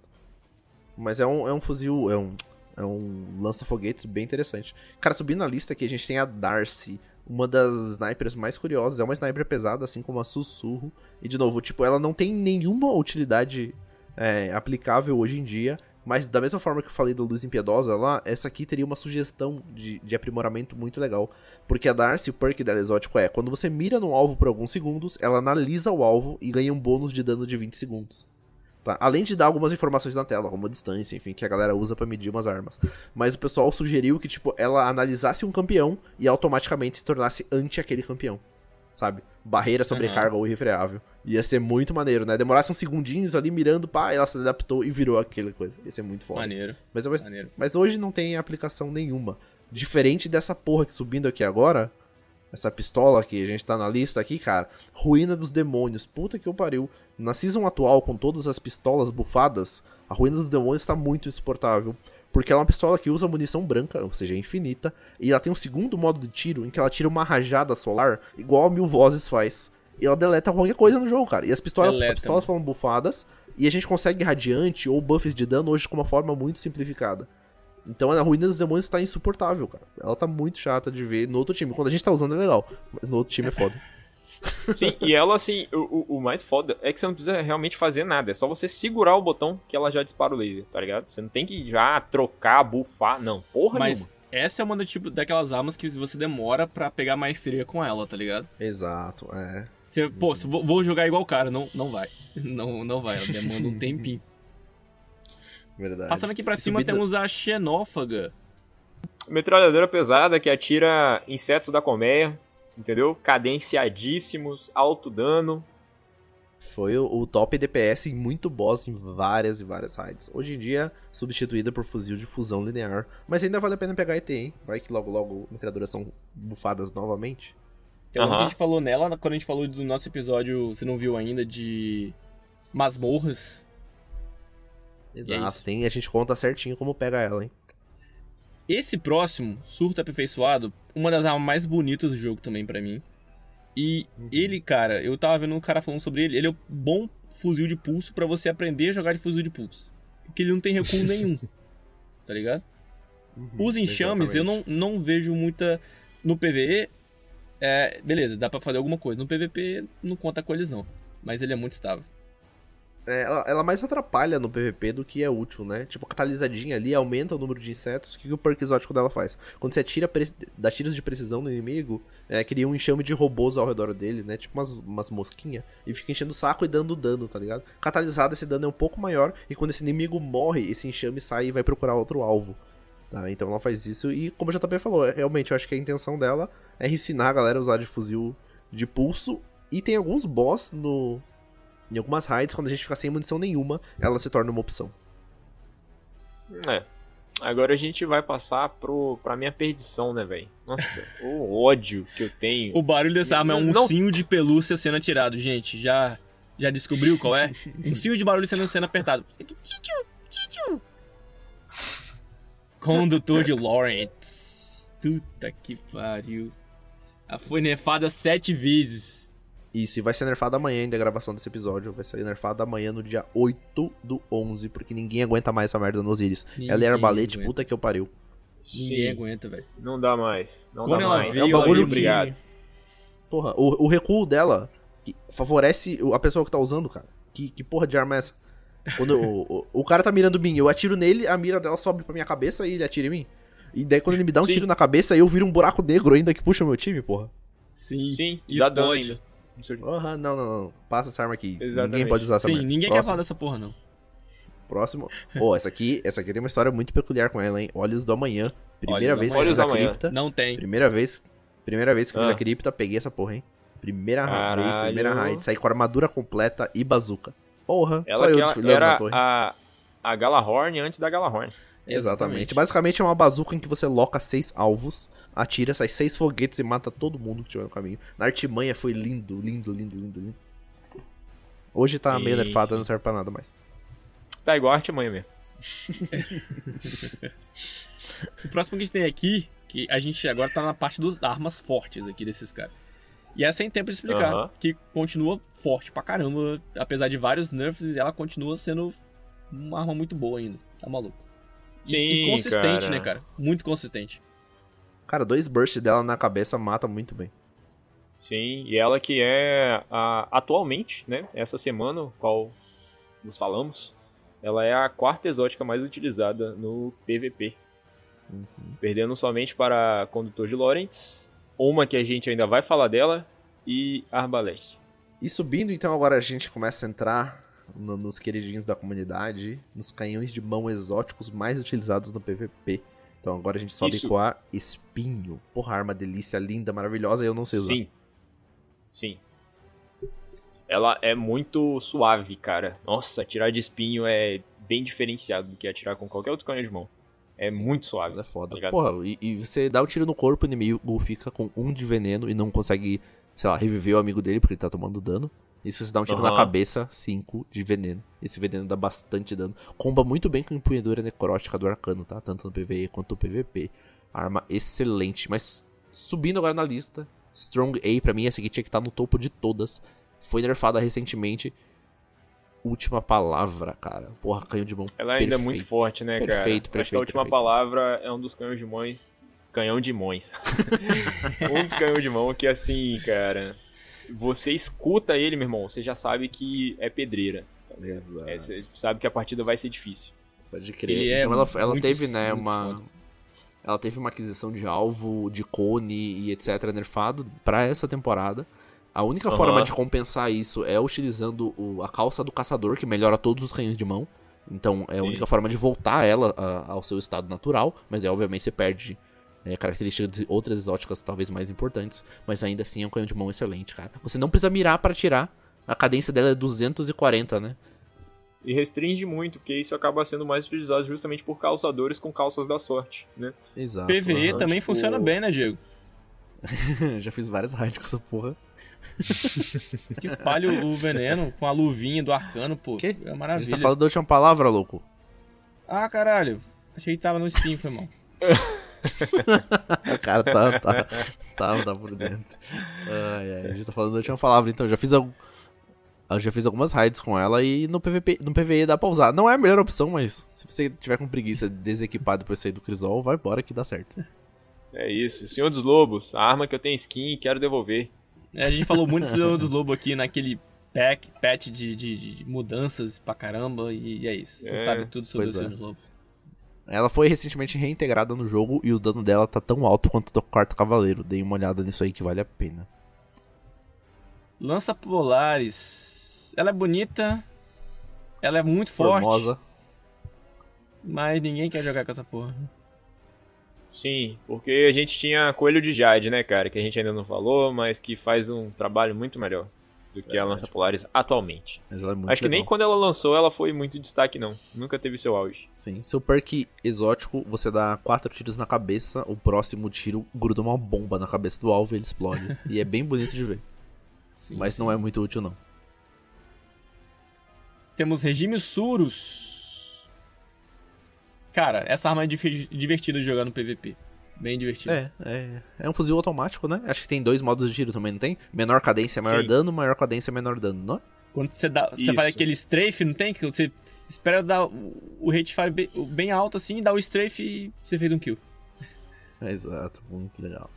Mas é um, é um fuzil, é um, é um lança-foguetes bem interessante. Cara, subindo na lista aqui, a gente tem a Darcy, uma das snipers mais curiosas. É uma sniper pesada, assim como a Sussurro. E, de novo, tipo, ela não tem nenhuma utilidade é, aplicável hoje em dia. Mas da mesma forma que eu falei da Luz Impiedosa lá, essa aqui teria uma sugestão de, de aprimoramento muito legal. Porque a Darcy, o perk dela exótico é, quando você mira no alvo por alguns segundos, ela analisa o alvo e ganha um bônus de dano de 20 segundos. Tá? Além de dar algumas informações na tela, como distância, enfim, que a galera usa pra medir umas armas. Mas o pessoal sugeriu que, tipo, ela analisasse um campeão e automaticamente se tornasse anti aquele campeão. Sabe? Barreira, sobrecarga ou irrefreável. Ia ser muito maneiro, né? Demorasse uns segundinhos ali mirando, pá, ela se adaptou e virou aquela coisa. Ia ser muito foda. Maneiro, Mas, mas, maneiro. mas hoje não tem aplicação nenhuma. Diferente dessa porra que subindo aqui agora, essa pistola que a gente tá na lista aqui, cara, Ruína dos Demônios, puta que eu pariu. Na season atual, com todas as pistolas bufadas, a Ruína dos Demônios tá muito insuportável. Porque ela é uma pistola que usa munição branca, ou seja, infinita, e ela tem um segundo modo de tiro em que ela tira uma rajada solar, igual a Mil Vozes faz. E ela deleta qualquer coisa no jogo, cara. E as pistolas, Deleta, as pistolas foram bufadas, e a gente consegue radiante ou buffs de dano hoje com uma forma muito simplificada. Então a Ruína dos Demônios tá insuportável, cara. Ela tá muito chata de ver no outro time. Quando a gente tá usando é legal, mas no outro time é foda. <laughs> Sim, e ela, assim, o, o- mais foda é que você não precisa realmente fazer nada. É só você segurar o botão que ela já dispara o laser, tá ligado? Você não tem que já trocar, bufar, não. Porra Mas nenhuma. essa é uma do tipo daquelas armas que você demora pra pegar maestria com ela, tá ligado? Exato, é. Você, pô, se vou, vou jogar igual o cara, não, não vai. <laughs> Não, não vai, ela demanda um tempinho. <laughs> Verdade. Passando aqui pra cima subida- temos a xenófaga. Metralhadora pesada que atira insetos da colmeia, entendeu? Cadenciadíssimos, alto dano. Foi o, o top DPS em muito boss em várias e várias raids. Hoje em dia, substituída por fuzil de fusão linear. Mas ainda vale a pena pegar ET, hein? Vai que logo logo metralhadoras são bufadas novamente. Eu lembro que a gente falou nela quando a gente falou do nosso episódio, você não viu ainda, de masmorras. Exato. isso. Tem, a gente conta certinho como pega ela, hein? Esse próximo, Surto Aperfeiçoado, uma das armas mais bonitas do jogo também pra mim. E ele, cara, eu tava vendo um cara falando sobre ele, ele é um bom fuzil de pulso pra você aprender a jogar de fuzil de pulso. Porque ele não tem recuo <laughs> nenhum. Tá ligado? Os enxames, eu não, não vejo muita. No PVE, é, beleza, dá pra fazer alguma coisa. No PVP, não conta com eles, não. Mas ele é muito estável. É, ela, ela mais atrapalha no PVP do que é útil, né? Tipo, a catalisadinha ali aumenta o número de insetos. O que, o perk exótico dela faz? Quando você atira, dá tiros de precisão no inimigo, é, cria um enxame de robôs ao redor dele, né? Tipo umas, umas mosquinhas. E fica enchendo o saco e dando dano, tá ligado? Catalisado, esse dano é um pouco maior. E quando esse inimigo morre, esse enxame sai e vai procurar outro alvo. Tá? Então ela faz isso. E como o JP falou, é- realmente eu acho que a intenção dela é ensinar a galera a usar de fuzil de pulso. E tem alguns boss no, Em algumas raids, quando a gente fica sem munição nenhuma, ela se torna uma opção. É. Agora a gente vai passar pro, pra minha perdição, né, velho? Nossa, <laughs> o ódio que eu tenho. O barulho dessa arma é um Não- ursinho de pelúcia sendo atirado, gente. Já, já descobriu qual é? <laughs> Um ursinho de barulho sendo, sendo apertado. <laughs> Condutor de Lawrence. Puta que pariu. Ela foi nerfada sete vezes. Isso, e vai ser nerfado amanhã ainda a gravação desse episódio. Vai ser nerfado amanhã no dia 8 do 11, porque ninguém aguenta mais essa merda no Osiris. Ela é arbalete, aguenta. puta que eu pariu. Ninguém Sim, aguenta, velho. não dá mais. Não Quando dá ela mais. veio, É um bagulho obrigado. Porra, o, o recuo dela que favorece a pessoa que tá usando, cara. Que, que porra de arma é essa? Quando o, o, o cara tá mirando em mim, eu atiro nele, a mira dela sobe pra minha cabeça e ele atira em mim. E daí quando ele me dá um Sim. tiro na cabeça, eu viro um buraco negro ainda que puxa o meu time, porra. Sim. Sim, E dá dano ainda. No seu- Aham, não, não, não. Passa essa arma aqui. Exatamente. Ninguém pode usar essa Sim, merda. ninguém quer Próximo. falar dessa porra, não. Próximo. Pô, essa aqui, essa aqui tem uma história muito peculiar com ela, hein? Olhos do Amanhã. Primeira Olhos vez que eu fiz a cripta. Não tem. Primeira vez. Primeira vez que eu fiz Ah. a cripta, peguei essa porra, hein? Primeira Caralho. vez, primeira raid. Saí com armadura completa e bazuca. Porra, só Ela eu que desfilando era na torre. a, a Galahorn antes da Galahorn. Exatamente. Basicamente é uma bazuca em que você loca seis alvos, atira, sai seis foguetes e mata todo mundo que tiver no caminho. Na artimanha foi lindo, lindo, lindo, lindo, lindo. Hoje tá Sim, meio nerfado, não serve pra nada mais. Tá igual a Artimanha mesmo. <laughs> O próximo que a gente tem aqui, que a gente agora tá na parte das armas fortes aqui desses caras. E é sem tempo de explicar, que continua forte pra caramba, apesar de vários nerfs, ela continua sendo uma arma muito boa ainda. Tá maluco. E, Sim, e consistente, cara. né, cara? Muito consistente. Cara, dois bursts dela na cabeça mata muito bem. Sim, e ela que é a- atualmente, né? Essa semana, qual nos falamos, ela é a quarta exótica mais utilizada no PVP. Perdendo somente para Condutor de Lawrence, uma que a gente ainda vai falar dela, e Arbaleste. E subindo, então, agora a gente começa a entrar no- nos queridinhos da comunidade, nos canhões de mão exóticos mais utilizados no PVP. Então agora a gente sobe Isso. com a espinho. Porra, arma delícia, linda, maravilhosa, eu não sei usar. Sim. Sim. Ela é muito suave, cara. Nossa, atirar de espinho é bem diferenciado do que atirar com qualquer outro canhão de mão. É Sim. muito suave. É foda. Tá? Porra, e, e você dá o tiro no corpo, o inimigo fica com um de veneno e não consegue, sei lá, reviver o amigo dele porque ele tá tomando dano. E se você dá um tiro na Aham. cabeça, 5 de veneno. Esse veneno dá bastante dano. Comba muito bem com a empunhadura necrótica do arcano, tá? Tanto no PvE quanto no PvP. Arma excelente. Mas subindo agora na lista, Strong A pra mim essa aqui tinha que estar no topo de todas. Foi nerfada recentemente. Última palavra, cara. Porra, canhão de mão. Ela ainda é perfeito. muito forte, né, cara? Perfeito, Acho que a perfeito, última perfeito. palavra é um dos canhões de mães. Canhão de mães. <laughs> um dos canhões de mão que, assim, cara. Você escuta ele, meu irmão, você já sabe que é pedreira. Exato. É, você sabe que a partida vai ser difícil. Pode crer. Ele é então ela, ela muito- teve, né, uma. foda. Ela teve uma aquisição de alvo, de cone e etc. nerfado pra essa temporada. A única Aham. forma de compensar isso é utilizando o- a calça do caçador, que melhora todos os canhões de mão. Então é a Sim. única forma de voltar ela a- ao seu estado natural. Mas daí, obviamente, você perde é, características de outras exóticas talvez mais importantes. Mas ainda assim é um canhão de mão excelente, cara. Você não precisa mirar pra atirar. A cadência dela é 240, né? E restringe muito, porque isso acaba sendo mais utilizado justamente por calçadores com calças da sorte, né? Exato. PVE aham. também tipo- funciona bem, né, Diego? <laughs> Já fiz várias raids com essa porra. <laughs> Que espalha o veneno com a luvinha do arcano, pô. Quê? É A maravilha. gente tá falando da última palavra, louco. Ah, caralho. Achei que tava no espinho, foi mal. <laughs> <laughs> O cara tá, tá, tá, tá por dentro. Ai, ai, a gente tá falando da última palavra, então. Já fiz, al- eu já fiz algumas raids com ela e no, PVP, no PVE dá pra usar. Não é a melhor opção, mas se você tiver com preguiça de desequipar depois de sair do Crisol, vai embora que dá certo. É isso. Senhor dos Lobos, a arma que eu tenho skin, quero devolver. É, a gente falou muito do Senhor dos Lobo aqui naquele pack, patch de, de- de mudanças pra caramba, e é isso. Você É, sabe tudo sobre o pois é. Senhor dos Lobo. Ela foi recentemente reintegrada no jogo e o dano dela tá tão alto quanto o do quarto cavaleiro. Dei uma olhada nisso aí que vale a pena. Lança Polaris. Ela é bonita. Ela é muito forte. Formosa. Mas ninguém quer jogar com essa porra. Sim, porque a gente tinha Coelho de Jade, né, cara? Que a gente ainda não falou, mas que faz um trabalho muito melhor. Do que a Lança Polaris atualmente. Mas ela é muito Acho que nem legal. quando ela lançou ela foi muito destaque, não. Nunca teve seu auge. Sim. Seu perk exótico, você dá quatro tiros na cabeça, o próximo tiro gruda uma bomba na cabeça do alvo e ele explode. <laughs> e é bem bonito de ver. Sim, Mas sim. não é muito útil, não. Temos regime Surus. Cara, essa arma é divertida de jogar no PVP. Bem divertida. É, é, é um fuzil automático, né? Acho que tem dois modos de tiro também, não tem? Menor cadência, maior Sim. dano, maior cadência, menor dano, não é? Quando você dá, você faz aquele strafe, não tem? Que você espera dar o o rate fire bem, bem alto assim, dá o strafe e você fez um kill. <laughs> Exato, muito legal.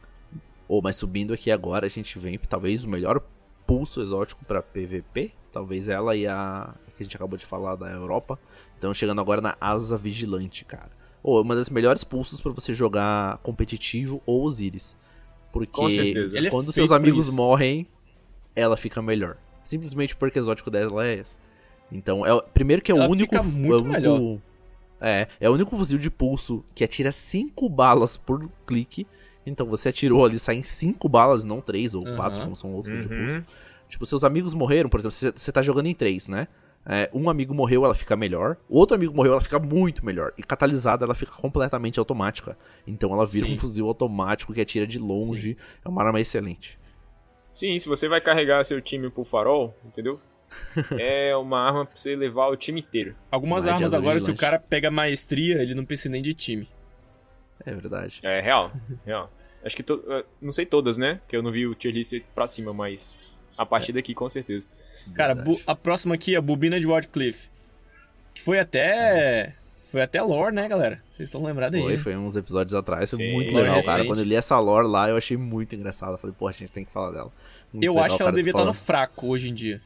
Ou, mas subindo aqui agora, a gente vem pra talvez o melhor pulso exótico pra PVP. Talvez ela e a que a gente acabou de falar da Europa. Então chegando agora na Asa Vigilante, cara. Ou uma das melhores pulsos pra você jogar competitivo ou Osiris. Porque é quando feito seus amigos isso. morrem, ela fica melhor. Simplesmente porque o exótico dela é esse. Então, é, o- primeiro que é o Ela único. fica muito é o único- melhor. É, é o único fuzil de pulso que atira 5 balas por clique. Então você atirou ali, saem 5 balas, não 3 ou 4, Aham. como são outros de Uhum. pulso. Tipo, seus amigos morreram, por exemplo, você, você tá jogando em 3, né? É, um amigo morreu, ela fica melhor. O outro amigo morreu, ela fica muito melhor. E catalisada, ela fica completamente automática. Então ela vira Sim. um fuzil automático que atira de longe. É uma arma excelente. Sim, se você vai carregar seu time pro farol, entendeu? <laughs> é uma arma pra você levar o time inteiro. Algumas armas agora, se o vigilante. cara pega maestria, ele não precisa nem de time. É verdade. É real, <laughs> real. Acho que to... eh, não sei todas, né? Que eu não vi o tier list pra cima, mas a partir daqui com certeza. Cara, a próxima aqui é a Bobina de Wardcliffe. Que foi até. Foi até lore, né, galera? Vocês estão lembrados aí. Foi, foi uns episódios atrás, foi Sim, muito legal, cara. recente. Quando eu li essa lore lá, eu achei muito engraçado. Eu falei, pô, a gente tem que falar dela. Muito Eu legal, acho que ela cara, devia estar no falando. fraco hoje em dia.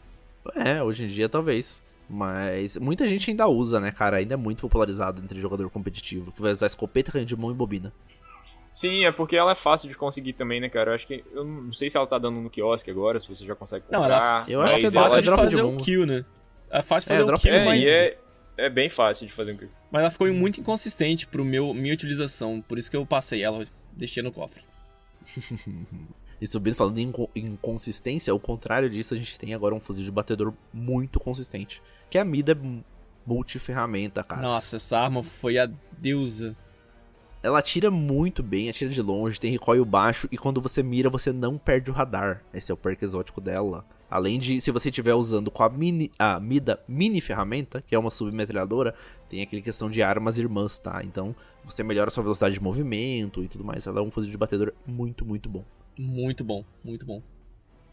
É, hoje em dia talvez. Mas muita gente ainda usa, né, cara? Ainda é muito popularizado entre jogador competitivo, que vai usar escopeta, canhão de mão e bobina. Sim, é porque ela é fácil de conseguir também, né, cara? Eu acho que. Eu não sei se ela tá dando no quiosque agora, se você já consegue comprar. Não, ela- Eu acho que é é fácil é de fazer mundo. kill, né? É fácil de É, fazer o drop kill, É, mas, e é, é bem fácil de fazer um kill. mas ela ficou muito inconsistente pro meu minha utilização. Por isso que eu passei ela, deixei no cofre. <laughs> E subindo, falando em inco- inconsistência, ao contrário disso, a gente tem agora um fuzil de batedor muito consistente. Que é a Mida multiferramenta, cara. Nossa, essa arma foi a deusa. Ela atira muito bem, atira de longe, tem recoil baixo, e quando você mira, você não perde o radar. Esse é o perk exótico dela. Além de, se você estiver usando com a, mini, a Mida mini ferramenta, que é uma submetralhadora, tem aquele questão de armas irmãs, tá? Então, você melhora a sua velocidade de movimento e tudo mais. Ela é um fuzil de batedor muito, muito bom. Muito bom, muito bom.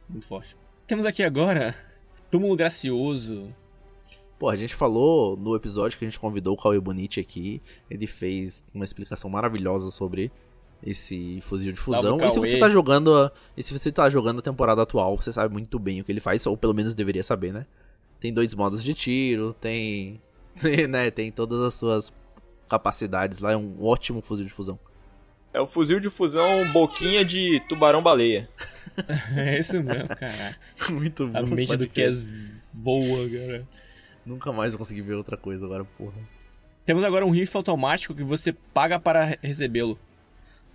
Muito forte. Temos aqui agora Túmulo Gracioso. Pô, a gente falou no episódio que a gente convidou o Cauê Bonite aqui. Ele fez uma explicação maravilhosa sobre esse fuzil de Salve, fusão. E se você tá jogando. a- E se você tá jogando a temporada atual, você sabe muito bem o que ele faz, ou pelo menos deveria saber, né? Tem dois modos de tiro, tem. <laughs> né, tem todas as suas capacidades lá, é um ótimo fuzil de fusão. É o fuzil de fusão boquinha de tubarão-baleia. <laughs> É isso mesmo, caralho. <laughs> muito bom. A mente do. Kes voa, cara. Nunca mais eu consegui ver outra coisa agora, porra. Temos agora um rifle automático que você paga para re- recebê-lo.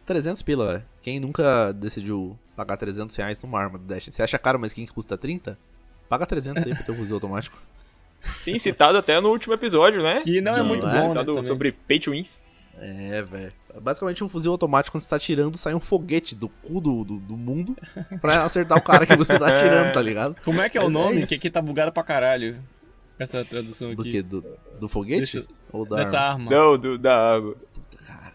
300 pila, velho. Quem nunca decidiu pagar 300 reais numa arma do Dash? Você acha caro uma skin que custa 30? Paga 300 aí pro teu fuzil automático. <laughs> Sim, citado até no último episódio, né? Que não, é Não, muito é? bom, né? Citado também. sobre pay to wins. É, velho. Basicamente um fuzil automático, quando você tá atirando, sai um foguete do cu do, do, do mundo pra acertar o cara que você tá <laughs> atirando, tá ligado? Como é que é o Mas é nome? isso. que aqui tá bugado pra caralho. Essa tradução Do aqui. que? Do, do foguete? Desse- Ou da Dessa arma? arma. Não, do, da água. Cara.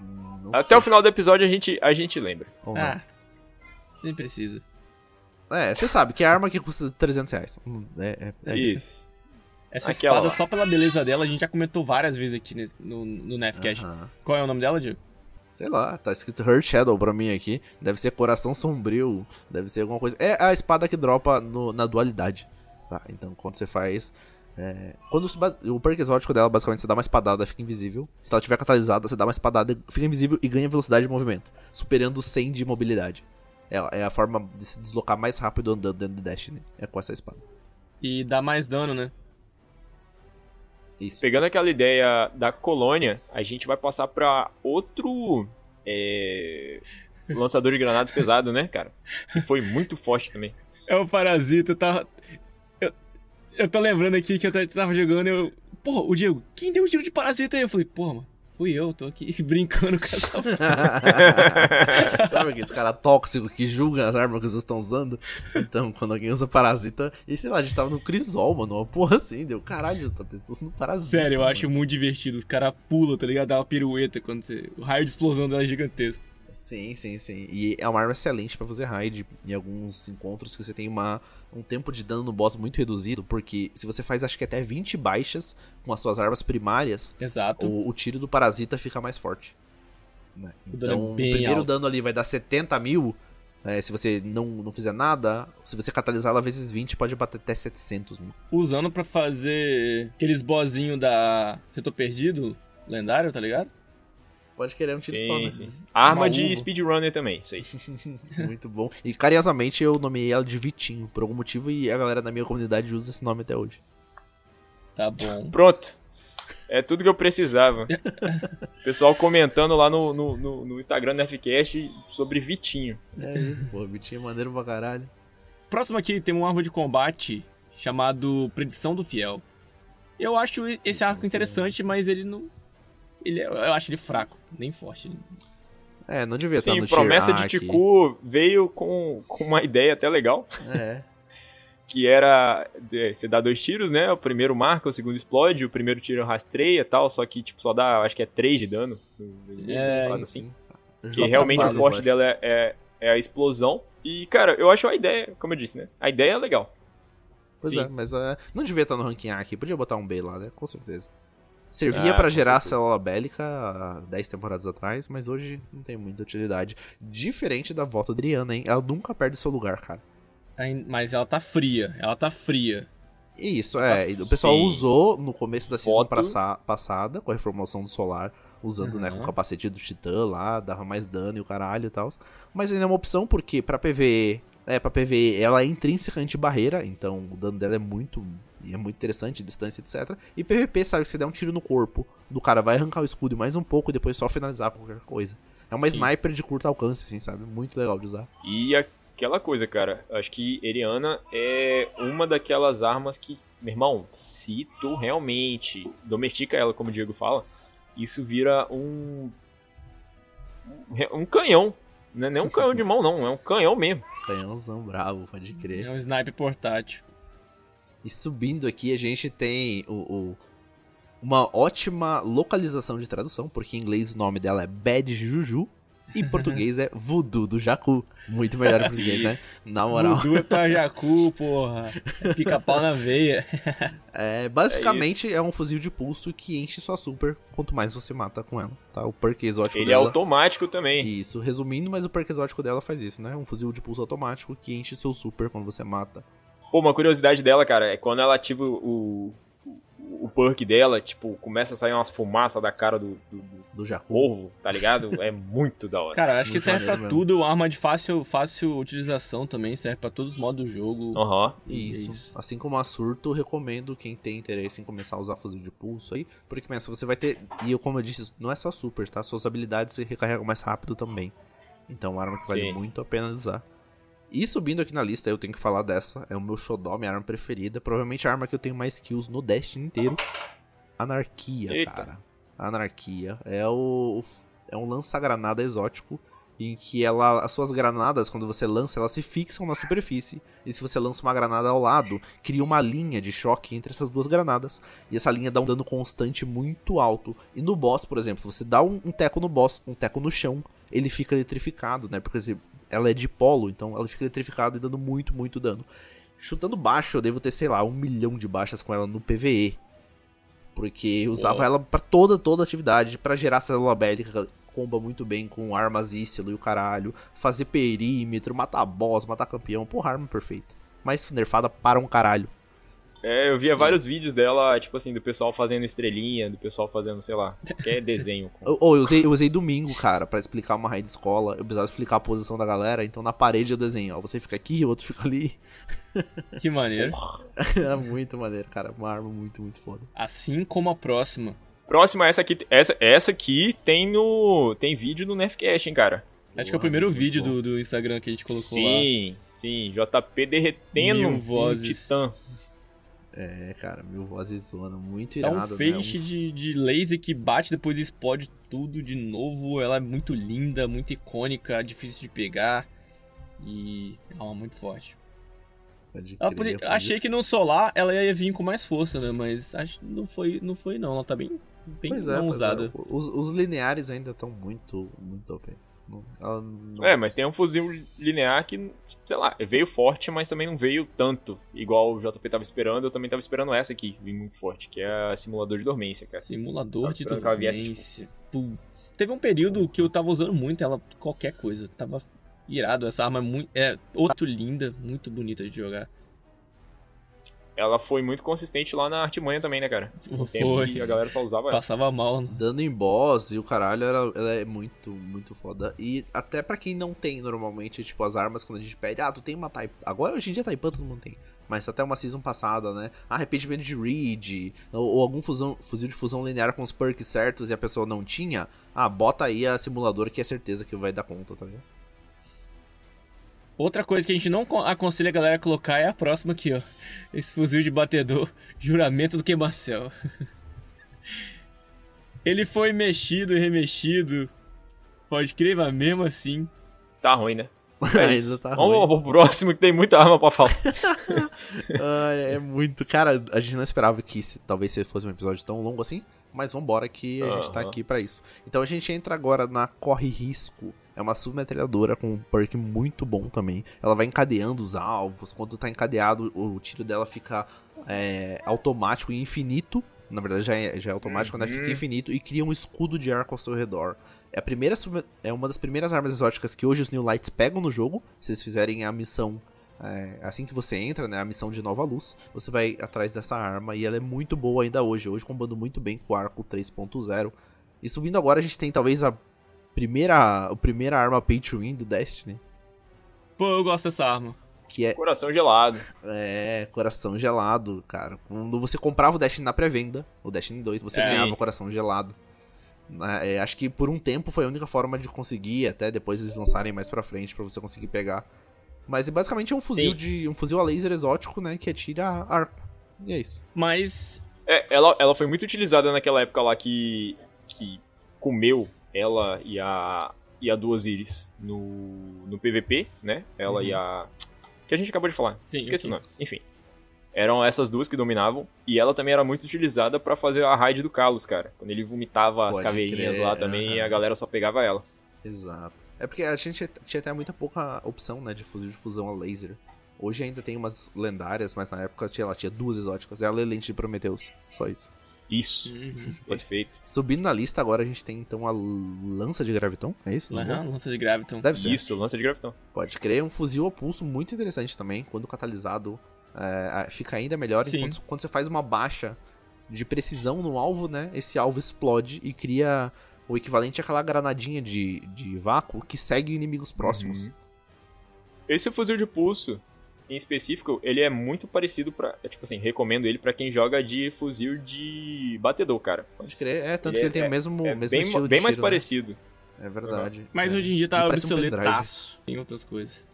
hum, não Até sei. o final do episódio a gente, a gente lembra. Ou não. Ah, nem precisa. É, você sabe que é arma que custa 300 reais. É, é, é isso. Isso. Essa Aquela espada, lá. só pela beleza dela, a gente já comentou várias vezes aqui nesse- no, no Nefcast. Aham. Qual é o nome dela, Diego? Sei lá, tá escrito Hurt Shadow pra mim aqui. Deve ser Coração Sombrio, deve ser alguma coisa. É a espada que dropa no- na dualidade. Tá, então quando você faz. é, quando o perk exótico dela, basicamente, você dá uma espadada, fica invisível. Se ela tiver catalisada, você dá uma espadada, fica invisível e ganha velocidade de movimento, superando 100 de mobilidade. É, é a forma de se deslocar mais rápido andando dentro do Destiny. É com essa espada. E dá mais dano, né? Isso. Pegando aquela ideia da colônia, a gente vai passar pra outro é, lançador de granadas pesado, né, cara? Que foi muito forte também. É o Parasita, tá. Eu, tô lembrando aqui que eu tava jogando e eu. Porra, o Diego, quem deu o tiro de parasita aí? Eu falei, porra, mano, fui eu, tô aqui <laughs> brincando com essa. <laughs> Sabe aqueles caras tóxicos que julgam as armas que vocês estão usando? Então, quando alguém usa parasita. E sei lá, a gente tava no Crisol, mano. Uma porra assim, deu caralho, tá pensando no parasita. Sério, eu mano. acho muito divertido. Os caras pulam, tá ligado? Dá uma pirueta quando você. O raio de explosão dela é gigantesco. Sim, sim, sim. E é uma arma excelente pra fazer raid em alguns encontros que você tem uma, um tempo de dano no boss muito reduzido, porque se você faz acho que até 20 baixas com as suas armas primárias, Exato. o, o tiro do parasita fica mais forte. né? É Então, o bem primeiro alto. dano ali vai dar 70 mil. né, se você não, não fizer nada, se você catalisar ela vezes 20, pode bater até 700 mil. Usando pra fazer aqueles bozinho da. Você tô perdido? Lendário, tá ligado? Pode querer um tiro Sim, só, né? sim. Arma Uma de uva. speedrunner também, isso aí. <laughs> Muito bom. E carinhosamente eu nomeei ela de Vitinho, por algum motivo, e a galera da minha comunidade usa esse nome até hoje. Tá bom. <laughs> Pronto. É tudo que eu precisava. <laughs> Pessoal comentando lá no, no, no- no Instagram do FCast sobre Vitinho. É isso, pô, Vitinho é maneiro pra caralho. Próximo aqui tem um arma de combate chamado Predição do Fiel. Eu acho esse arco interessante, mas ele não. Ele, eu acho ele fraco, nem forte. É, não devia estar Sim, no promessa de. Tiku veio com, com uma ideia até legal, É. <laughs> que era é, você dá dois tiros, né? O primeiro marca, o segundo explode, o primeiro tiro rastreia e tal, só que tipo só dá, acho que é 3 de dano. É, sim, assim. sim. Que realmente o forte dela é, é, é a explosão. E, cara, eu acho a ideia, como eu disse, né? A ideia é legal. Pois Sim. é, mas é, não devia estar no ranking A aqui, podia botar um B lá, né? Com certeza. Servia Ah, pra com gerar a célula bélica há 10 temporadas atrás, mas hoje não tem muita utilidade. Diferente da volta da Adriana, hein? Ela nunca perde seu lugar, cara. Mas ela tá fria, ela tá fria. E Isso, é. e o pessoal Sim. usou no começo da season Foto. passada, com a reformulação do solar, usando, né, com Uhum. o capacete do Titã lá, dava mais dano e o caralho e tal. Mas ainda é uma opção, porque pra PVE, é, pra PVE ela é intrinsecamente barreira, então o dano dela é muito. É muito interessante, distância, etc. E PVP, sabe, que você der um tiro no corpo do cara, vai arrancar o escudo mais um pouco e depois só finalizar com qualquer coisa. É uma Sim. sniper de curto alcance, assim, sabe? Muito legal de usar. E aquela coisa, cara, acho que Eriana é uma daquelas armas que, meu irmão, se tu realmente domestica ela, como o Diego fala, isso vira um. um canhão. Não é nem um canhão de mão, não, é um canhão mesmo. Canhãozão bravo, pode crer. É um sniper portátil. E subindo aqui, a gente tem o, o- uma ótima localização de tradução, porque em inglês o nome dela é Bad Juju e em português é Voodoo do Jacu. Muito melhor em português, né? Na moral. Voodoo é pra Jacu, porra. Pica-pau na veia. <laughs> É, basicamente é, um fuzil de pulso que enche sua super quanto mais você mata com ela, tá? O perk exótico Ele é dela. automático também. Isso, resumindo, mas o perk exótico dela faz isso, né? Um fuzil de pulso automático que enche seu super quando você mata. Pô, uma curiosidade dela, cara, é quando ela ativa o, o, perk dela, tipo, começa a sair umas fumaças da cara do, do, do corvo, tá ligado? É muito da hora. Cara, acho que Muito serve pra mesmo. tudo. Arma de fácil, fácil utilização também. Serve pra todos os modos do jogo. Aham. Isso. É isso. Assim como a surto, recomendo quem tem interesse em começar a usar fuzil de pulso aí, porque começa você vai ter, e eu como eu disse, não é só super, tá? Suas habilidades se recarregam mais rápido também. Então, é uma arma que vale Sim. muito a pena usar. E subindo aqui na lista, eu tenho que falar dessa, é o meu xodó, minha arma preferida, provavelmente a arma que eu tenho mais kills no Destiny inteiro. Anarquia, Eita. cara. Anarquia é o é um lança-granada exótico em que ela, as suas granadas, quando você lança, elas se fixam na superfície. E se você lança uma granada ao lado, cria uma linha de choque entre essas duas granadas. E essa linha dá um dano constante muito alto. E no boss, por exemplo, você dá um, um teco no boss, um teco no chão, ele fica eletrificado, né? Porque ela é de polo, então ela fica eletrificada e dando muito, muito dano. Chutando baixo, eu devo ter, sei lá, um milhão de baixas com ela no PVE. Porque eu usava ela pra toda, toda atividade, pra gerar célula bélica, comba muito bem com armas ícilo e o caralho, fazer perímetro, matar boss, matar campeão, porra, arma perfeita. Mas nerfada para um caralho. É, eu via Sim. vários vídeos dela, tipo assim, do pessoal fazendo estrelinha, do pessoal fazendo, sei lá, qualquer <laughs> desenho. com- Eu, eu usei, eu usei domingo, cara, pra explicar uma raid de escola. Eu precisava explicar a posição da galera, então na parede eu desenho, ó, você fica aqui, o outro fica ali. <laughs> Que maneiro. é muito maneiro, cara, uma arma muito, muito foda. Assim como a próxima. Próxima, essa aqui, essa, essa aqui tem no. Tem vídeo no Nerfcast, hein, cara. Acho que é o primeiro vídeo do, do Instagram que a gente colocou lá. Sim, sim. JP derretendo Mil um vozes. titã. É, cara, mil vozes zona, muito Isso é um irado, né? feixe de, de laser que bate depois explode tudo de novo. Ela é muito linda, muito icônica, difícil de pegar. E é uma muito forte. Podia- achei que no solar ela ia vir com mais força, né? Mas acho, não foi, não foi não. Ela tá bem, bem Pois é, é. usada. Os, os lineares ainda estão muito, muito OP. Ela não- É, mas tem um fuzil linear que, sei lá, veio forte, mas também não veio tanto. Igual o JP tava esperando, eu também tava esperando essa aqui, vir muito forte, que é a simulador de dormência, cara. Simulador de ela viesse, dormência. Putz, teve um período que eu tava usando muito ela, qualquer coisa. Tava irado. Essa arma é, muito, é outro linda, muito bonita de jogar. Ela foi muito consistente lá na Artimanha também, né, cara? No tempo Foi. que a galera só usava ela. Passava mal. né? Dando em boss e o caralho, ela, ela é muito, muito foda. E até pra quem não tem normalmente, tipo, as armas, quando a gente pede, ah, tu tem uma Taipan. Agora hoje em dia Taipan todo mundo tem. Mas até uma season passada, né? Ah, arrependimento de Reed, ou, ou algum fusão, fuzil de fusão linear com os perks certos e a pessoa não tinha. Ah, bota aí a simulador que é certeza que vai dar conta, tá ligado? Outra coisa que a gente não con- aconselha a galera a colocar é a próxima aqui, ó. Esse fuzil de batedor, <laughs> juramento do queimacel. <laughs> Ele foi mexido e remexido. Pode crer, mas mesmo assim. Tá ruim, né? <laughs> É Ainda isso. tá Vamos ruim. pro próximo que tem muita arma pra falar. Ah, é muito. Cara, a gente não esperava que esse, talvez fosse um episódio tão longo assim. Mas vambora que a gente tá aqui pra isso. Então a gente entra agora na Corre Risco. É uma submetralhadora com um perk muito bom também. Ela vai encadeando os alvos. Quando tá encadeado, o tiro dela fica é, automático e infinito. Na verdade, já é, já é automático, né? Fica Uhum. infinito e cria um escudo de arco ao seu redor. É, a primeira é uma das primeiras armas exóticas que hoje os New Lights pegam no jogo. Se eles fizerem a missão é, assim que você entra, né, a missão de Nova Luz, você vai atrás dessa arma e ela é muito boa ainda hoje. Hoje combando muito bem com o arco 3.0. E subindo agora a gente tem talvez a primeira, a primeira arma pay to win do Destiny, Pô, eu gosto dessa arma. que é, Coração gelado. é Coração Gelado, cara. Quando você comprava o Destiny na pré-venda, o Destiny 2, você É. ganhava o Coração Gelado. Né, é, acho que por um tempo foi a única forma de conseguir, até depois eles lançarem mais pra frente pra você conseguir pegar. Mas basicamente é um fuzil Sim. de um fuzil a laser exótico, né, que atira arco. E é isso. Mas É, ela, ela foi muito utilizada naquela época lá que, que comeu ela e a, e a Duas Iris no, no PVP, né? Ela e a. Que a gente acabou de falar. Sim, Esqueci o nome. Enfim. Eram essas duas que dominavam. E ela também era muito utilizada pra fazer a raid do Carlos, cara. Quando ele vomitava as Pode caveirinhas crer, lá também, a galera só pegava ela. Exato. É porque a gente tinha até muita pouca opção, né, de fuzil de fusão a laser. Hoje ainda tem umas lendárias, mas na época ela tinha duas exóticas. Ela e a lente de Prometheus. Só isso. Isso. Uhum. Perfeito. Subindo na lista agora a gente tem então a lança de graviton, é isso? Aham, lança de Graviton. Deve ser. Isso, lança de gravitão. Pode crer, um fuzil a pulso muito interessante também, quando catalisado é, fica ainda melhor. Sim. Enquanto, quando você faz uma baixa de precisão no alvo, né, esse alvo explode e cria o equivalente àquela granadinha de, de vácuo que segue inimigos próximos. Uhum. Esse fuzil de pulso, em específico, ele é muito parecido pra. é, Tipo assim, recomendo ele pra quem joga de fuzil de batedor, cara. Pode crer, é, tanto Ele que ele tem é- o mesmo, É mesmo bem, estilo de bem mais tiro, né? parecido. É verdade. Mas é. hoje em dia tá parece um obsoletaço em outras coisas.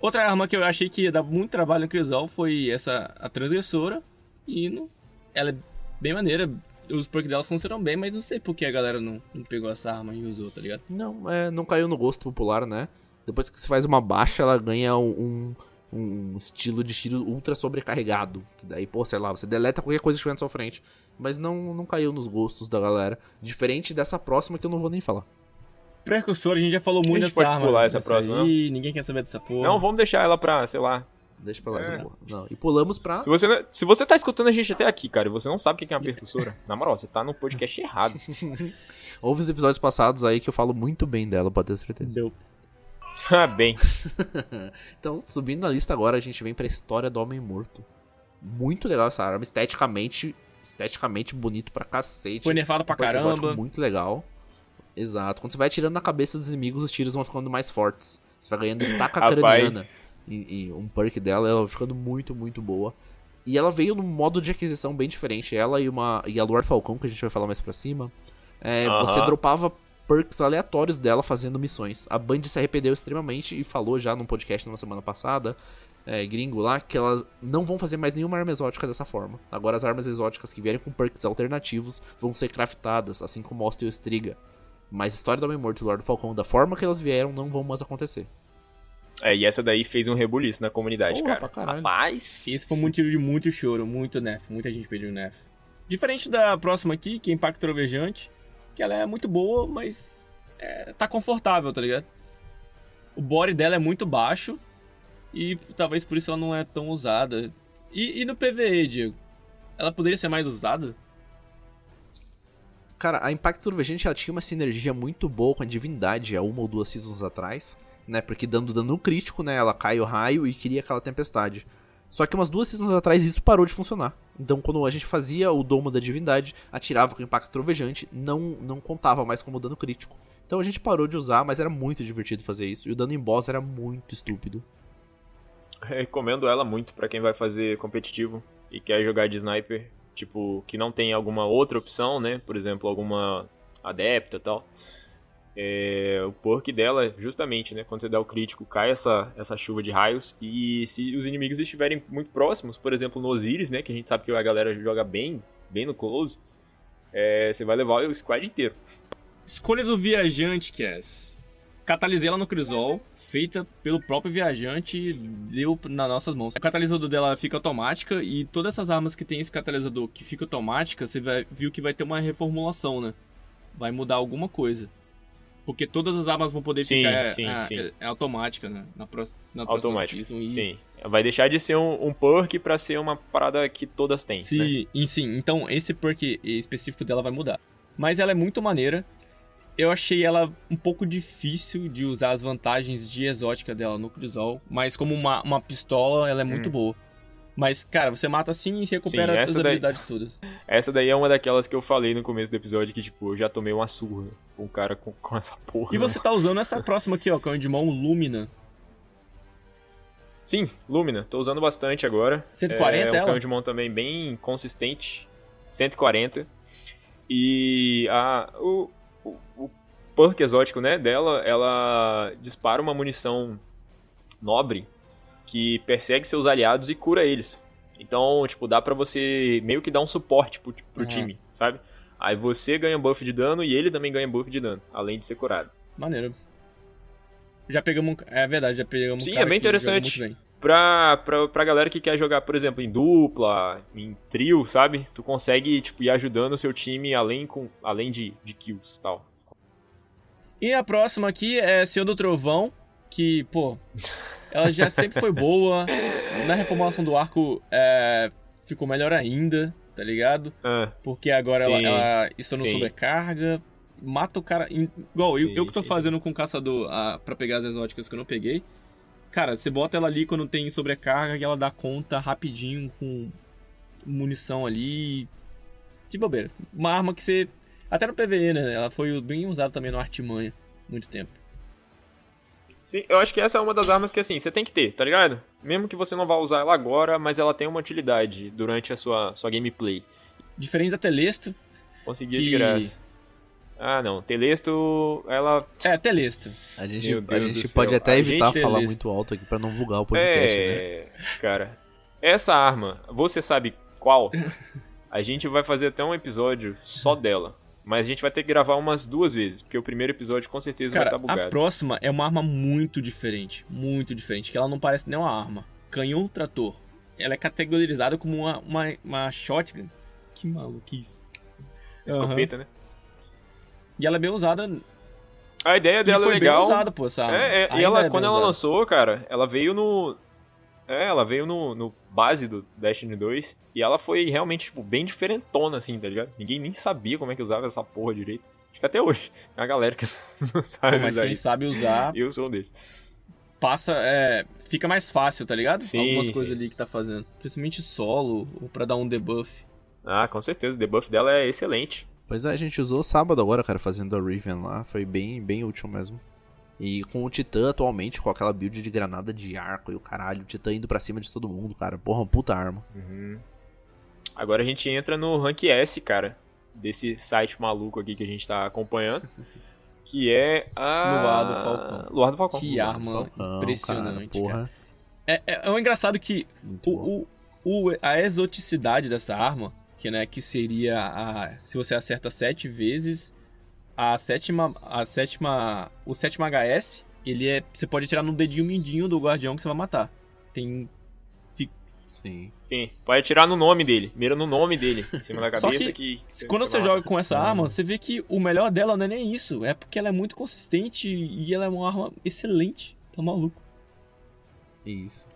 Outra arma que eu achei que ia dar muito trabalho no Crisol foi essa, a transgressora. E não, ela é bem maneira. Os perks dela funcionam bem, mas não sei por que a galera não, não pegou essa arma e usou, tá ligado? Não, é, não caiu no gosto popular, né? Depois que você faz uma baixa, ela ganha um, um, estilo de tiro ultra sobrecarregado. Que daí, pô, sei lá, você deleta qualquer coisa que estiver na sua frente. Mas não, não caiu nos gostos da galera. Diferente dessa próxima que eu não vou nem falar. Precursor, a gente já falou muito dessa pode arma. pular essa próxima, aí, ninguém quer saber dessa porra. Não, vamos deixar ela pra, sei lá. Deixa pra lá É. essa porra. Não. E pulamos pra. Se você, não- se você tá escutando a gente até aqui, cara, e você não sabe o que é uma percussora, <laughs> na moral, você tá no podcast errado. <laughs> Houve os episódios passados aí que eu falo muito bem dela, pode ter certeza. Deu. Ah, bem. <laughs> Então, subindo na lista agora, a gente vem pra história do Homem Morto. Muito legal essa arma, esteticamente, esteticamente bonito pra cacete. Foi nerfado pra Um caramba. Muito legal. Exato. Quando você vai atirando na cabeça dos inimigos, os tiros vão ficando mais fortes. Você vai ganhando estaca <clears throat> craniana. E, e um perk dela, ela vai ficando muito, muito boa. E ela veio num modo de aquisição bem diferente. Ela e uma e a Luar Falcão, que a gente vai falar mais pra cima. É, Aham. Você dropava perks aleatórios dela fazendo missões. A Band se arrependeu extremamente e falou já num podcast na semana passada, é, gringo lá, que elas não vão fazer mais nenhuma arma exótica dessa forma. Agora as armas exóticas que vierem com perks alternativos vão ser craftadas, assim como o Osteo Striga. Mas história do Homem-Morto e Lord Falcão, da forma que elas vieram, não vão mais acontecer. É, e essa daí fez um rebuliço na comunidade, Porra, cara. Rapaz! Esse foi um motivo de muito choro, muito nef. Muita gente pediu nef. Diferente da próxima aqui, que é Impacto Trovejante, que ela é muito boa, mas é, tá confortável, tá ligado? O body dela é muito baixo e talvez por isso ela não é tão usada. E, e no PVE, Diego? Ela poderia ser mais usada? Cara, a Impact Turvegente ela tinha uma sinergia muito boa com a Divindade há uma ou duas seasons atrás, né? Porque dando dano crítico, né? Ela cai o raio e cria aquela tempestade. Só que umas duas seasons atrás isso parou de funcionar. Então quando a gente fazia o domo da divindade, atirava com impacto trovejante, não, não contava mais como dano crítico. Então a gente parou de usar, mas era muito divertido fazer isso. E o dano em boss era muito estúpido. Recomendo ela muito pra quem vai fazer competitivo e quer jogar de sniper, tipo, que não tem alguma outra opção, né? Por exemplo, alguma adepta tal. É, o perk dela, justamente, né? Quando você dá o crítico, cai essa, essa chuva de raios. E se os inimigos estiverem muito próximos, por exemplo, no Osiris, né? Que a gente sabe que a galera joga bem, bem no close. É, você vai levar o squad inteiro. Escolha do viajante, Cass. Catalisei ela no Crisol, feita pelo próprio viajante e deu nas nossas mãos. O catalisador dela fica automática e todas essas armas que tem esse catalisador que fica automática, você vai, viu que vai ter uma reformulação, né? Vai mudar alguma coisa. Porque todas as armas vão poder Sim, ficar sim, é, sim. é- é automática, né? Na, pró na próxima. E... Sim. Vai deixar de ser um, um perk pra ser uma parada que todas têm. né? Sim, e sim. Então, esse perk específico dela vai mudar. Mas ela é muito maneira. Eu achei ela um pouco difícil de usar as vantagens de exótica dela no Crisol. Mas como uma, uma pistola, ela é muito Hum. boa. Mas, cara, você mata assim e recupera Sim, as essa daí- habilidades todas. Essa daí é uma daquelas que eu falei no começo do episódio que, tipo, eu já tomei uma surra com um cara com, com essa porra. E você tá usando essa próxima aqui, ó, que é o de mão Lumina. Sim, Lumina, tô usando bastante agora. 140 é, um ela? canhão de mão também bem consistente. 140. E a, o, o, o perk exótico né, dela, ela dispara uma munição nobre que persegue seus aliados e cura eles. Então, tipo, dá pra você meio que dar um suporte pro, pro Uhum. time, sabe? Aí você ganha buff de dano e ele também ganha buff de dano, além de ser curado. Maneiro. Já pegamos um... É verdade, já pegamos Sim, um cara é bem interessante. bem. pra, pra, pra galera que quer jogar, por exemplo, em dupla, em trio, sabe? Tu consegue, tipo, ir ajudando o seu time além, com, além de, de kills e tal. E a próxima aqui é Senhor do Trovão, que, pô, ela já sempre foi boa. Na reformulação do arco é, ficou melhor ainda, tá ligado? Ah, Porque agora ela, Sim, ela estourou sim. sobrecarga, mata o cara. Igual, eu, Sim, eu que tô sim, fazendo com o caçador a, pra pegar as exóticas que eu não peguei. Cara, você bota ela ali quando tem sobrecarga e ela dá conta rapidinho com munição ali. De bobeira. Uma arma que você. Até no PVE, né? Ela foi bem usada também no Artimanha. Muito tempo. Sim, eu acho que essa é uma das armas que, assim, você tem que ter, tá ligado? Mesmo que você não vá usar ela agora, mas ela tem uma utilidade durante a sua, sua gameplay. Diferente da Telesto. Conseguir Que- de graça. Ah, não. Telesto, ela... É, Telesto. A gente, a gente pode céu. até A evitar gente- falar muito alto aqui pra não bugar o podcast, né? é, cara. Essa arma, você sabe qual? <laughs> A gente vai fazer até um episódio só dela. Mas a gente vai ter que gravar umas duas vezes, porque o primeiro episódio com certeza Cara, vai estar bugado. a próxima é uma arma muito diferente. Muito diferente. Que ela não parece nem uma arma. Canhão trator. Ela é categorizada como uma, uma, uma shotgun. Que maluquice. Escopeta, né? E ela é bem usada. A ideia E dela foi é legal. bem usada, pô, essa. É, é, e ela, é quando ela usada. lançou, cara, ela veio no. É, ela veio no, no base do Destiny 2 e ela foi realmente, tipo, bem diferentona, assim, tá ligado? Ninguém nem sabia como é que usava essa porra direito. Acho que até hoje. Tem uma galera que <laughs> não sabe Pô, mas usar quem isso. sabe usar, <laughs> Eu sou um deles. passa. É, fica mais fácil, tá ligado? Sim, Algumas sim. coisas ali que tá fazendo. Principalmente solo, ou pra dar um debuff. Ah, com certeza. O debuff dela é excelente. Pois é, a gente usou sábado agora, cara, fazendo a Riven lá. Foi bem, bem útil mesmo. E com o Titã atualmente, com aquela build de granada de arco e o caralho, o Titã indo pra cima de todo mundo, cara. Porra, uma puta arma. Uhum. Agora a gente entra no Rank S, cara. Desse site maluco aqui que a gente tá acompanhando. <laughs> Que é a. Luar do Falcão. Luar do Falcão. Que arma Falcão, impressionante, cara, cara. É, é, é um engraçado que o, o, o- a exoticidade dessa arma, que, né, que seria a. Se você acerta sete vezes, a sétima. A sétima. O sétimo HS, ele é. Você pode tirar no dedinho mindinho do guardião que você vai matar. Tem. Sim. Sim, pode atirar no nome dele. Mira no nome dele, em cima da <laughs> Só cabeça que que. Quando você vai joga com essa Hum. arma, você vê que o melhor dela não é nem isso. É porque ela é muito consistente e ela é uma arma excelente. Tá maluco. Isso.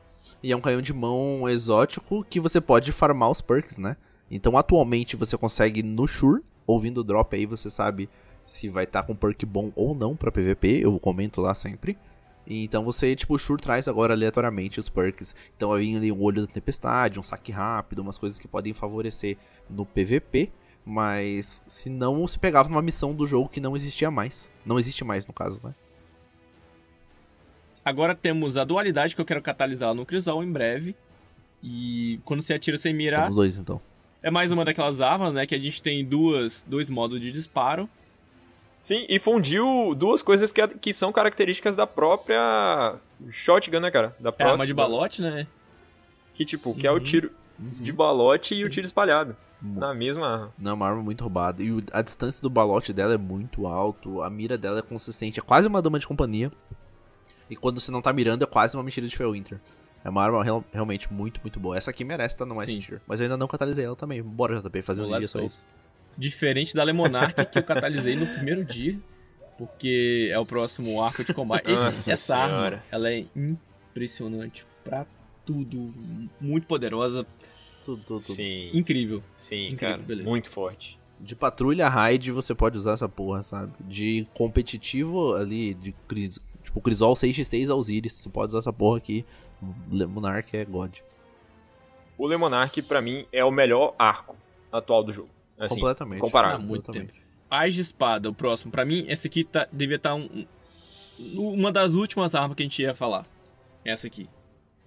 E é um canhão de mão exótico que você pode farmar os perks, né? Então atualmente você consegue no Shure, ouvindo o drop aí você sabe se vai estar com perk bom ou não pra PVP, eu comento lá sempre. E então você, tipo, o Shure traz agora aleatoriamente os perks. Então vai vir ali um olho da tempestade, um saque rápido, umas coisas que podem favorecer no PVP. Mas se não, se pegava numa missão do jogo que não existia mais. Não existe mais, no caso, né? Agora temos a dualidade que eu quero catalisar no Crisol em breve. E quando você atira sem mirar, Temos dois, então. é mais uma daquelas armas, né? Que a gente tem duas, dois modos de disparo. Sim, e fundiu duas coisas que, que são características da própria shotgun, né, cara? Da É a próxima. arma de balote, né? Que tipo, que é o Uhum. tiro de balote e o tiro espalhado. Na mesma arma. Não, é uma arma muito roubada. E o- a distância do balote dela é muito alto. A mira dela é consistente. É quase uma dama de companhia. E quando você não tá mirando, é quase uma mexida de Winter. É uma arma real- realmente muito, muito boa. Essa aqui merece estar no S Sim. tier. Mas eu ainda não catalisei ela também. Bora, JP, fazer um dia só isso. Diferente da Lemonark que eu catalisei no primeiro dia. Porque é o próximo arco de combate. Esse- essa arma, senhora. ela é impressionante pra tudo. Muito poderosa, Tudo, tudo, tudo. Sim, incrível. sim, Incrível, cara. beleza. Muito forte. De patrulha raid você pode usar essa porra, sabe? De competitivo ali, de cris, tipo Crisol 6x6 Osiris. Você pode usar essa porra aqui. Monarch é God. O Lemonarch, pra mim, é o melhor arco atual do jogo. Assim, Completamente. comparado. Há muito Exatamente. tempo. Ais de espada, o próximo. Pra mim, esse aqui tá, devia estar um, um- uma das últimas armas que a gente ia falar. Essa aqui.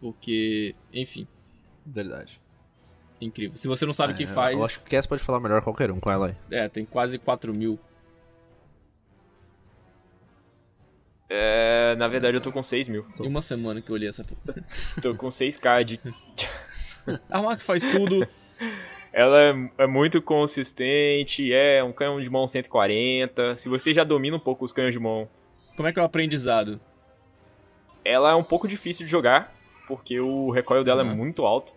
Porque, enfim, Verdade. incrível. Se você não sabe o que É, faz, Eu acho que o Cass pode falar melhor qualquer um com ela aí. é, tem quase 4 mil. É, na verdade, eu tô com 6 mil. Em uma semana que eu olhei essa porra. Tô com 6k de. A <laughs> arma que faz tudo. Ela é, é muito consistente, é um canhão de mão 140. Se você já domina um pouco os canhões de mão, Como é que é o aprendizado? ela é um pouco difícil de jogar, porque o recoil dela Uhum. é muito alto.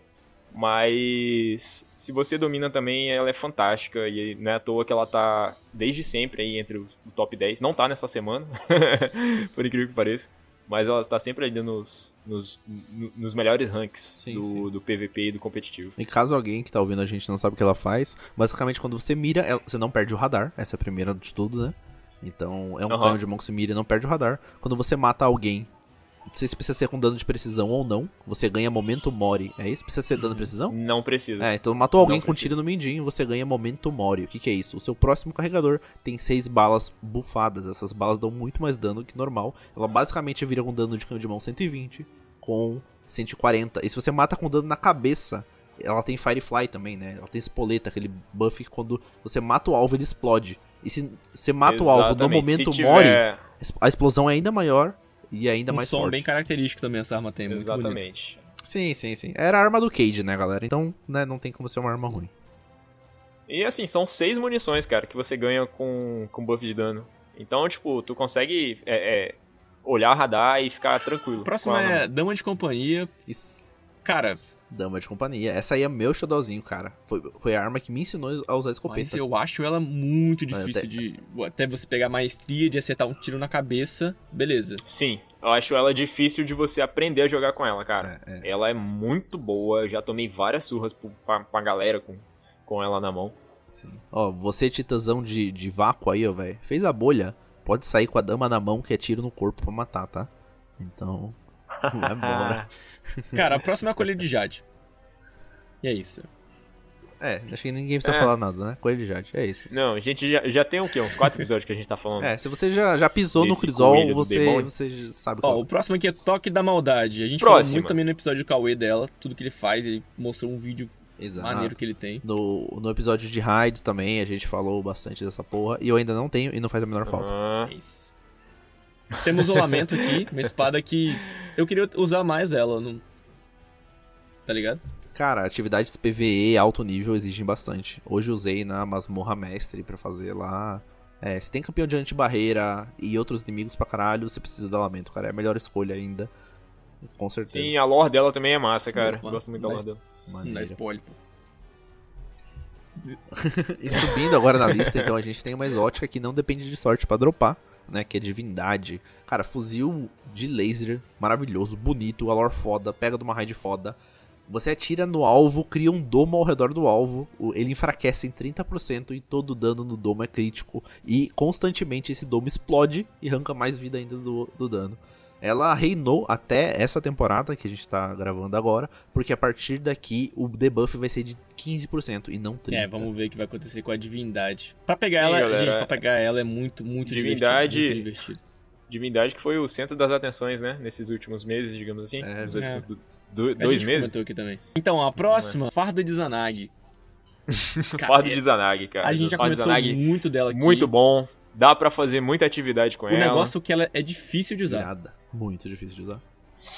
Mas se você domina também, ela é fantástica. E não é à toa que ela tá desde sempre aí entre o o top 10. Não tá nessa semana, <laughs> por incrível que pareça. Mas ela tá sempre ali nos, nos, no- nos melhores ranks Sim, do, sim. do PVP e do competitivo. E caso alguém que tá ouvindo a gente não sabe o que ela faz, basicamente quando você mira, ela- você não perde o radar. Essa é a primeira de tudo, né? Então é um canhão de mão que você mira e não perde o radar. Quando você mata alguém, não sei se precisa ser com dano de precisão ou não, você ganha momento mori. É isso? Precisa ser dano de precisão? Não precisa. É, então matou alguém com tiro no mindinho, você ganha momento mori. O que, que é isso? O seu próximo carregador tem seis balas bufadas. Essas balas dão muito mais dano que normal. Ela basicamente vira com dano de canhão de mão 120 com 140. E se você mata com dano na cabeça, ela tem Firefly também, né? Ela tem espoleta, aquele buff que quando você mata o alvo ele explode. E se você mata o alvo no Exatamente. momento Se mori, tiver- a explosão é ainda maior e ainda um mais som forte. bem característico também essa arma tem. Muito bonito. Exatamente. Sim, sim, sim. Era a arma do Cage, né, galera? Então, né, não tem como ser uma arma ruim. E assim, são seis munições, cara, que você ganha com, com buff de dano. Então, tipo, tu consegue é, é, olhar o radar e ficar tranquilo. O próximo com a arma. é Dama de Companhia. Isso. Cara, Dama de companhia. Essa aí é meu xodózinho, cara. Foi, foi a arma que me ensinou a usar mas escopeta. eu acho ela muito Mas difícil até- de. Até você pegar maestria de acertar um tiro na cabeça, beleza. Sim, eu acho ela difícil de você aprender a jogar com ela, cara. É, é. Ela é muito boa, já tomei várias surras pra, pra galera com, com ela na mão. Sim. Ó, você, titãzão de, de vácuo aí, ó, velho. Fez a bolha. Pode sair com a dama na mão que é tiro no corpo pra matar, tá? Então. <laughs> Vai embora. <laughs> Cara, a próxima é a colher de Jade. E é isso. é, acho que ninguém precisa É. falar nada, né? Coelho de Jade. É isso. Não, a gente já, já tem o quê? Uns quatro episódios que a gente tá falando. É, se você já, já pisou no Esse Crisol, coelho do você, você já sabe o que Ó, ela o próximo aqui é Toque da Maldade. A gente Próxima. falou muito também no episódio do Cauê dela, tudo que ele faz, ele mostrou um vídeo Exato. maneiro que ele tem. No, no episódio de raids também, a gente falou bastante dessa porra. E eu ainda não tenho e não faz a menor falta. Ah, É isso. Temos o Lamento aqui, uma espada que eu queria usar mais ela, não... tá ligado? Cara, atividades PVE alto nível exigem bastante. Hoje usei na masmorra mestre pra fazer lá. É, se tem campeão de anti-barreira e outros inimigos pra caralho, você precisa dar lamento, cara. É a melhor escolha ainda. Com certeza. sim, a lore dela também é massa, cara. Opa, Gosto muito da lore dela. Não dá spoiler, pô. <laughs> E subindo agora na lista, então a gente tem uma exótica que não depende de sorte pra dropar, né? Que é divindade. Cara, fuzil de laser, maravilhoso, bonito, a lore foda, pega de uma raid foda. Você atira no alvo, cria um domo ao redor do alvo, ele enfraquece em 30% e todo dano no domo é crítico. E constantemente esse domo explode e arranca mais vida ainda do, do dano. Ela reinou até essa temporada que a gente tá gravando agora, porque a partir daqui o debuff vai ser de 15% e não 30%. É, vamos ver o que vai acontecer com a divindade. Pra pegar Sim, ela, galera, gente, é- pra pegar ela é muito, muito Divindade- divertido. Muito divertido. Divindade que foi o centro das atenções, né? Nesses últimos meses, digamos assim. É, Nos é. últimos do- do- A dois gente meses. comentou aqui também. Então, a próxima, Farda de Zanag. <laughs> Fardo de Zanag, cara. A gente já comentou Zanag, muito dela aqui. muito bom. Dá pra fazer muita atividade com O ela. negócio é que ela é difícil de usar. Irada. Muito difícil de usar.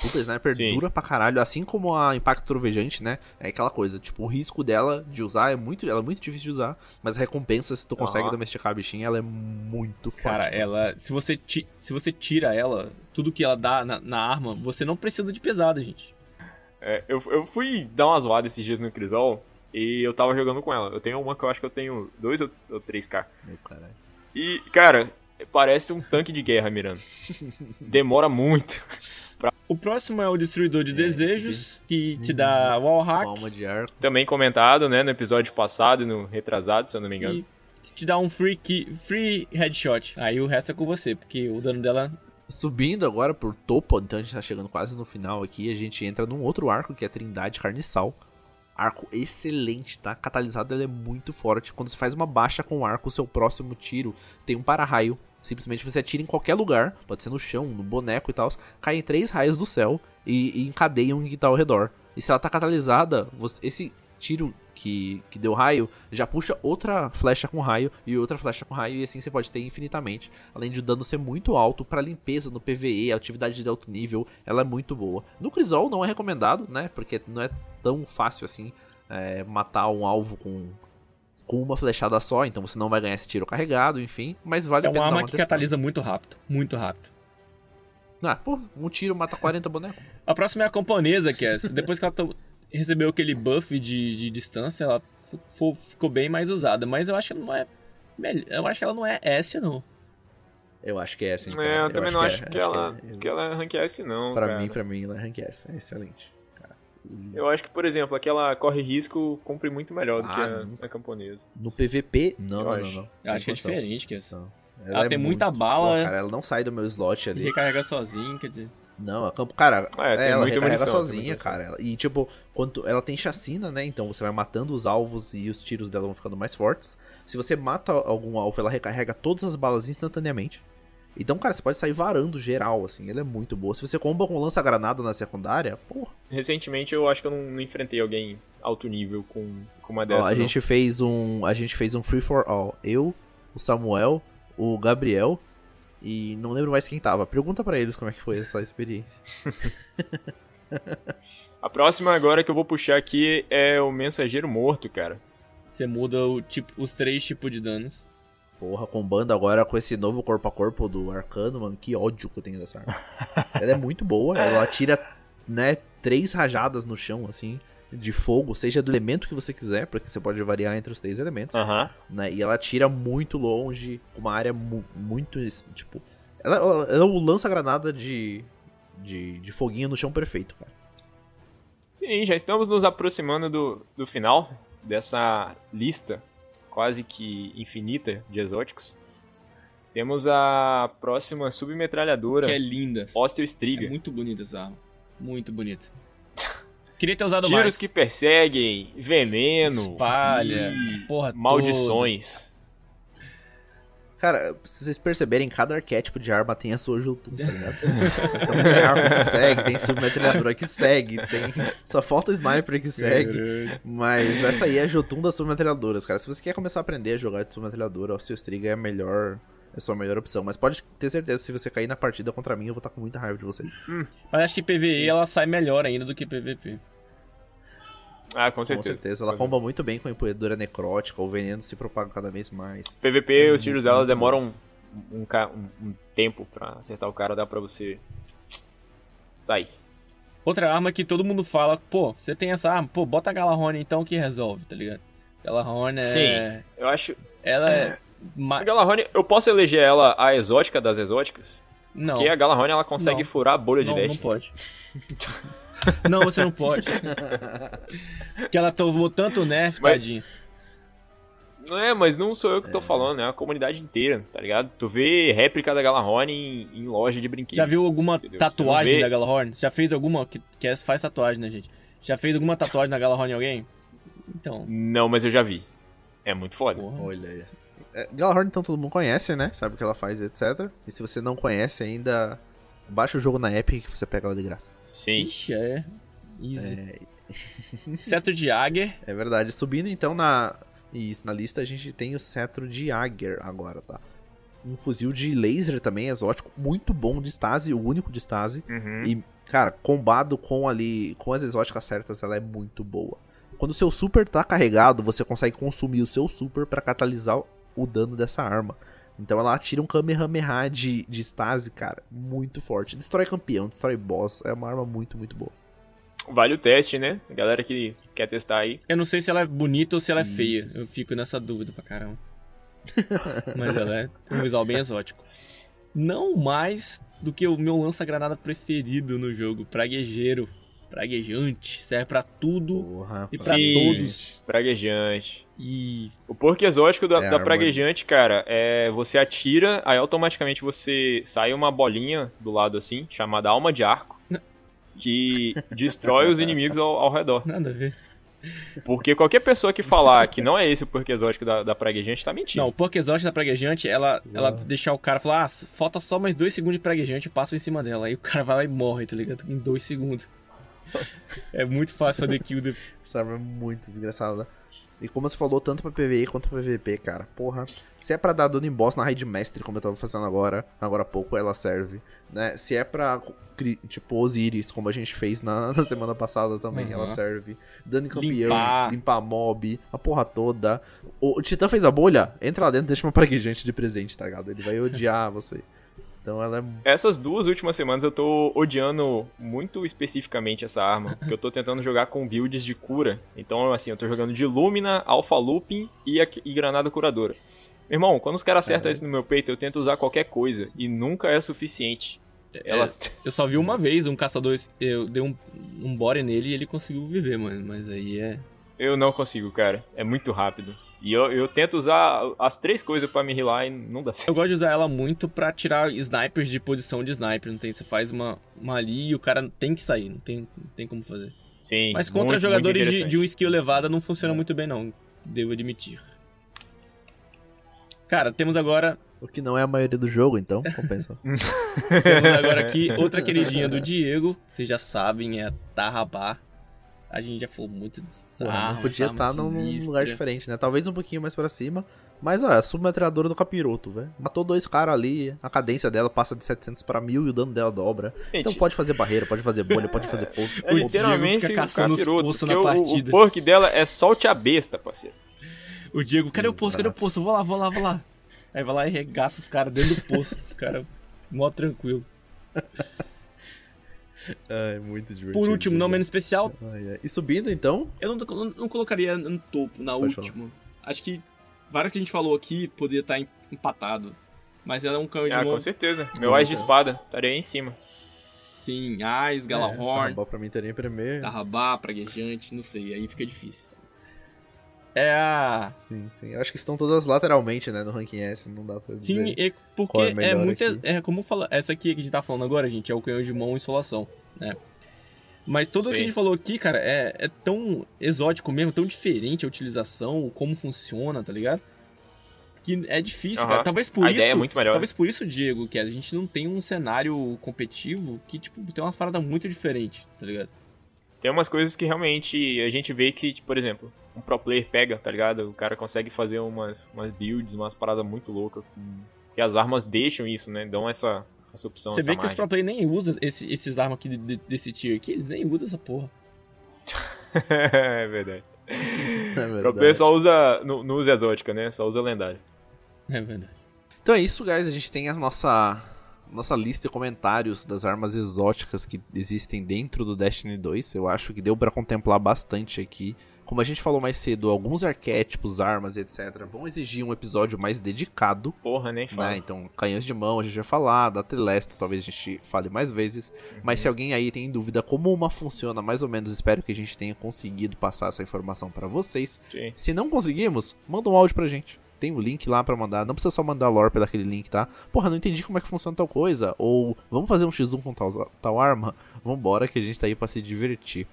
Puta, sniper Sim. dura pra caralho, assim como a impacto trovejante, né? É aquela coisa, tipo, o risco dela de usar é muito, ela é muito difícil de usar, mas a recompensa, se tu consegue Aham. domesticar a bichinha, ela é muito forte. Cara, ela. Se você, ti- se você tira ela, tudo que ela dá na, na arma, você não precisa de pesada, gente. É, eu, eu fui dar umas zoadas esses dias no Crisol e eu tava jogando com ela. Eu tenho uma que eu acho que eu tenho 2 ou, ou 3k. Meu caralho. E, cara, parece um tanque de guerra mirando. <laughs> Demora muito. O próximo é o Destruidor de É, Desejos, que te dá wallhack Palma de arco. Também comentado, né, no episódio passado e no retrasado, se eu não me engano. e te dá um free, key, free headshot. Aí o resto é com você, porque o dano dela Subindo agora por topo, então a gente tá chegando quase no final aqui, a gente entra num outro arco que é a Trindade Carniçal. Arco excelente, tá? Catalisado ele é muito forte. Quando você faz uma baixa com o arco, o seu próximo tiro tem um para-raio. Simplesmente você atira em qualquer lugar, pode ser no chão, no boneco e tal. Caem três raios do céu e, e encadeiam o que tá ao redor. E se ela tá catalisada, você- esse tiro que, que deu raio já puxa outra flecha com raio e outra flecha com raio, e assim você pode ter infinitamente. Além de o dano ser muito alto, pra limpeza no PVE, a atividade de alto nível, ela é muito boa. No Crisol não é recomendado, né? Porque não é tão fácil assim é, matar um alvo com, com uma flechada só, então você não vai ganhar esse tiro carregado, enfim. Mas vale é a pena uma dar arma uma que catalisa muito rápido. Muito rápido. Ah, pô, um tiro mata 40 bonecos. A próxima é a camponesa, que é. Depois que ela recebeu aquele buff de, de distância, ela ficou bem mais usada. Mas eu acho que ela não é. melhor- Eu acho que ela não é S, não. Eu acho que é essa, então. é, eu, também não acho que, é, ela, é. que ela é rank S, não. Pra cara. mim, pra mim, ela é rank S. É excelente. cara. Eu acho que, por exemplo, aquela corre risco cumpre muito melhor do Ah, que a, a camponesa. No PVP, não, Eu não, acho. não, não. Eu acho que é diferente que essa. Não. Ela é tem muita muito bala, boa, é. cara, ela não sai do meu slot ali. recarrega sozinho, quer dizer. Não, a campo, cara, É, ela recarrega munição, sozinha, cara. Ela- E tipo, quanto ela tem chacina, né? Então você vai matando os alvos e os tiros dela vão ficando mais fortes. Se você mata algum alvo, ela recarrega todas as balas instantaneamente. Então, cara, você pode sair varando geral, assim. Ela é muito boa. Se você comba com lança-granada na secundária, porra. Recentemente eu acho que eu não, não enfrentei alguém alto nível com, com uma Ó, dessas. a não. gente fez um. A gente fez um free for all. Eu, o Samuel, o Gabriel e não lembro mais quem tava. Pergunta pra eles como é que foi essa experiência. <laughs> A próxima agora que eu vou puxar aqui é o Mensageiro Morto, cara. Você muda o tipo, os três tipos de danos. Porra, combando agora com esse novo corpo a corpo do Arcano, mano. Que ódio que eu tenho dessa arma. ela é muito boa, <laughs> ela atira, né, três rajadas no chão, assim, de fogo, seja do elemento que você quiser, porque você pode variar entre os três elementos, né? E ela atira muito longe, uma área mu- muito, tipo... Ela, ela, ela é o lança-granada de, de, de foguinho no chão perfeito, cara. Sim, já estamos nos aproximando do, do final dessa lista quase que infinita de exóticos. Temos a próxima submetralhadora, Que é linda. Oster É Striga. muito bonita essa arma. Muito bonita. Queria ter usado Tiros mais. que perseguem, veneno, Espalha, e porra toda. maldições. Cara, se vocês perceberem, cada arquétipo de arma tem a sua Jotun, tá ligado? <laughs> então tem arma que segue, tem submetralhadora que segue, tem... Só falta sniper que segue. Mas essa aí é a Jotun das submetralhadoras, cara. Se você quer começar a aprender a jogar de submetralhadora, o seu Striga é a melhor... É a sua melhor opção. Mas pode ter certeza, se você cair na partida contra mim, eu vou estar com muita raiva de você. Mas acho que PVE ela sai melhor ainda do que PVP. Ah, com Com certeza. certeza. Ela comba muito bem com a empunhadura necrótica, o veneno se propaga cada vez mais. PVP, os tiros dela demoram um, um, um- um tempo pra acertar o cara, dá pra você sair. Outra arma que todo mundo fala, pô, você tem essa arma, pô, bota a Galahorn então que resolve, tá ligado? Galahorn é. Sim. Eu acho. Ela é. Ma- A Galahorn, eu posso eleger ela a exótica das exóticas? Não. Porque a Galahorn ela consegue Não. furar a bolha de Não, não Destiny. pode. <laughs> não, você não pode. <laughs> Porque ela tomou tanto nerf, Mas- tadinho. Não é, mas não sou eu que tô falando, é a comunidade inteira, tá ligado? Tu vê réplica da Galahorn em, em loja de brinquedos. Já viu alguma Entendeu? tatuagem não vê- da Galahorn? Já fez alguma? Que, que é- faz tatuagem, né, gente? Já fez alguma tatuagem da Galahorn em alguém? Então, Não, mas eu já vi. É muito foda. porra. Olha aí. É, Galahorn, então, todo mundo conhece, né? Sabe o que ela faz, etc. E se você não conhece ainda, baixa o jogo na Epic que você pega ela de graça. Sim. Ixi, é. Easy. É, <laughs> Cetro de Águia. é verdade. Subindo, então, na... Isso, na lista a gente tem o Cetro de Ager agora, tá? Um fuzil de laser também, exótico, muito bom de Stasi, o único de Stasi. Uhum. E, cara, combado com ali, com as exóticas certas, ela é muito boa. Quando o seu super tá carregado, você consegue consumir o seu super pra catalisar o dano dessa arma. Então ela atira um Kamehameha de, de Stasi, cara, muito forte. Destrói campeão, destrói boss, é uma arma muito, muito boa. Vale o teste, né? A galera que quer testar aí. Eu não sei se ela é bonita ou se ela é feia. Isso. Eu fico nessa dúvida pra caramba. <laughs> Mas ela é um visual bem exótico. Não mais do que o meu lança-granada preferido no jogo, praguejeiro. Praguejante. Serve pra tudo Porra, e pra Sim. todos. Praguejante. E O porco exótico da, É, da arma- praguejante, cara, é você atira, aí automaticamente você sai uma bolinha do lado assim, chamada alma de arco, que destrói os inimigos ao, ao redor. nada a ver. Porque qualquer pessoa que falar que não é esse o porco exótico da, da praguejante tá mentindo. Não, o Porco Exótico da Praguejante, ela, ela deixar o cara falar, ah, falta só mais dois segundos de Praguejante, eu passo em cima dela. Aí o cara vai lá e morre, tá ligado? Em dois segundos. É muito fácil fazer kill. De... Essa arma é muito desgraçada. E como você falou, tanto pra PvE quanto pra PvP, cara. Porra. Se é pra dar dano em boss na raid mestre, como eu tava fazendo agora, agora há pouco, ela serve. Né? Se é pra, tipo, Osiris, como a gente fez na, <laughs> na semana passada também, Uhum. ela serve. Dano em campeão, Limpar. limpar. mob, a porra toda. O, o Titã fez a bolha? Entra lá dentro e deixa uma praguejante <laughs> de presente, tá ligado? Ele vai odiar você. Então ela é Essas duas últimas semanas eu tô odiando muito especificamente essa arma, porque eu tô tentando jogar com builds de cura. Então, assim, eu tô jogando de Lumina, Alpha Looping e, a- e Granada Curadora. Meu irmão, quando os caras acertam É. isso no meu peito, eu tento usar qualquer coisa, e nunca é suficiente. Elas... Eu só vi uma vez um caçador, eu dei um, um bore nele e ele conseguiu viver, mano. Mas aí é. Eu não consigo, cara. É muito rápido. E eu, eu tento usar as três coisas pra me healar e não dá certo. Eu gosto de usar ela muito pra tirar snipers de posição de sniper. Não tem, você faz uma, uma ali e o cara tem que sair, não tem, não tem como fazer. Sim, Mas contra muito, jogadores muito de, de um skill elevada não funciona muito bem, não. Devo admitir. Cara, temos agora, o que não é a maioria do jogo, então compensa. <laughs> temos agora aqui outra queridinha do Diego. Vocês já sabem, é a Tarrabá. A gente já falou muito Porra, arma, não podia estar num sinistra. lugar diferente, né? Talvez um pouquinho mais pra cima. Mas, ó, é a submetralhadora do capiroto, velho. Matou dois caras ali, a cadência dela passa de 700 pra 1000 e o dano dela dobra. Então Gente, pode fazer barreira, pode fazer bolha, pode fazer <laughs> poço. É literalmente fica caçando os o capiroto, porque na o- partida. O, pork dela é solte a besta, parceiro. O Diego, cadê o poço? Cadê o Exato. poço? Vou lá, vou lá, vou lá. Aí vai lá e regaça os caras dentro do poço. Os caras, mó tranquilo. <laughs> <laughs> É, muito divertido. Por último, não menos especial, Ai, ai. E subindo, então, eu não, não- não colocaria no topo, na Pode última. Acho que várias que a gente falou aqui poderia estar em- empatado. Mas ela é um canhão de Ah, mão. com certeza. Meu Ás de espada, estaria aí em cima. Sim, Ais, é, Galahorn, Tarrabá pra mim teria em primeiro. Tarrabá, Praguejante, não sei, aí fica difícil. É a. Sim, sim. Eu acho que estão todas lateralmente, né, no ranking S, não dá pra dizer. Sim, é porque qual é é, aqui. É como fala, essa aqui que a gente tá falando agora, gente, é o canhão de mão e insolação, né? Mas tudo que a gente falou aqui, cara, é, é tão exótico mesmo, tão diferente a utilização, como funciona, tá ligado? que é difícil, cara. Talvez por a isso. ideia é muito melhor. Talvez por isso, Diego, que a gente não tem um cenário competitivo que, tipo, tem umas paradas muito diferentes, tá ligado? Tem umas coisas que realmente a gente vê que, tipo, por exemplo, um pro player pega, tá ligado? O cara consegue fazer umas, umas builds, umas paradas muito loucas. Que as armas deixam isso, né? Dão essa, essa opção. Você essa vê que os margem. pro player nem usam esse- esses armas aqui de- de- desse tier aqui, eles nem usam essa porra. <laughs> é verdade. É O pro player só usa. Não, não usa exótica, né? Só usa lendária. É verdade. Então é isso, guys. A gente tem a nossa, nossa lista de comentários das armas exóticas que existem dentro do Destiny 2. Eu acho que deu pra contemplar bastante aqui. Como a gente falou mais cedo, alguns arquétipos, armas e etc. vão exigir um episódio mais dedicado. Porra, nem fala. Né? Então, canhões de mão a gente vai falar, da Telesto talvez a gente fale mais vezes. Mas se alguém aí tem dúvida como uma funciona, mais ou menos, espero que a gente tenha conseguido passar essa informação pra vocês. Sim. Se não conseguimos, manda um áudio pra gente. Tem o link lá pra mandar. Não precisa só mandar lore pelo aquele link, tá? Porra, não entendi como é que funciona tal coisa. Ou vamos fazer um x1 com tal, tal arma? Vambora que a gente tá aí pra se divertir.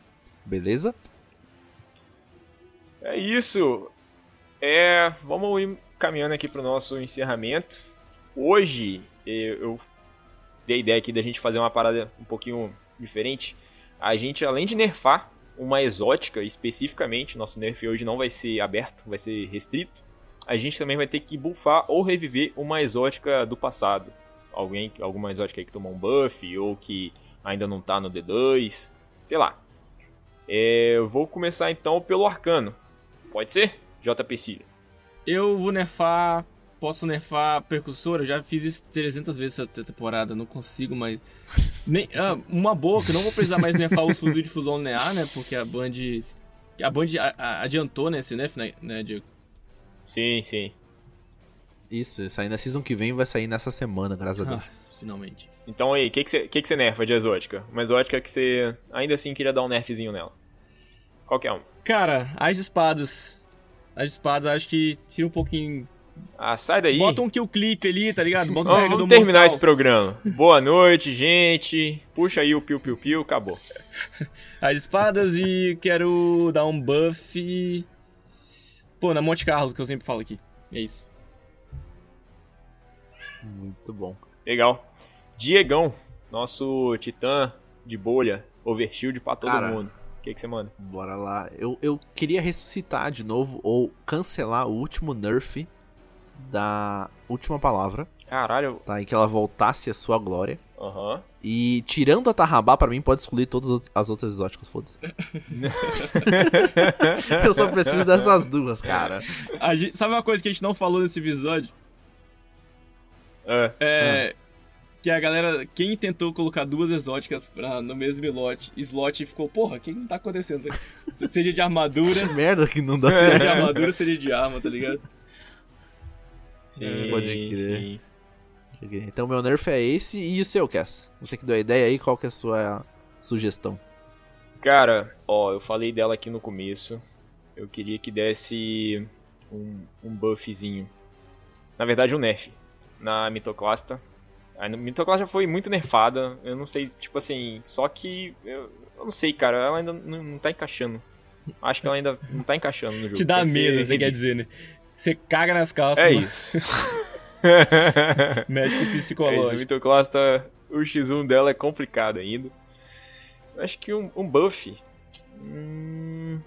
Beleza? É isso. É, vamos ir caminhando aqui pro nosso encerramento. Hoje eu dei a ideia aqui da gente fazer uma parada um pouquinho diferente. A gente, além de nerfar uma exótica especificamente, nosso nerf hoje não vai ser aberto, vai ser restrito. A gente também vai ter que buffar ou reviver uma exótica do passado. Alguém, alguma exótica aí que tomou um buff ou que ainda não tá no D2, sei lá. É, eu vou começar então pelo arcano. Pode ser? JP Cílio. Eu vou nerfar. Posso nerfar percussor? Eu já fiz isso 300 vezes essa temporada, não consigo mais. <laughs> Nem, ah, uma boa, que eu não vou precisar mais nerfar os fuzil de fusão linear, né? Porque a Band. A Band a- a- adiantou, né? Esse nerf, né, né Diego? Sim, sim. Isso, sair na season que vem vai sair nessa semana, graças a Ah, Deus. finalmente. Então aí, o que, que, você, que, que você nerfa de exótica? Uma exótica que você ainda assim queria dar um nerfzinho nela. Qualquer um. Cara, as espadas. As espadas, acho que tira um pouquinho. Ah, sai daí. Bota um kill clip ali, tá ligado? Bota um Vamos, terminar mortal. esse programa. Boa noite, gente. Puxa aí o piu piu piu, acabou. <laughs> As espadas e quero dar um buff. Pô, na Monte Carlo, que eu sempre falo aqui. É isso. Muito bom. Legal. Diegão, nosso titã de bolha, overshield pra todo Cara. mundo. O que, que você manda? Bora lá. Eu, eu queria ressuscitar de novo ou cancelar o último nerf da última palavra, Caralho. tá? E que ela voltasse à sua glória. Aham. E tirando a Tarrabá, pra mim, pode excluir todas as- as outras exóticas, foda-se. <laughs> eu só preciso dessas duas, cara. A gente- sabe uma coisa que a gente não falou nesse episódio? É. É. Que a galera. Quem tentou colocar duas exóticas pra, no mesmo slot, slot e ficou, porra, o que tá acontecendo? Se- Seja de armadura, Que merda que não dá seja certo. de armadura, seja de arma, tá ligado? Sim, Pode crer. sim. Então meu nerf é esse e o seu, Cass? Você que deu a ideia aí, qual que é a sua sugestão? Cara, ó, eu falei dela aqui no começo. Eu queria que desse um, um buffzinho. Na verdade, um nerf. Na Mitoclasta. A Mitoclasta foi muito nerfada. Eu não sei, tipo assim. Só que. Eu, eu não sei, cara. Ela ainda não, não tá encaixando. Acho que ela ainda não tá encaixando no <laughs> jogo. Te dá medo, você quer dizer, né? Você caga nas calças, É mano. isso. <laughs> <laughs> médico É psicológico. Mitoclasta, o X1 dela é complicado ainda. Acho que um, um buff. Hum...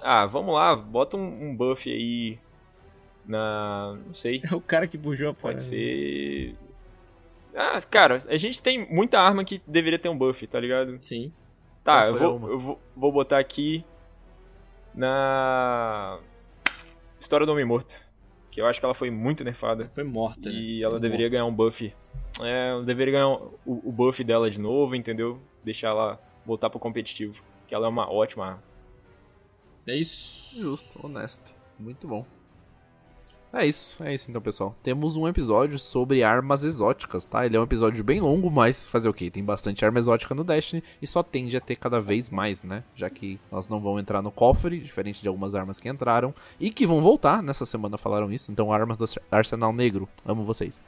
Ah, vamos lá, bota um, um buff aí na. Não sei, É <laughs> o cara que bujou a pode ser. Ah, cara, a gente tem muita arma que deveria ter um buff, tá ligado? Sim. Tá, eu vou, eu vou, vou botar aqui na. História do Homem Morto. Que eu acho que ela foi muito nerfada. Foi morta, né? E ela Foi deveria morta. ganhar um buff. É, ela deveria ganhar o, o buff dela de novo, entendeu? Deixar ela voltar pro competitivo. Que ela é uma ótima arma. É isso. Justo, honesto. Muito bom. É isso, é isso então, pessoal. Temos um episódio sobre armas exóticas, tá? Ele é um episódio bem longo, mas fazer o quê? Tem bastante arma exótica no Destiny e só tende a ter cada vez mais, né? Já que elas não vão entrar no cofre, diferente de algumas armas que entraram e que vão voltar. Nessa semana falaram isso, então armas do Arsenal Negro. Amo vocês.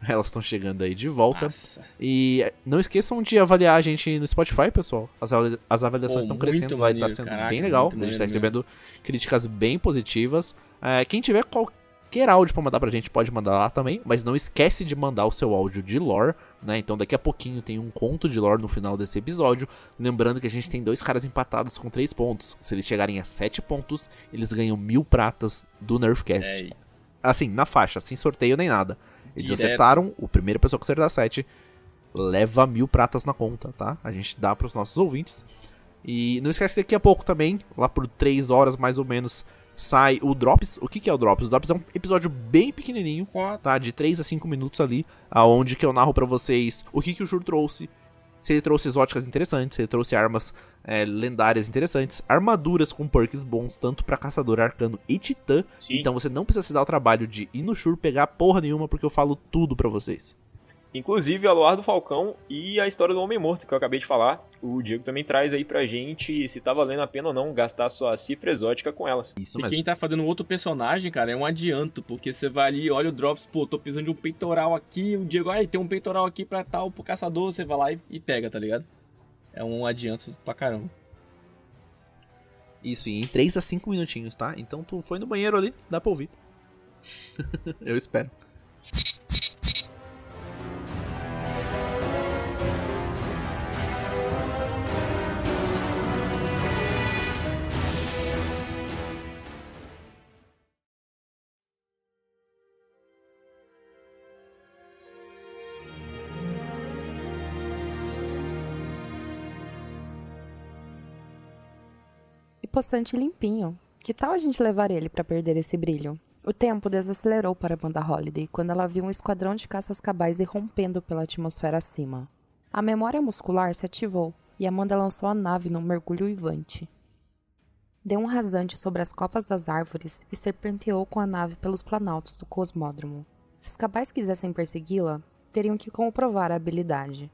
<laughs> Elas estão chegando aí de volta. Nossa. E não esqueçam de avaliar a gente no Spotify, pessoal. As, avali- as avaliações estão crescendo lá e tá sendo caraca, bem legal. A gente tá maneiro recebendo críticas bem positivas. É, quem tiver qualquer áudio pra mandar pra gente, pode mandar lá também. Mas não esquece de mandar o seu áudio de lore, né? Então daqui a pouquinho tem um conto de lore no final desse episódio. Lembrando que a gente tem dois caras empatados com três pontos. Se eles chegarem a sete pontos, eles ganham mil pratas do Nerfcast. É. Assim, na faixa, sem sorteio nem nada. Eles Direto. acertaram, o primeiro pessoa que acertar 7 leva mil pratas na conta, tá? A gente dá pros nossos ouvintes. E não esquece que daqui a pouco também, lá por 3 horas mais ou menos, sai o Drops. O que, que é o Drops? O Drops é um episódio bem pequenininho, tá? De 3 a 5 minutos ali, aonde que eu narro pra vocês o que, que o Jur trouxe. Se ele trouxe exóticas interessantes, se ele trouxe armas é, lendárias interessantes, armaduras com perks bons, tanto pra caçador, arcano e titã. Sim. Então você não precisa se dar o trabalho de ir no Shur pegar porra nenhuma, porque eu falo tudo pra vocês. Inclusive a Luar do Falcão e a história do Homem Morto, que eu acabei de falar. O Diego também traz aí pra gente se tá valendo a pena ou não gastar sua cifra exótica com elas. Isso E mesmo. quem tá fazendo outro personagem, cara, é um adianto, porque você vai ali, olha o Drops, pô, tô precisando de um peitoral aqui, o Diego, ai, tem um peitoral aqui pra tal, pro caçador, você vai lá e, e pega, tá ligado? É um adianto pra caramba. Isso, e em 3 a 5 minutinhos, tá? Então tu foi no banheiro ali, dá pra ouvir. <laughs> eu espero. E poçante limpinho. Que tal a gente levar ele pra perder esse brilho? O tempo desacelerou para Amanda Holiday quando ela viu um esquadrão de caças cabais irrompendo pela atmosfera acima. A memória muscular se ativou e Amanda lançou a nave num mergulho uivante. Deu um rasante sobre as copas das árvores e serpenteou com a nave pelos planaltos do cosmódromo. Se os cabais quisessem persegui-la, teriam que comprovar a habilidade.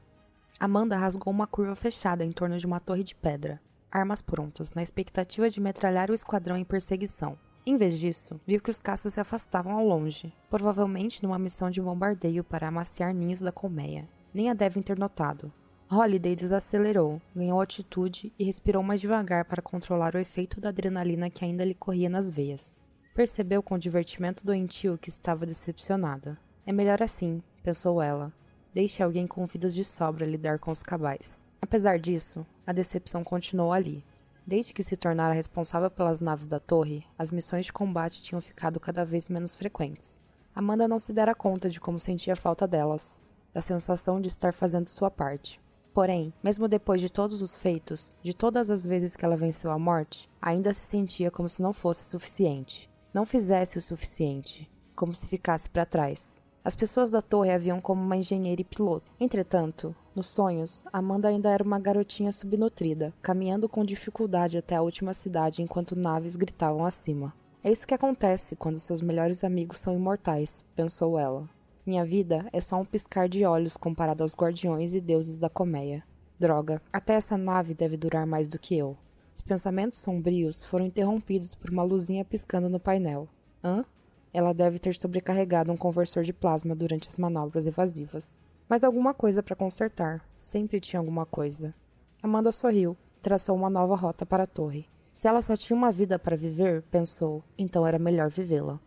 Amanda rasgou uma curva fechada em torno de uma torre de pedra, armas prontas, na expectativa de metralhar o esquadrão em perseguição. Em vez disso, viu que os caças se afastavam ao longe, provavelmente numa missão de bombardeio para amaciar ninhos da colmeia. Nem a devem ter notado. Holiday desacelerou, ganhou altitude e respirou mais devagar para controlar o efeito da adrenalina que ainda lhe corria nas veias. Percebeu com divertimento doentio que estava decepcionada. É melhor assim, pensou ela. Deixe alguém com vidas de sobra lidar com os cabais. Apesar disso, a decepção continuou ali. Desde que se tornara responsável pelas naves da torre, as missões de combate tinham ficado cada vez menos frequentes. Amanda não se dera conta de como sentia falta delas, da sensação de estar fazendo sua parte. Porém, mesmo depois de todos os feitos, de todas as vezes que ela venceu a morte, ainda se sentia como se não fosse suficiente. Não fizesse o suficiente, como se ficasse para trás. As pessoas da torre a viam como uma engenheira e piloto. Entretanto, nos sonhos, Amanda ainda era uma garotinha subnutrida, caminhando com dificuldade até a última cidade enquanto naves gritavam acima. É isso que acontece quando seus melhores amigos são imortais, pensou ela. Minha vida é só um piscar de olhos comparado aos guardiões e deuses da colmeia. Droga, até essa nave deve durar mais do que eu. Os pensamentos sombrios foram interrompidos por uma luzinha piscando no painel. Hã? Ela deve ter sobrecarregado um conversor de plasma durante as manobras evasivas. Mas alguma coisa para consertar. Sempre tinha alguma coisa. Amanda sorriu traçou uma nova rota para a torre. Se ela só tinha uma vida para viver, pensou, então era melhor vivê-la.